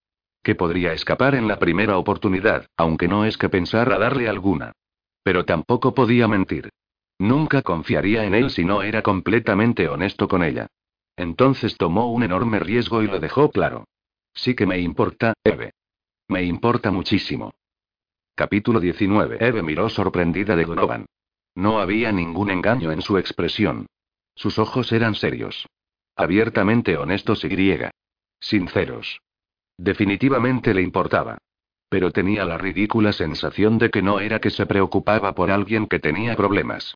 Que podría escapar en la primera oportunidad, aunque no es que pensara darle alguna. Pero tampoco podía mentir. Nunca confiaría en él si no era completamente honesto con ella. Entonces tomó un enorme riesgo y lo dejó claro. Sí que me importa, Eve. Me importa muchísimo. Capítulo 19. Eve miró sorprendida de Donovan. No había ningún engaño en su expresión. Sus ojos eran serios. Abiertamente honestos y griega. Sinceros. Definitivamente le importaba. Pero tenía la ridícula sensación de que no era que se preocupaba por alguien que tenía problemas.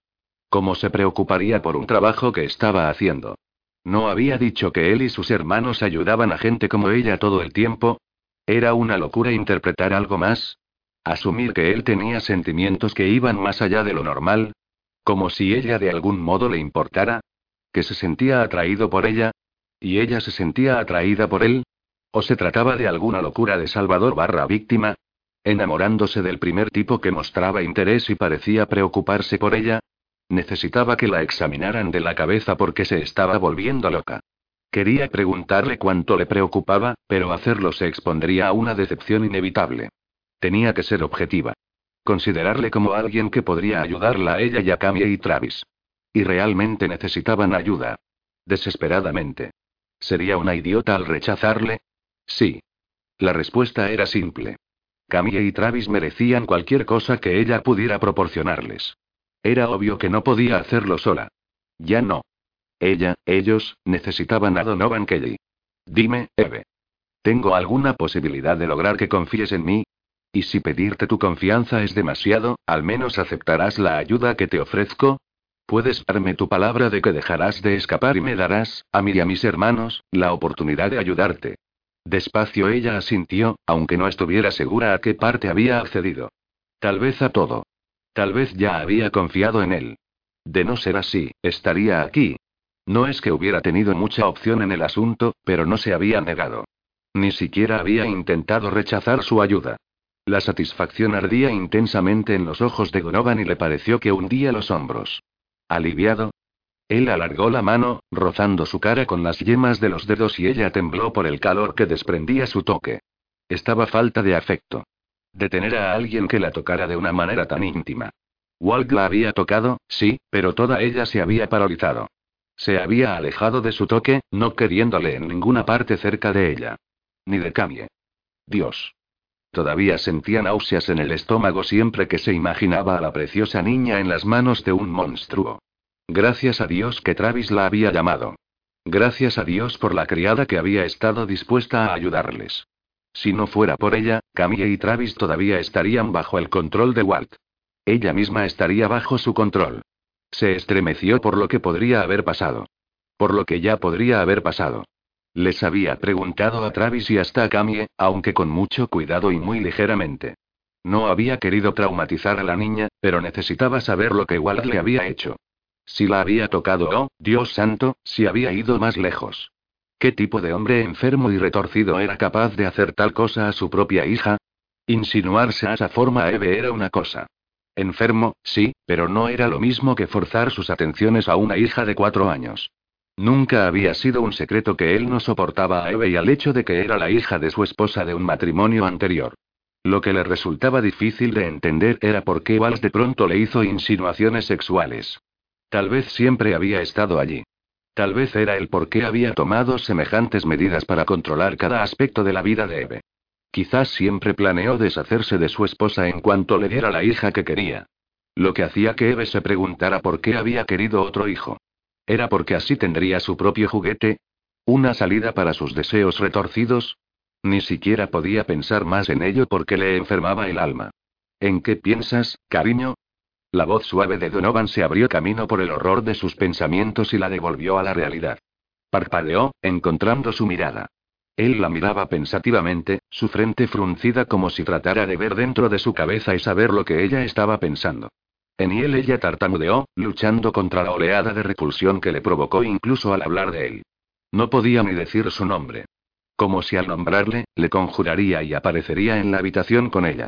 Como se preocuparía por un trabajo que estaba haciendo? ¿No había dicho que él y sus hermanos ayudaban a gente como ella todo el tiempo? ¿Era una locura interpretar algo más? ¿Asumir que él tenía sentimientos que iban más allá de lo normal? Como si ella de algún modo le importara. Que se sentía atraído por ella. ¿Y ella se sentía atraída por él? ¿O se trataba de alguna locura de Salvador barra víctima? ¿Enamorándose del primer tipo que mostraba interés y parecía preocuparse por ella? Necesitaba que la examinaran de la cabeza porque se estaba volviendo loca. Quería preguntarle cuánto le preocupaba, pero hacerlo se expondría a una decepción inevitable. Tenía que ser objetiva. Considerarle como alguien que podría ayudarla a ella y a Camille y Travis. Y realmente necesitaban ayuda. Desesperadamente. ¿Sería una idiota al rechazarle? Sí. La respuesta era simple. Camille y Travis merecían cualquier cosa que ella pudiera proporcionarles. Era obvio que no podía hacerlo sola. Ya no. Ella, ellos, necesitaban a Donovan Kelly. Dime, Eve. ¿Tengo alguna posibilidad de lograr que confíes en mí? Y si pedirte tu confianza es demasiado, al menos aceptarás la ayuda que te ofrezco. ¿Puedes darme tu palabra de que dejarás de escapar y me darás, a mí y a mis hermanos, la oportunidad de ayudarte? Despacio ella asintió, aunque no estuviera segura a qué parte había accedido. Tal vez a todo. Tal vez ya había confiado en él. De no ser así, estaría aquí. No es que hubiera tenido mucha opción en el asunto, pero no se había negado. Ni siquiera había intentado rechazar su ayuda. La satisfacción ardía intensamente en los ojos de Donovan y le pareció que hundía los hombros. Aliviado. Él alargó la mano, rozando su cara con las yemas de los dedos y ella tembló por el calor que desprendía su toque. Estaba falta de afecto. De tener a alguien que la tocara de una manera tan íntima. Walt la había tocado, sí, pero toda ella se había paralizado. Se había alejado de su toque, no queriéndole en ninguna parte cerca de ella. Ni de Camie. Dios. Todavía sentía náuseas en el estómago siempre que se imaginaba a la preciosa niña en las manos de un monstruo. Gracias a Dios que Travis la había llamado. Gracias a Dios por la criada que había estado dispuesta a ayudarles. Si no fuera por ella, Camille y Travis todavía estarían bajo el control de Walt. Ella misma estaría bajo su control. Se estremeció por lo que podría haber pasado. Por lo que ya podría haber pasado. Les había preguntado a Travis y hasta a Camille, aunque con mucho cuidado y muy ligeramente. No había querido traumatizar a la niña, pero necesitaba saber lo que Walt le había hecho. Si la había tocado oh, Dios santo, si había ido más lejos. ¿Qué tipo de hombre enfermo y retorcido era capaz de hacer tal cosa a su propia hija? Insinuarse a esa forma a Eve era una cosa. Enfermo, sí, pero no era lo mismo que forzar sus atenciones a una hija de cuatro años. Nunca había sido un secreto que él no soportaba a Eve y al hecho de que era la hija de su esposa de un matrimonio anterior. Lo que le resultaba difícil de entender era por qué Vals de pronto le hizo insinuaciones sexuales. Tal vez siempre había estado allí. Tal vez era el por qué había tomado semejantes medidas para controlar cada aspecto de la vida de Eve. Quizás siempre planeó deshacerse de su esposa en cuanto le diera la hija que quería. Lo que hacía que Eve se preguntara por qué había querido otro hijo. ¿Era porque así tendría su propio juguete? ¿Una salida para sus deseos retorcidos? Ni siquiera podía pensar más en ello porque le enfermaba el alma. ¿En qué piensas, cariño? La voz suave de Donovan se abrió camino por el horror de sus pensamientos y la devolvió a la realidad. Parpadeó, encontrando su mirada. Él la miraba pensativamente, su frente fruncida como si tratara de ver dentro de su cabeza y saber lo que ella estaba pensando. En él ella tartamudeó, luchando contra la oleada de repulsión que le provocó incluso al hablar de él. No podía ni decir su nombre. Como si al nombrarle, le conjuraría y aparecería en la habitación con ella.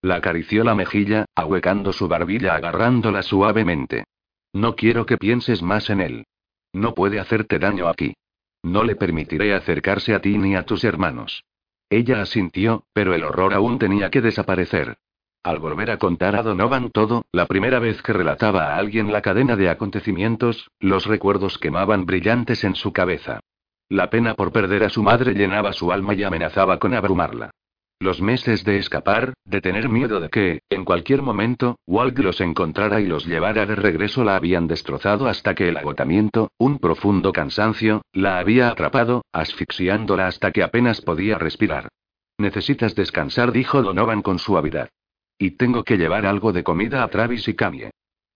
La acarició la mejilla, ahuecando su barbilla agarrándola suavemente. No quiero que pienses más en él. No puede hacerte daño aquí. No le permitiré acercarse a ti ni a tus hermanos. Ella asintió, pero el horror aún tenía que desaparecer. Al volver a contar a Donovan todo, la primera vez que relataba a alguien la cadena de acontecimientos, los recuerdos quemaban brillantes en su cabeza. La pena por perder a su madre llenaba su alma y amenazaba con abrumarla. Los meses de escapar, de tener miedo de que, en cualquier momento, Walt los encontrara y los llevara de regreso la habían destrozado hasta que el agotamiento, un profundo cansancio, la había atrapado, asfixiándola hasta que apenas podía respirar. Necesitas descansar, dijo Donovan con suavidad. Y tengo que llevar algo de comida a Travis y Camille.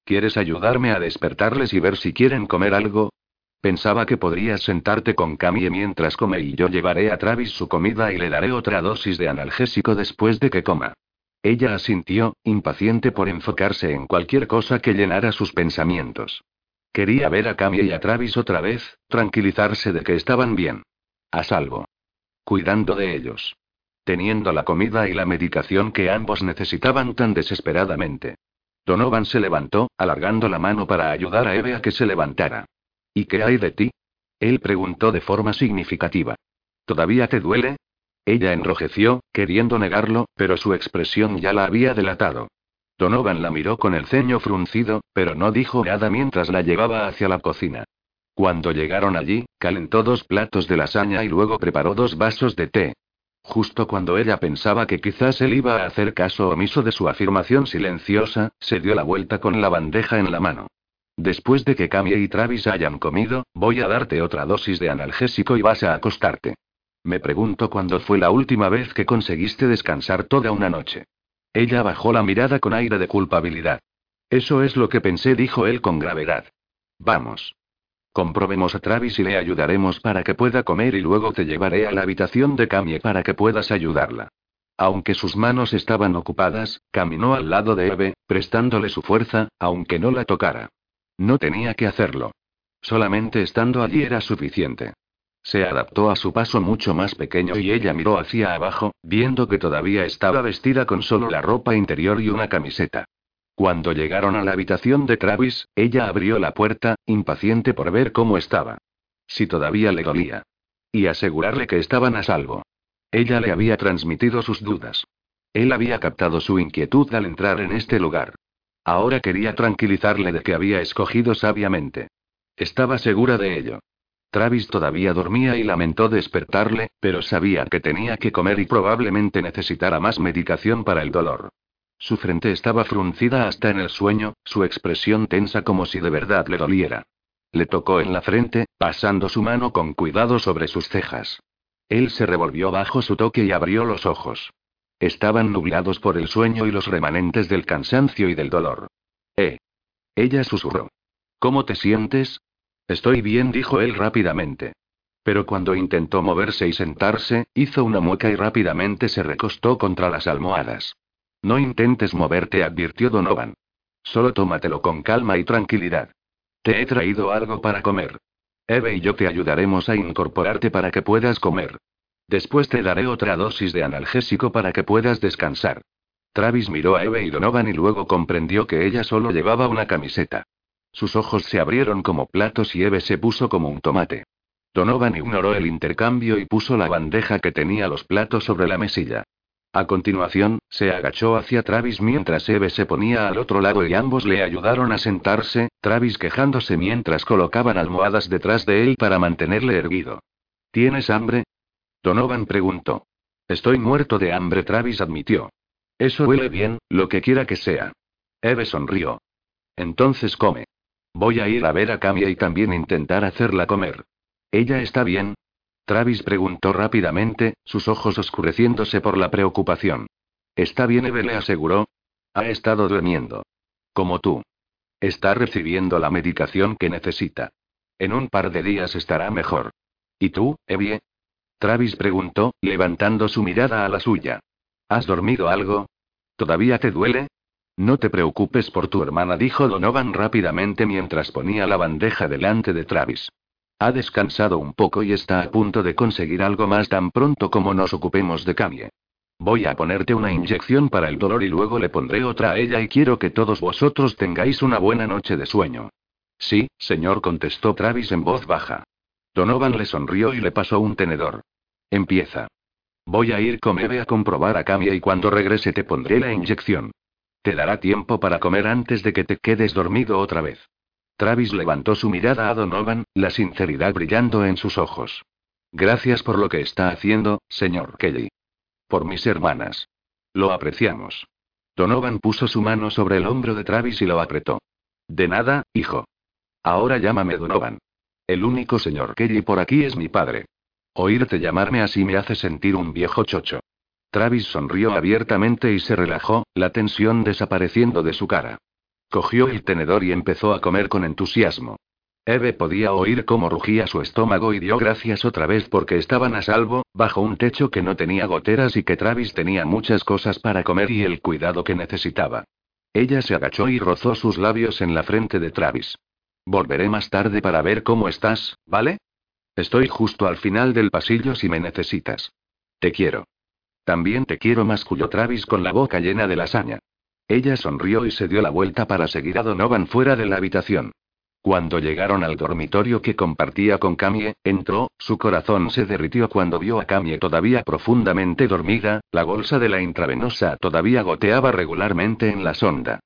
¿Quieres ayudarme a despertarles y ver si quieren comer algo? Pensaba que podrías sentarte con Camille mientras come y yo llevaré a Travis su comida y le daré otra dosis de analgésico después de que coma. Ella asintió, impaciente por enfocarse en cualquier cosa que llenara sus pensamientos. Quería ver a Camille y a Travis otra vez, tranquilizarse de que estaban bien. A salvo. Cuidando de ellos. Teniendo la comida y la medicación que ambos necesitaban tan desesperadamente. Donovan se levantó, alargando la mano para ayudar a Eve a que se levantara. ¿Y qué hay de ti? Él preguntó de forma significativa. ¿Todavía te duele? Ella enrojeció, queriendo negarlo, pero su expresión ya la había delatado. Donovan la miró con el ceño fruncido, pero no dijo nada mientras la llevaba hacia la cocina. Cuando llegaron allí, calentó dos platos de lasaña y luego preparó dos vasos de té. Justo cuando ella pensaba que quizás él iba a hacer caso omiso de su afirmación silenciosa, se dio la vuelta con la bandeja en la mano. Después de que Camille y Travis hayan comido, voy a darte otra dosis de analgésico y vas a acostarte. Me pregunto cuándo fue la última vez que conseguiste descansar toda una noche. Ella bajó la mirada con aire de culpabilidad. Eso es lo que pensé, dijo él con gravedad. Vamos. Comprobemos a Travis y le ayudaremos para que pueda comer y luego te llevaré a la habitación de Camille para que puedas ayudarla. Aunque sus manos estaban ocupadas, caminó al lado de Eve, prestándole su fuerza, aunque no la tocara. No tenía que hacerlo. Solamente estando allí era suficiente. Se adaptó a su paso mucho más pequeño y ella miró hacia abajo, viendo que todavía estaba vestida con solo la ropa interior y una camiseta. Cuando llegaron a la habitación de Travis, ella abrió la puerta, impaciente por ver cómo estaba. Si todavía le dolía. Y asegurarle que estaban a salvo. Ella le había transmitido sus dudas. Él había captado su inquietud al entrar en este lugar. Ahora quería tranquilizarle de que había escogido sabiamente. Estaba segura de ello. Travis todavía dormía y lamentó despertarle, pero sabía que tenía que comer y probablemente necesitara más medicación para el dolor. Su frente estaba fruncida hasta en el sueño, su expresión tensa como si de verdad le doliera. Le tocó en la frente, pasando su mano con cuidado sobre sus cejas. Él se revolvió bajo su toque y abrió los ojos. Estaban nublados por el sueño y los remanentes del cansancio y del dolor. Eh. Ella susurró. ¿Cómo te sientes? Estoy bien, dijo él rápidamente. Pero cuando intentó moverse y sentarse, hizo una mueca y rápidamente se recostó contra las almohadas. No intentes moverte, advirtió Donovan. Solo tómatelo con calma y tranquilidad. Te he traído algo para comer. Eve y yo te ayudaremos a incorporarte para que puedas comer. Después te daré otra dosis de analgésico para que puedas descansar. Travis miró a Eve y Donovan y luego comprendió que ella solo llevaba una camiseta. Sus ojos se abrieron como platos y Eve se puso como un tomate. Donovan ignoró el intercambio y puso la bandeja que tenía los platos sobre la mesilla. A continuación, se agachó hacia Travis mientras Eve se ponía al otro lado y ambos le ayudaron a sentarse, Travis quejándose mientras colocaban almohadas detrás de él para mantenerle erguido. ¿Tienes hambre? Donovan preguntó. Estoy muerto de hambre, Travis admitió. Eso huele bien, lo que quiera que sea. Eve sonrió. Entonces come. Voy a ir a ver a Camia y también intentar hacerla comer. ¿Ella está bien? Travis preguntó rápidamente, sus ojos oscureciéndose por la preocupación. Está bien, Eve le aseguró. Ha estado durmiendo. Como tú. Está recibiendo la medicación que necesita. En un par de días estará mejor. ¿Y tú, Evie? Travis preguntó, levantando su mirada a la suya. ¿Has dormido algo? ¿Todavía te duele? No te preocupes por tu hermana, dijo Donovan rápidamente mientras ponía la bandeja delante de Travis. Ha descansado un poco y está a punto de conseguir algo más tan pronto como nos ocupemos de Camille. Voy a ponerte una inyección para el dolor y luego le pondré otra a ella y quiero que todos vosotros tengáis una buena noche de sueño. Sí, señor, contestó Travis en voz baja. Donovan le sonrió y le pasó un tenedor. Empieza. Voy a ir con Eve a comprobar a Camille y cuando regrese te pondré la inyección. Te dará tiempo para comer antes de que te quedes dormido otra vez. Travis levantó su mirada a Donovan, la sinceridad brillando en sus ojos. Gracias por lo que está haciendo, señor Kelly. Por mis hermanas. Lo apreciamos. Donovan puso su mano sobre el hombro de Travis y lo apretó. De nada, hijo. Ahora llámame Donovan. El único señor Kelly por aquí es mi padre. Oírte llamarme así me hace sentir un viejo chocho. Travis sonrió abiertamente y se relajó, la tensión desapareciendo de su cara. Cogió el tenedor y empezó a comer con entusiasmo. Eve podía oír cómo rugía su estómago y dio gracias otra vez porque estaban a salvo, bajo un techo que no tenía goteras y que Travis tenía muchas cosas para comer y el cuidado que necesitaba. Ella se agachó y rozó sus labios en la frente de Travis. Volveré más tarde para ver cómo estás, ¿vale? Estoy justo al final del pasillo si me necesitas. Te quiero. También te quiero, masculló Travis con la boca llena de lasaña. Ella sonrió y se dio la vuelta para seguir a Donovan fuera de la habitación. Cuando llegaron al dormitorio que compartía con Camille, entró, su corazón se derritió cuando vio a Camille todavía profundamente dormida, la bolsa de la intravenosa todavía goteaba regularmente en la sonda.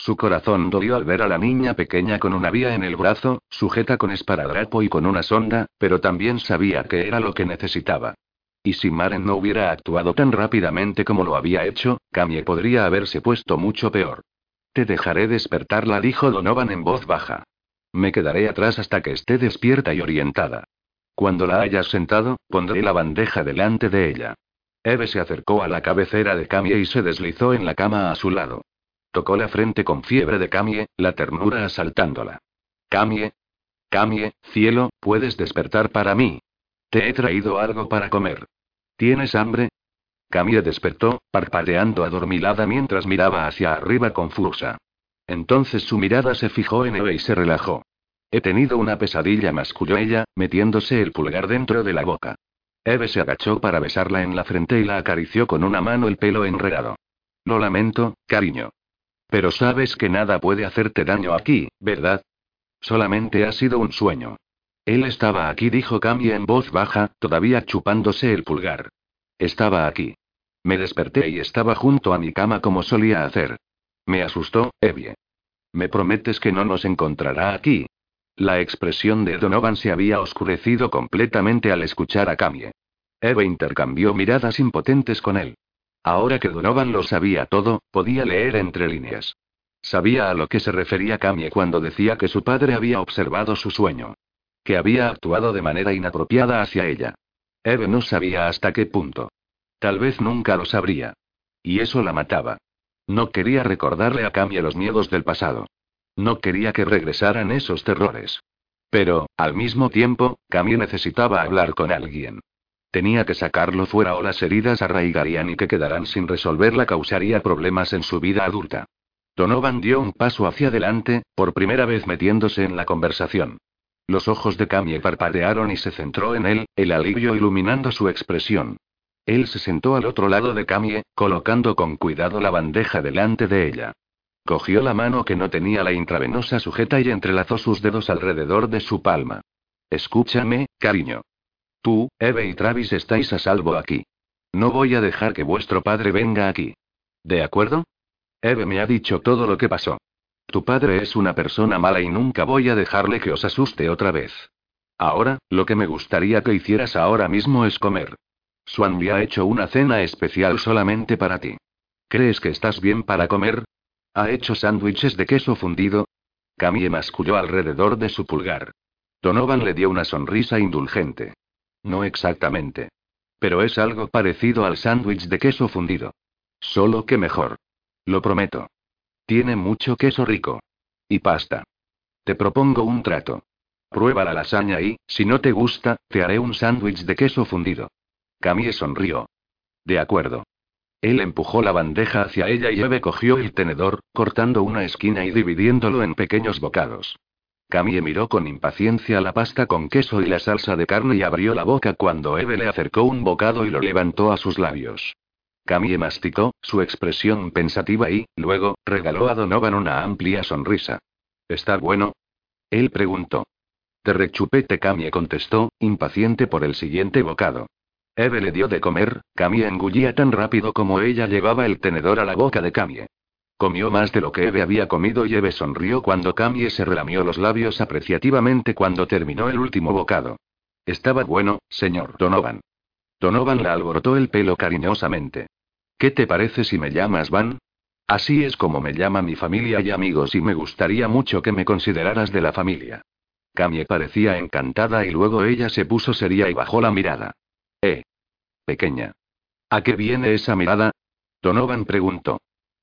Su corazón dolió al ver a la niña pequeña con una vía en el brazo, sujeta con esparadrapo y con una sonda, pero también sabía que era lo que necesitaba. Y si Maren no hubiera actuado tan rápidamente como lo había hecho, Camille podría haberse puesto mucho peor. Te dejaré despertarla, dijo Donovan en voz baja. Me quedaré atrás hasta que esté despierta y orientada. Cuando la hayas sentado, pondré la bandeja delante de ella. Eve se acercó a la cabecera de Camille y se deslizó en la cama a su lado. Tocó la frente con fiebre de Camille, la ternura asaltándola. Camille. Camille, cielo, puedes despertar para mí. Te he traído algo para comer. ¿Tienes hambre? Camille despertó, parpadeando adormilada mientras miraba hacia arriba confusa. Entonces su mirada se fijó en Eve y se relajó. He tenido una pesadilla, masculló ella, metiéndose el pulgar dentro de la boca. Eve se agachó para besarla en la frente y la acarició con una mano el pelo enredado. Lo lamento, cariño. Pero sabes que nada puede hacerte daño aquí, ¿verdad? Solamente ha sido un sueño. Él estaba aquí, dijo Camille en voz baja, todavía chupándose el pulgar. Estaba aquí. Me desperté y estaba junto a mi cama como solía hacer. Me asustó, Evie. ¿Me prometes que no nos encontrará aquí? La expresión de Donovan se había oscurecido completamente al escuchar a Camille. Eve intercambió miradas impotentes con él. Ahora que Donovan lo sabía todo, podía leer entre líneas. Sabía a lo que se refería Camille cuando decía que su padre había observado su sueño. Que había actuado de manera inapropiada hacia ella. Eve no sabía hasta qué punto. Tal vez nunca lo sabría. Y eso la mataba. No quería recordarle a Camille los miedos del pasado. No quería que regresaran esos terrores. Pero, al mismo tiempo, Camille necesitaba hablar con alguien. Tenía que sacarlo fuera o las heridas arraigarían y que quedarán sin resolver la causaría problemas en su vida adulta. Donovan dio un paso hacia adelante, por primera vez metiéndose en la conversación. Los ojos de Camille parpadearon y se centró en él, el alivio iluminando su expresión. Él se sentó al otro lado de Camille, colocando con cuidado la bandeja delante de ella. Cogió la mano que no tenía la intravenosa sujeta y entrelazó sus dedos alrededor de su palma. Escúchame, cariño. Tú, Eve y Travis estáis a salvo aquí. No voy a dejar que vuestro padre venga aquí. ¿De acuerdo? Eve me ha dicho todo lo que pasó. Tu padre es una persona mala y nunca voy a dejarle que os asuste otra vez. Ahora, lo que me gustaría que hicieras ahora mismo es comer. Swan ha hecho una cena especial solamente para ti. ¿Crees que estás bien para comer? ¿Ha hecho sándwiches de queso fundido? Camille masculló alrededor de su pulgar. Donovan le dio una sonrisa indulgente. No exactamente. Pero es algo parecido al sándwich de queso fundido. Solo que mejor. Lo prometo. Tiene mucho queso rico. Y pasta. Te propongo un trato. Prueba la lasaña y, si no te gusta, te haré un sándwich de queso fundido. Camille sonrió. De acuerdo. Él empujó la bandeja hacia ella y Eve cogió el tenedor, cortando una esquina y dividiéndolo en pequeños bocados. Camille miró con impaciencia la pasta con queso y la salsa de carne y abrió la boca cuando Eve le acercó un bocado y lo levantó a sus labios. Camille masticó, su expresión pensativa y, luego, regaló a Donovan una amplia sonrisa. ¿Está bueno? Él preguntó. Te rechupete Camille contestó, impaciente por el siguiente bocado. Eve le dio de comer, Camille engullía tan rápido como ella llevaba el tenedor a la boca de Camille. Comió más de lo que Eve había comido y Eve sonrió cuando Camille se relamió los labios apreciativamente cuando terminó el último bocado. Estaba bueno, señor Donovan. Donovan la alborotó el pelo cariñosamente. ¿Qué te parece si me llamas Van? Así es como me llama mi familia y amigos y me gustaría mucho que me consideraras de la familia. Camille parecía encantada y luego ella se puso seria y bajó la mirada. Eh. Pequeña. ¿A qué viene esa mirada? Donovan preguntó.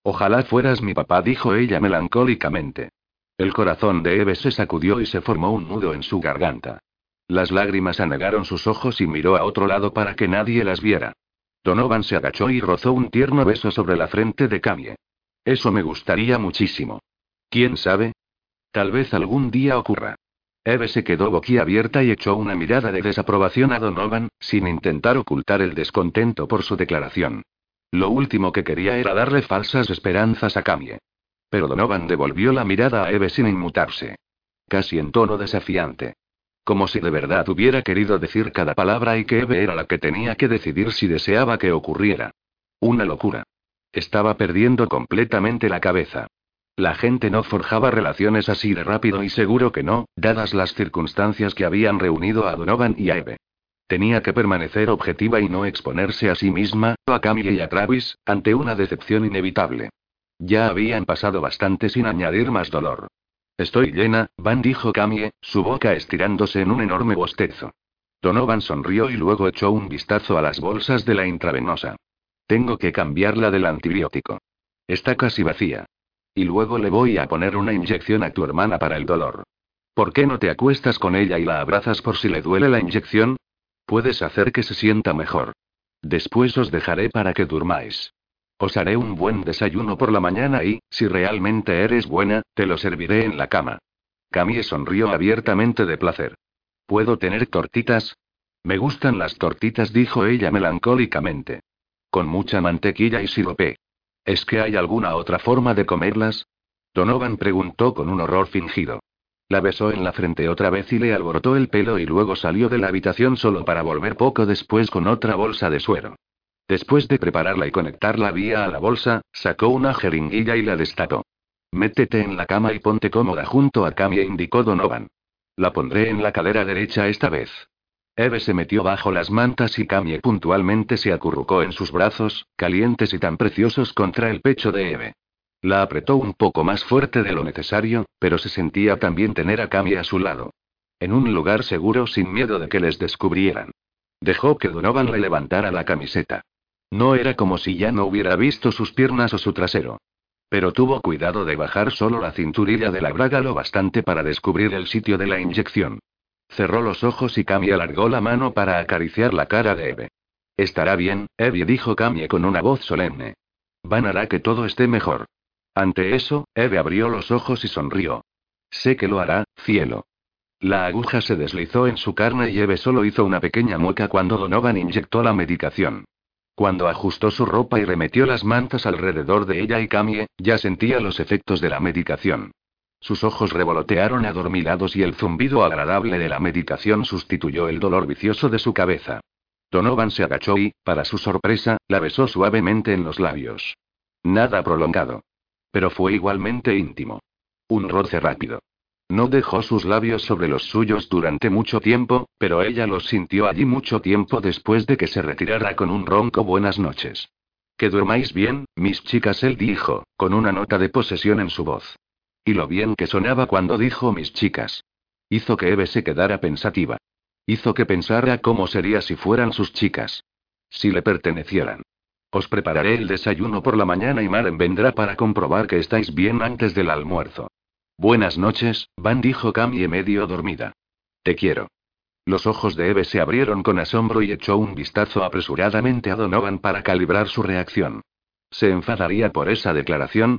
Ojalá fueras mi papá, dijo ella melancólicamente. El corazón de Eve se sacudió y se formó un nudo en su garganta. Las lágrimas anegaron sus ojos y miró a otro lado para que nadie las viera. Donovan se agachó y rozó un tierno beso sobre la frente de Camille. Eso me gustaría muchísimo. ¿Quién sabe? Tal vez algún día ocurra. Eve se quedó boquiabierta y echó una mirada de desaprobación a Donovan, sin intentar ocultar el descontento por su declaración. Lo último que quería era darle falsas esperanzas a Camille. Pero Donovan devolvió la mirada a Eve sin inmutarse. Casi en tono desafiante. Como si de verdad hubiera querido decir cada palabra y que Eve era la que tenía que decidir si deseaba que ocurriera. Una locura. Estaba perdiendo completamente la cabeza. La gente no forjaba relaciones así de rápido y seguro que no, dadas las circunstancias que habían reunido a Donovan y a Eve. Tenía que permanecer objetiva y no exponerse a sí misma, a Camille y a Travis, ante una decepción inevitable. Ya habían pasado bastante sin añadir más dolor. Estoy llena, Van dijo Camille, su boca estirándose en un enorme bostezo. Donovan sonrió y luego echó un vistazo a las bolsas de la intravenosa. Tengo que cambiarla del antibiótico. Está casi vacía. Y luego le voy a poner una inyección a tu hermana para el dolor. ¿Por qué no te acuestas con ella y la abrazas por si le duele la inyección? Puedes hacer que se sienta mejor. Después os dejaré para que durmáis. Os haré un buen desayuno por la mañana y, si realmente eres buena, te lo serviré en la cama. Camille sonrió abiertamente de placer. ¿Puedo tener tortitas? Me gustan las tortitas, dijo ella melancólicamente. Con mucha mantequilla y sirope. ¿Es que hay alguna otra forma de comerlas? Donovan preguntó con un horror fingido. La besó en la frente otra vez y le alborotó el pelo y luego salió de la habitación solo para volver poco después con otra bolsa de suero. Después de prepararla y conectarla vía a la bolsa, sacó una jeringuilla y la destapó. Métete en la cama y ponte cómoda junto a Camille, indicó Donovan. La pondré en la cadera derecha esta vez. Eve se metió bajo las mantas y Camille puntualmente se acurrucó en sus brazos, calientes y tan preciosos contra el pecho de Eve. La apretó un poco más fuerte de lo necesario, pero se sentía también tener a Camille a su lado. En un lugar seguro sin miedo de que les descubrieran. Dejó que Donovan le levantara la camiseta. No era como si ya no hubiera visto sus piernas o su trasero. Pero tuvo cuidado de bajar solo la cinturilla de la braga lo bastante para descubrir el sitio de la inyección. Cerró los ojos y Camille alargó la mano para acariciar la cara de Eve. Estará bien, Evie dijo Camille con una voz solemne. Van hará que todo esté mejor. Ante eso, Eve abrió los ojos y sonrió. Sé que lo hará, cielo. La aguja se deslizó en su carne y Eve solo hizo una pequeña mueca cuando Donovan inyectó la medicación. Cuando ajustó su ropa y remetió las mantas alrededor de ella y Camille, ya sentía los efectos de la medicación. Sus ojos revolotearon adormilados y el zumbido agradable de la medicación sustituyó el dolor vicioso de su cabeza. Donovan se agachó y, para su sorpresa, la besó suavemente en los labios. Nada prolongado. Pero fue igualmente íntimo. Un roce rápido. No dejó sus labios sobre los suyos durante mucho tiempo, pero ella los sintió allí mucho tiempo después de que se retirara con un ronco buenas noches. Que durmáis bien, mis chicas, él dijo, con una nota de posesión en su voz. Y lo bien que sonaba cuando dijo mis chicas. Hizo que Eve se quedara pensativa. Hizo que pensara cómo sería si fueran sus chicas. Si le pertenecieran. Os prepararé el desayuno por la mañana y Maren vendrá para comprobar que estáis bien antes del almuerzo. Buenas noches, Van dijo Camille medio dormida. Te quiero. Los ojos de Eve se abrieron con asombro y echó un vistazo apresuradamente a Donovan para calibrar su reacción. ¿Se enfadaría por esa declaración?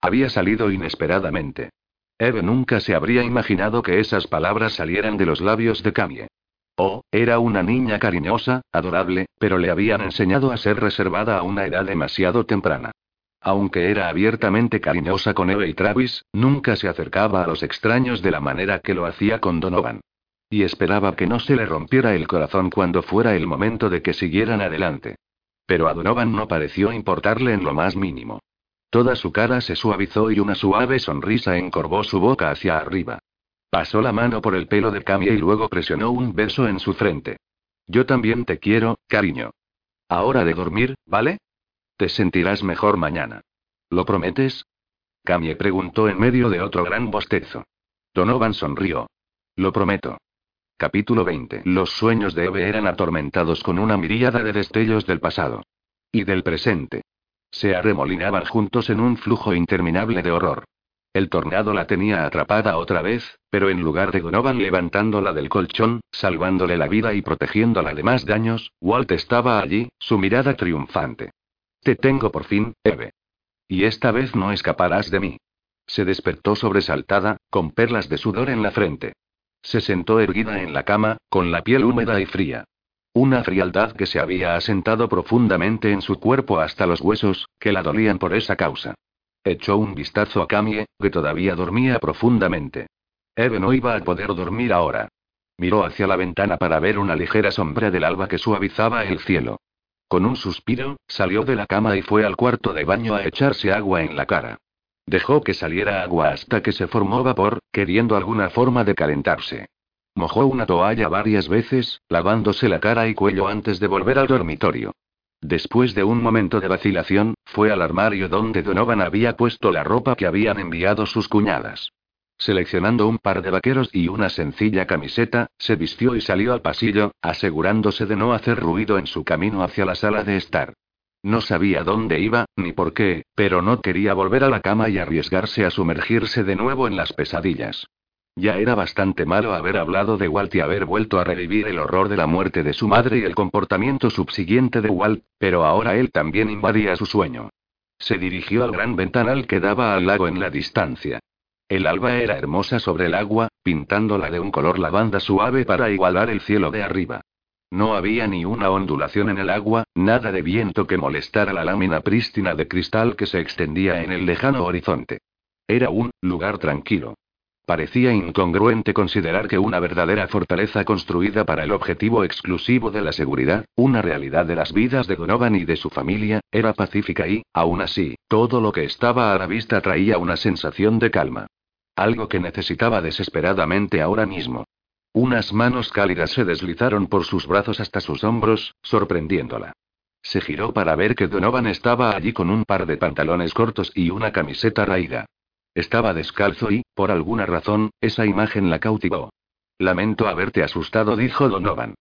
Había salido inesperadamente. Eve nunca se habría imaginado que esas palabras salieran de los labios de Camille. Oh, era una niña cariñosa, adorable, pero le habían enseñado a ser reservada a una edad demasiado temprana. Aunque era abiertamente cariñosa con Eve y Travis, nunca se acercaba a los extraños de la manera que lo hacía con Donovan. Y esperaba que no se le rompiera el corazón cuando fuera el momento de que siguieran adelante. Pero a Donovan no pareció importarle en lo más mínimo. Toda su cara se suavizó y una suave sonrisa encorvó su boca hacia arriba. Pasó la mano por el pelo de Camille y luego presionó un beso en su frente. Yo también te quiero, cariño. Ahora de dormir, ¿vale? Te sentirás mejor mañana. ¿Lo prometes? Camille preguntó en medio de otro gran bostezo. Donovan sonrió. Lo prometo. Capítulo 20. Los sueños de Eve eran atormentados con una miríada de destellos del pasado. Y del presente. Se arremolinaban juntos en un flujo interminable de horror. El tornado la tenía atrapada otra vez, pero en lugar de Donovan levantándola del colchón, salvándole la vida y protegiéndola de más daños, Walt estaba allí, su mirada triunfante. Te tengo por fin, Eve. Y esta vez no escaparás de mí. Se despertó sobresaltada, con perlas de sudor en la frente. Se sentó erguida en la cama, con la piel húmeda y fría. Una frialdad que se había asentado profundamente en su cuerpo hasta los huesos, que la dolían por esa causa. Echó un vistazo a Camille, que todavía dormía profundamente. Eve no iba a poder dormir ahora. Miró hacia la ventana para ver una ligera sombra del alba que suavizaba el cielo. Con un suspiro, salió de la cama y fue al cuarto de baño a echarse agua en la cara. Dejó que saliera agua hasta que se formó vapor, queriendo alguna forma de calentarse. Mojó una toalla varias veces, lavándose la cara y cuello antes de volver al dormitorio. Después de un momento de vacilación, fue al armario donde Donovan había puesto la ropa que habían enviado sus cuñadas. Seleccionando un par de vaqueros y una sencilla camiseta, se vistió y salió al pasillo, asegurándose de no hacer ruido en su camino hacia la sala de estar. No sabía dónde iba, ni por qué, pero no quería volver a la cama y arriesgarse a sumergirse de nuevo en las pesadillas. Ya era bastante malo haber hablado de Walt y haber vuelto a revivir el horror de la muerte de su madre y el comportamiento subsiguiente de Walt, pero ahora él también invadía su sueño. Se dirigió al gran ventanal que daba al lago en la distancia. El alba era hermosa sobre el agua, pintándola de un color lavanda suave para igualar el cielo de arriba. No había ni una ondulación en el agua, nada de viento que molestara la lámina prístina de cristal que se extendía en el lejano horizonte. Era un lugar tranquilo. Parecía incongruente considerar que una verdadera fortaleza construida para el objetivo exclusivo de la seguridad, una realidad de las vidas de Donovan y de su familia, era pacífica y, aún así, todo lo que estaba a la vista traía una sensación de calma. Algo que necesitaba desesperadamente ahora mismo. Unas manos cálidas se deslizaron por sus brazos hasta sus hombros, sorprendiéndola. Se giró para ver que Donovan estaba allí con un par de pantalones cortos y una camiseta raída. Estaba descalzo y, por alguna razón, esa imagen la cautivó. Lamento haberte asustado, dijo Donovan.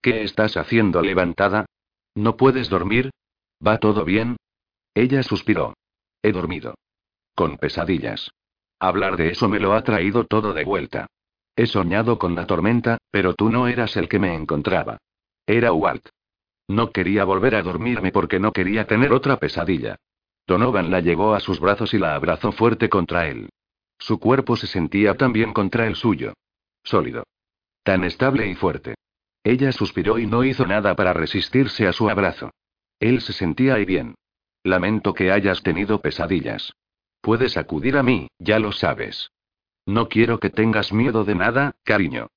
¿Qué estás haciendo levantada? ¿No puedes dormir? ¿Va todo bien? Ella suspiró. He dormido. Con pesadillas. Hablar de eso me lo ha traído todo de vuelta. He soñado con la tormenta, pero tú no eras el que me encontraba. Era Walt. No quería volver a dormirme porque no quería tener otra pesadilla. Donovan la llevó a sus brazos y la abrazó fuerte contra él. Su cuerpo se sentía también contra el suyo. Sólido. Tan estable y fuerte. Ella suspiró y no hizo nada para resistirse a su abrazo. Él se sentía ahí bien. Lamento que hayas tenido pesadillas. Puedes acudir a mí, ya lo sabes. No quiero que tengas miedo de nada, cariño.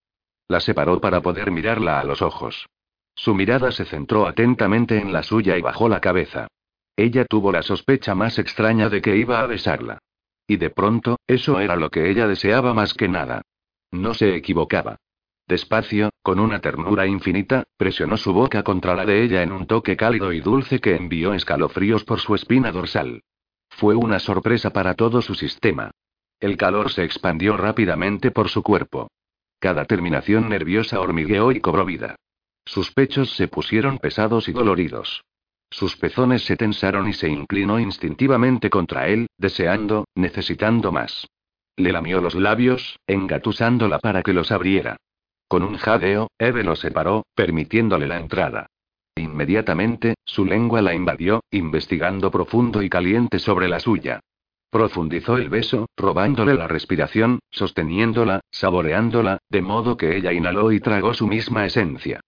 La separó para poder mirarla a los ojos. Su mirada se centró atentamente en la suya y bajó la cabeza. Ella tuvo la sospecha más extraña de que iba a besarla. Y de pronto, eso era lo que ella deseaba más que nada. No se equivocaba. Despacio, con una ternura infinita, presionó su boca contra la de ella en un toque cálido y dulce que envió escalofríos por su espina dorsal. Fue una sorpresa para todo su sistema. El calor se expandió rápidamente por su cuerpo. Cada terminación nerviosa hormigueó y cobró vida. Sus pechos se pusieron pesados y doloridos. Sus pezones se tensaron y se inclinó instintivamente contra él, deseando, necesitando más. Le lamió los labios, engatusándola para que los abriera. Con un jadeo, Eve lo separó, permitiéndole la entrada. Inmediatamente, su lengua la invadió, investigando profundo y caliente sobre la suya. Profundizó el beso, robándole la respiración, sosteniéndola, saboreándola, de modo que ella inhaló y tragó su misma esencia.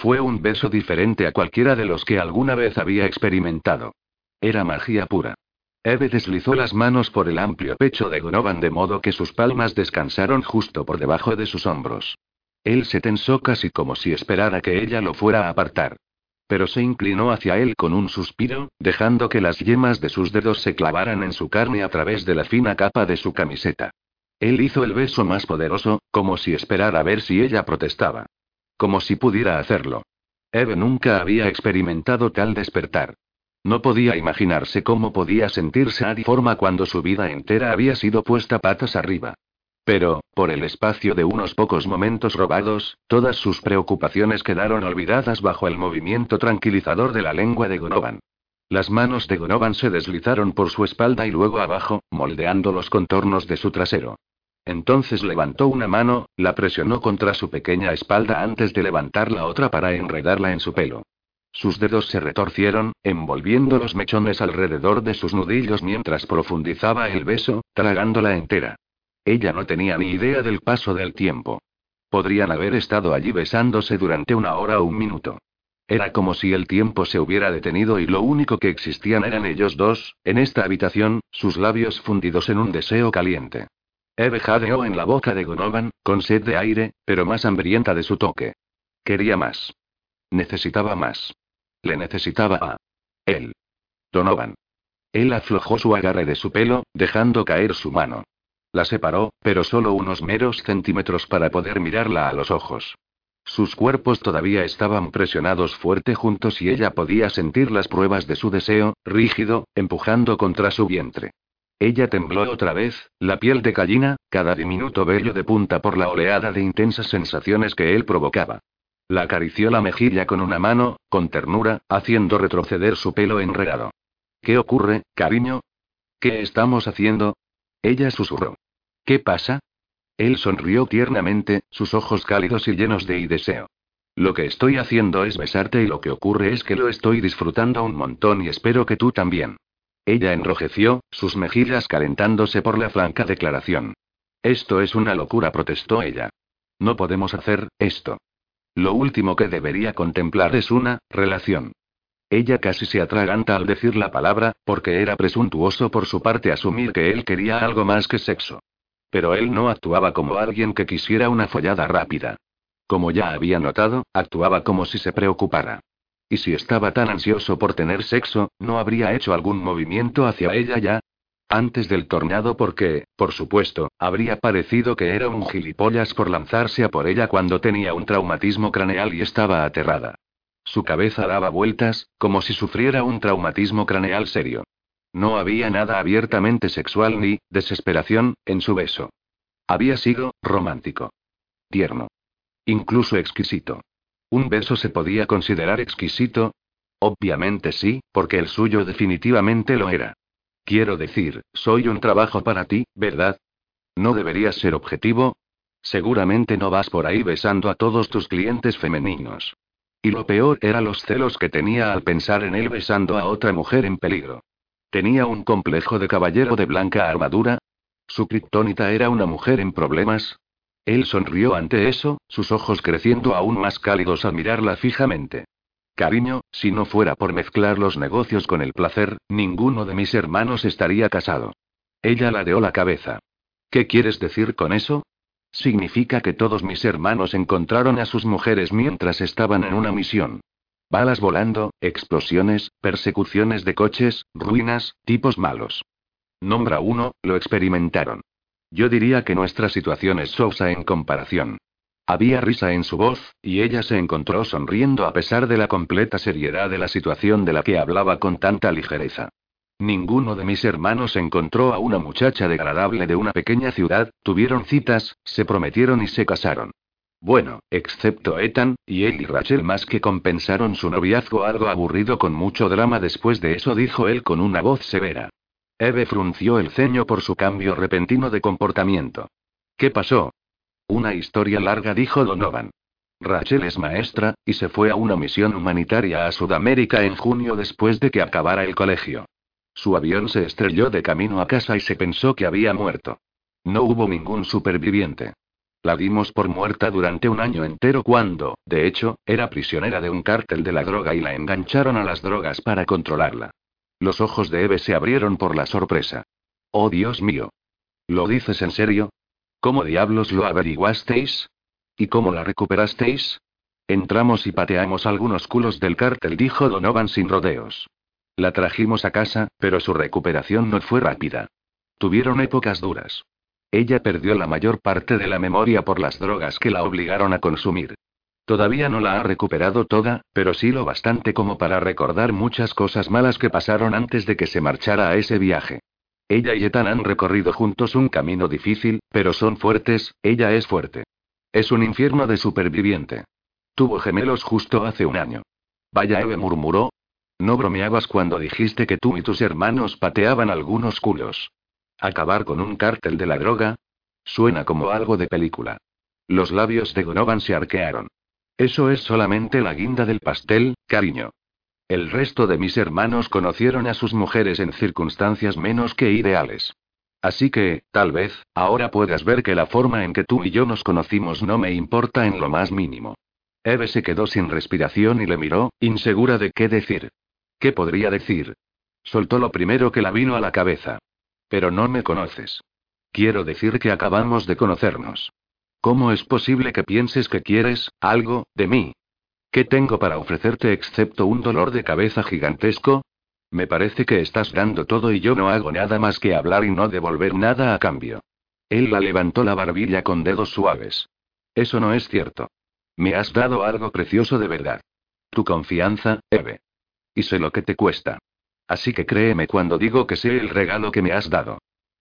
Fue un beso diferente a cualquiera de los que alguna vez había experimentado. Era magia pura. Eve deslizó las manos por el amplio pecho de Donovan de modo que sus palmas descansaron justo por debajo de sus hombros. Él se tensó casi como si esperara que ella lo fuera a apartar. Pero se inclinó hacia él con un suspiro, dejando que las yemas de sus dedos se clavaran en su carne a través de la fina capa de su camiseta. Él hizo el beso más poderoso, como si esperara ver si ella protestaba. Como si pudiera hacerlo. Eve nunca había experimentado tal despertar. No podía imaginarse cómo podía sentirse a forma cuando su vida entera había sido puesta patas arriba. Pero, por el espacio de unos pocos momentos robados, todas sus preocupaciones quedaron olvidadas bajo el movimiento tranquilizador de la lengua de Gonovan. Las manos de Gonovan se deslizaron por su espalda y luego abajo, moldeando los contornos de su trasero. Entonces levantó una mano, la presionó contra su pequeña espalda antes de levantar la otra para enredarla en su pelo. Sus dedos se retorcieron, envolviendo los mechones alrededor de sus nudillos mientras profundizaba el beso, tragándola entera. Ella no tenía ni idea del paso del tiempo. Podrían haber estado allí besándose durante una hora o un minuto. Era como si el tiempo se hubiera detenido y lo único que existían eran ellos dos, en esta habitación, sus labios fundidos en un deseo caliente. Eve jadeó en la boca de Gonovan, con sed de aire, pero más hambrienta de su toque. Quería más. Necesitaba más. Le necesitaba a él. Donovan. Él aflojó su agarre de su pelo, dejando caer su mano. La separó, pero solo unos meros centímetros para poder mirarla a los ojos. Sus cuerpos todavía estaban presionados fuerte juntos y ella podía sentir las pruebas de su deseo, rígido, empujando contra su vientre. Ella tembló otra vez, la piel de gallina, cada diminuto vello de punta por la oleada de intensas sensaciones que él provocaba. La acarició la mejilla con una mano, con ternura, haciendo retroceder su pelo enredado. ¿Qué ocurre, cariño? ¿Qué estamos haciendo? Ella susurró. ¿Qué pasa? Él sonrió tiernamente, sus ojos cálidos y llenos de deseo. Lo que estoy haciendo es besarte y lo que ocurre es que lo estoy disfrutando un montón y espero que tú también. Ella enrojeció, sus mejillas calentándose por la franca declaración. Esto es una locura, protestó ella. No podemos hacer esto. Lo último que debería contemplar es una relación. Ella casi se atraganta al decir la palabra, porque era presuntuoso por su parte asumir que él quería algo más que sexo. Pero él no actuaba como alguien que quisiera una follada rápida. Como ya había notado, actuaba como si se preocupara. Y si estaba tan ansioso por tener sexo, ¿no habría hecho algún movimiento hacia ella ya? Antes del tornado porque, por supuesto, habría parecido que era un gilipollas por lanzarse a por ella cuando tenía un traumatismo craneal y estaba aterrada. Su cabeza daba vueltas, como si sufriera un traumatismo craneal serio. No había nada abiertamente sexual ni, desesperación, en su beso. Había sido, romántico. Tierno. Incluso exquisito. ¿Un beso se podía considerar exquisito? Obviamente sí, porque el suyo definitivamente lo era. Quiero decir, soy un trabajo para ti, ¿verdad? ¿No deberías ser objetivo? Seguramente no vas por ahí besando a todos tus clientes femeninos. Y lo peor era los celos que tenía al pensar en él besando a otra mujer en peligro. ¿Tenía un complejo de caballero de blanca armadura? ¿Su kriptonita era una mujer en problemas? Él sonrió ante eso, sus ojos creciendo aún más cálidos al mirarla fijamente. Cariño, si no fuera por mezclar los negocios con el placer, ninguno de mis hermanos estaría casado. Ella ladeó la cabeza. ¿Qué quieres decir con eso? Significa que todos mis hermanos encontraron a sus mujeres mientras estaban en una misión. Balas volando, explosiones, persecuciones de coches, ruinas, tipos malos. Nombra uno, lo experimentaron. Yo diría que nuestra situación es sosa en comparación. Había risa en su voz, y ella se encontró sonriendo a pesar de la completa seriedad de la situación de la que hablaba con tanta ligereza. Ninguno de mis hermanos encontró a una muchacha degradable de una pequeña ciudad, tuvieron citas, se prometieron y se casaron. Bueno, excepto Ethan, y él y Rachel más que compensaron su noviazgo algo aburrido con mucho drama después de eso dijo él con una voz severa. Eve frunció el ceño por su cambio repentino de comportamiento. ¿Qué pasó? Una historia larga, dijo Donovan. Rachel es maestra, y se fue a una misión humanitaria a Sudamérica en junio después de que acabara el colegio. Su avión se estrelló de camino a casa y se pensó que había muerto. No hubo ningún superviviente. La dimos por muerta durante un año entero cuando, de hecho, era prisionera de un cártel de la droga y la engancharon a las drogas para controlarla. Los ojos de Eve se abrieron por la sorpresa. Oh Dios mío. ¿Lo dices en serio? ¿Cómo diablos lo averiguasteis? ¿Y cómo la recuperasteis? Entramos y pateamos algunos culos del cártel, dijo Donovan sin rodeos. La trajimos a casa, pero su recuperación no fue rápida. Tuvieron épocas duras. Ella perdió la mayor parte de la memoria por las drogas que la obligaron a consumir. Todavía no la ha recuperado toda, pero sí lo bastante como para recordar muchas cosas malas que pasaron antes de que se marchara a ese viaje. Ella y Ethan han recorrido juntos un camino difícil, pero son fuertes, ella es fuerte. Es un infierno de superviviente. Tuvo gemelos justo hace un año. Vaya, Eve murmuró. No bromeabas cuando dijiste que tú y tus hermanos pateaban algunos culos. ¿Acabar con un cártel de la droga? Suena como algo de película. Los labios de Donovan se arquearon. Eso es solamente la guinda del pastel, cariño. El resto de mis hermanos conocieron a sus mujeres en circunstancias menos que ideales. Así que, tal vez, ahora puedas ver que la forma en que tú y yo nos conocimos no me importa en lo más mínimo. Eve se quedó sin respiración y le miró, insegura de qué decir. ¿Qué podría decir? Soltó lo primero que la vino a la cabeza. Pero no me conoces. Quiero decir que acabamos de conocernos. ¿Cómo es posible que pienses que quieres algo de mí? ¿Qué tengo para ofrecerte excepto un dolor de cabeza gigantesco? Me parece que estás dando todo y yo no hago nada más que hablar y no devolver nada a cambio. Él la levantó la barbilla con dedos suaves. Eso no es cierto. Me has dado algo precioso de verdad. Tu confianza, Eve. Y sé lo que te cuesta. Así que créeme cuando digo que sé el regalo que me has dado.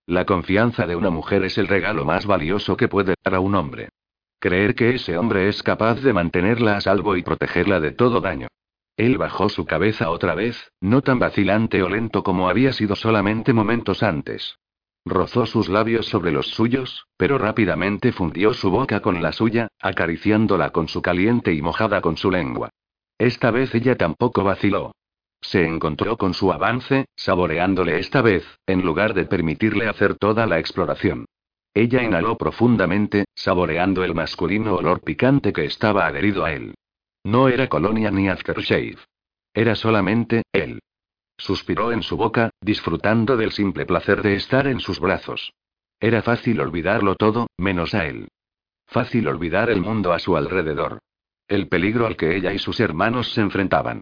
La confianza de una mujer es el regalo más valioso que puede dar a un hombre. Creer que ese hombre es capaz de mantenerla a salvo y protegerla de todo daño. Él bajó su cabeza otra vez, no tan vacilante o lento como había sido solamente momentos antes. Rozó sus labios sobre los suyos, pero rápidamente fundió su boca con la suya, acariciándola con su caliente y mojada con su lengua. Esta vez ella tampoco vaciló. Se encontró con su avance, saboreándole esta vez, en lugar de permitirle hacer toda la exploración. Ella inhaló profundamente, saboreando el masculino olor picante que estaba adherido a él. No era colonia ni aftershave. Era solamente, él. Suspiró en su boca, disfrutando del simple placer de estar en sus brazos. Era fácil olvidarlo todo, menos a él. Fácil olvidar el mundo a su alrededor. El peligro al que ella y sus hermanos se enfrentaban.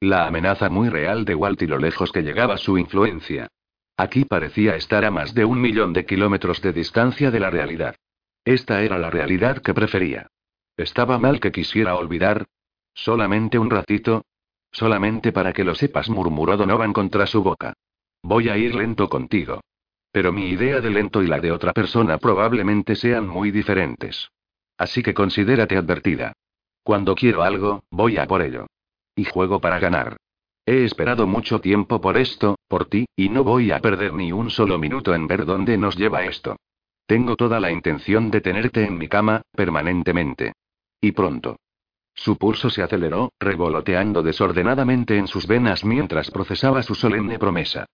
La amenaza muy real de Walt y lo lejos que llegaba su influencia. Aquí parecía estar a más de un millón de kilómetros de distancia de la realidad. Esta era la realidad que prefería. ¿Estaba mal que quisiera olvidar? Solamente un ratito, Solamente para que lo sepas, murmuró Donovan contra su boca. Voy a ir lento contigo. Pero mi idea de lento y la de otra persona probablemente sean muy diferentes. Así que considérate advertida. Cuando quiero algo, voy a por ello. Y juego para ganar. He esperado mucho tiempo por esto, por ti, y no voy a perder ni un solo minuto en ver dónde nos lleva esto. Tengo toda la intención de tenerte en mi cama, permanentemente. Y pronto. Su pulso se aceleró, revoloteando desordenadamente en sus venas mientras procesaba su solemne promesa.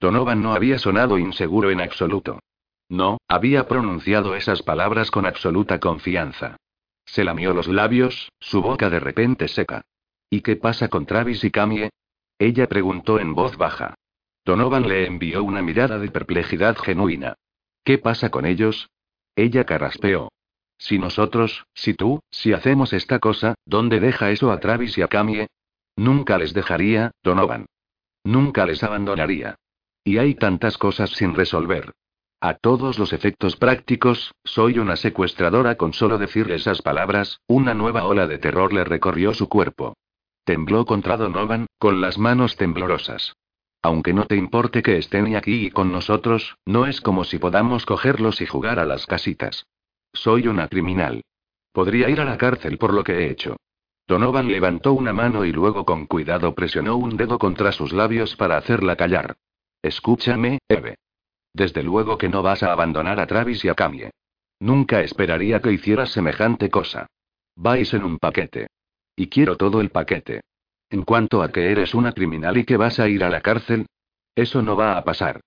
Donovan no había sonado inseguro en absoluto. No, había pronunciado esas palabras con absoluta confianza. Se lamió los labios, su boca de repente seca. ¿Y qué pasa con Travis y Camie? Ella preguntó en voz baja. Donovan le envió una mirada de perplejidad genuina. ¿Qué pasa con ellos? Ella carraspeó. Si nosotros, si tú, si hacemos esta cosa, ¿dónde deja eso a Travis y a Camie? Nunca les dejaría, Donovan. Nunca les abandonaría. Y hay tantas cosas sin resolver. A todos los efectos prácticos, soy una secuestradora con solo decir esas palabras, una nueva ola de terror le recorrió su cuerpo. Tembló contra Donovan, con las manos temblorosas. Aunque no te importe que estén aquí y con nosotros, no es como si podamos cogerlos y jugar a las casitas. Soy una criminal. Podría ir a la cárcel por lo que he hecho. Donovan levantó una mano y luego con cuidado presionó un dedo contra sus labios para hacerla callar. Escúchame, Eve. Desde luego que no vas a abandonar a Travis y a Camie. Nunca esperaría que hicieras semejante cosa. Vais en un paquete. Y quiero todo el paquete. En cuanto a que eres una criminal y que vas a ir a la cárcel, eso no va a pasar.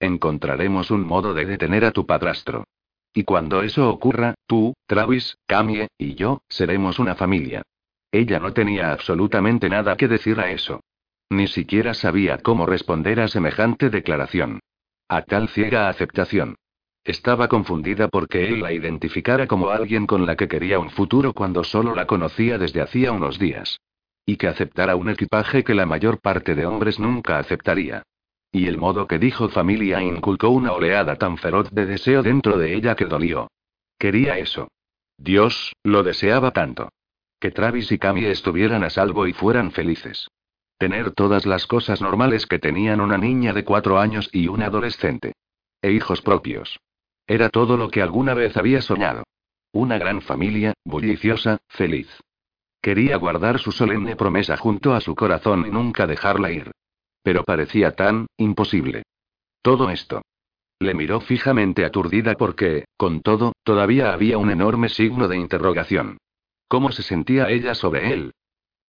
Encontraremos un modo de detener a tu padrastro. Y cuando eso ocurra, tú, Travis, Camie, y yo, seremos una familia. Ella no tenía absolutamente nada que decir a eso. Ni siquiera sabía cómo responder a semejante declaración. A tal ciega aceptación. Estaba confundida porque él la identificara como alguien con la que quería un futuro cuando solo la conocía desde hacía unos días. Y que aceptara un equipaje que la mayor parte de hombres nunca aceptaría. Y el modo que dijo familia inculcó una oleada tan feroz de deseo dentro de ella que dolió. Quería eso. Dios, lo deseaba tanto. Que Travis y Camille estuvieran a salvo y fueran felices. Tener todas las cosas normales que tenían una niña de cuatro años y un adolescente. E hijos propios. Era todo lo que alguna vez había soñado. Una gran familia, bulliciosa, feliz. Quería guardar su solemne promesa junto a su corazón y nunca dejarla ir. Pero parecía tan, imposible. Todo esto. Le miró fijamente aturdida porque, con todo, todavía había un enorme signo de interrogación. ¿Cómo se sentía ella sobre él?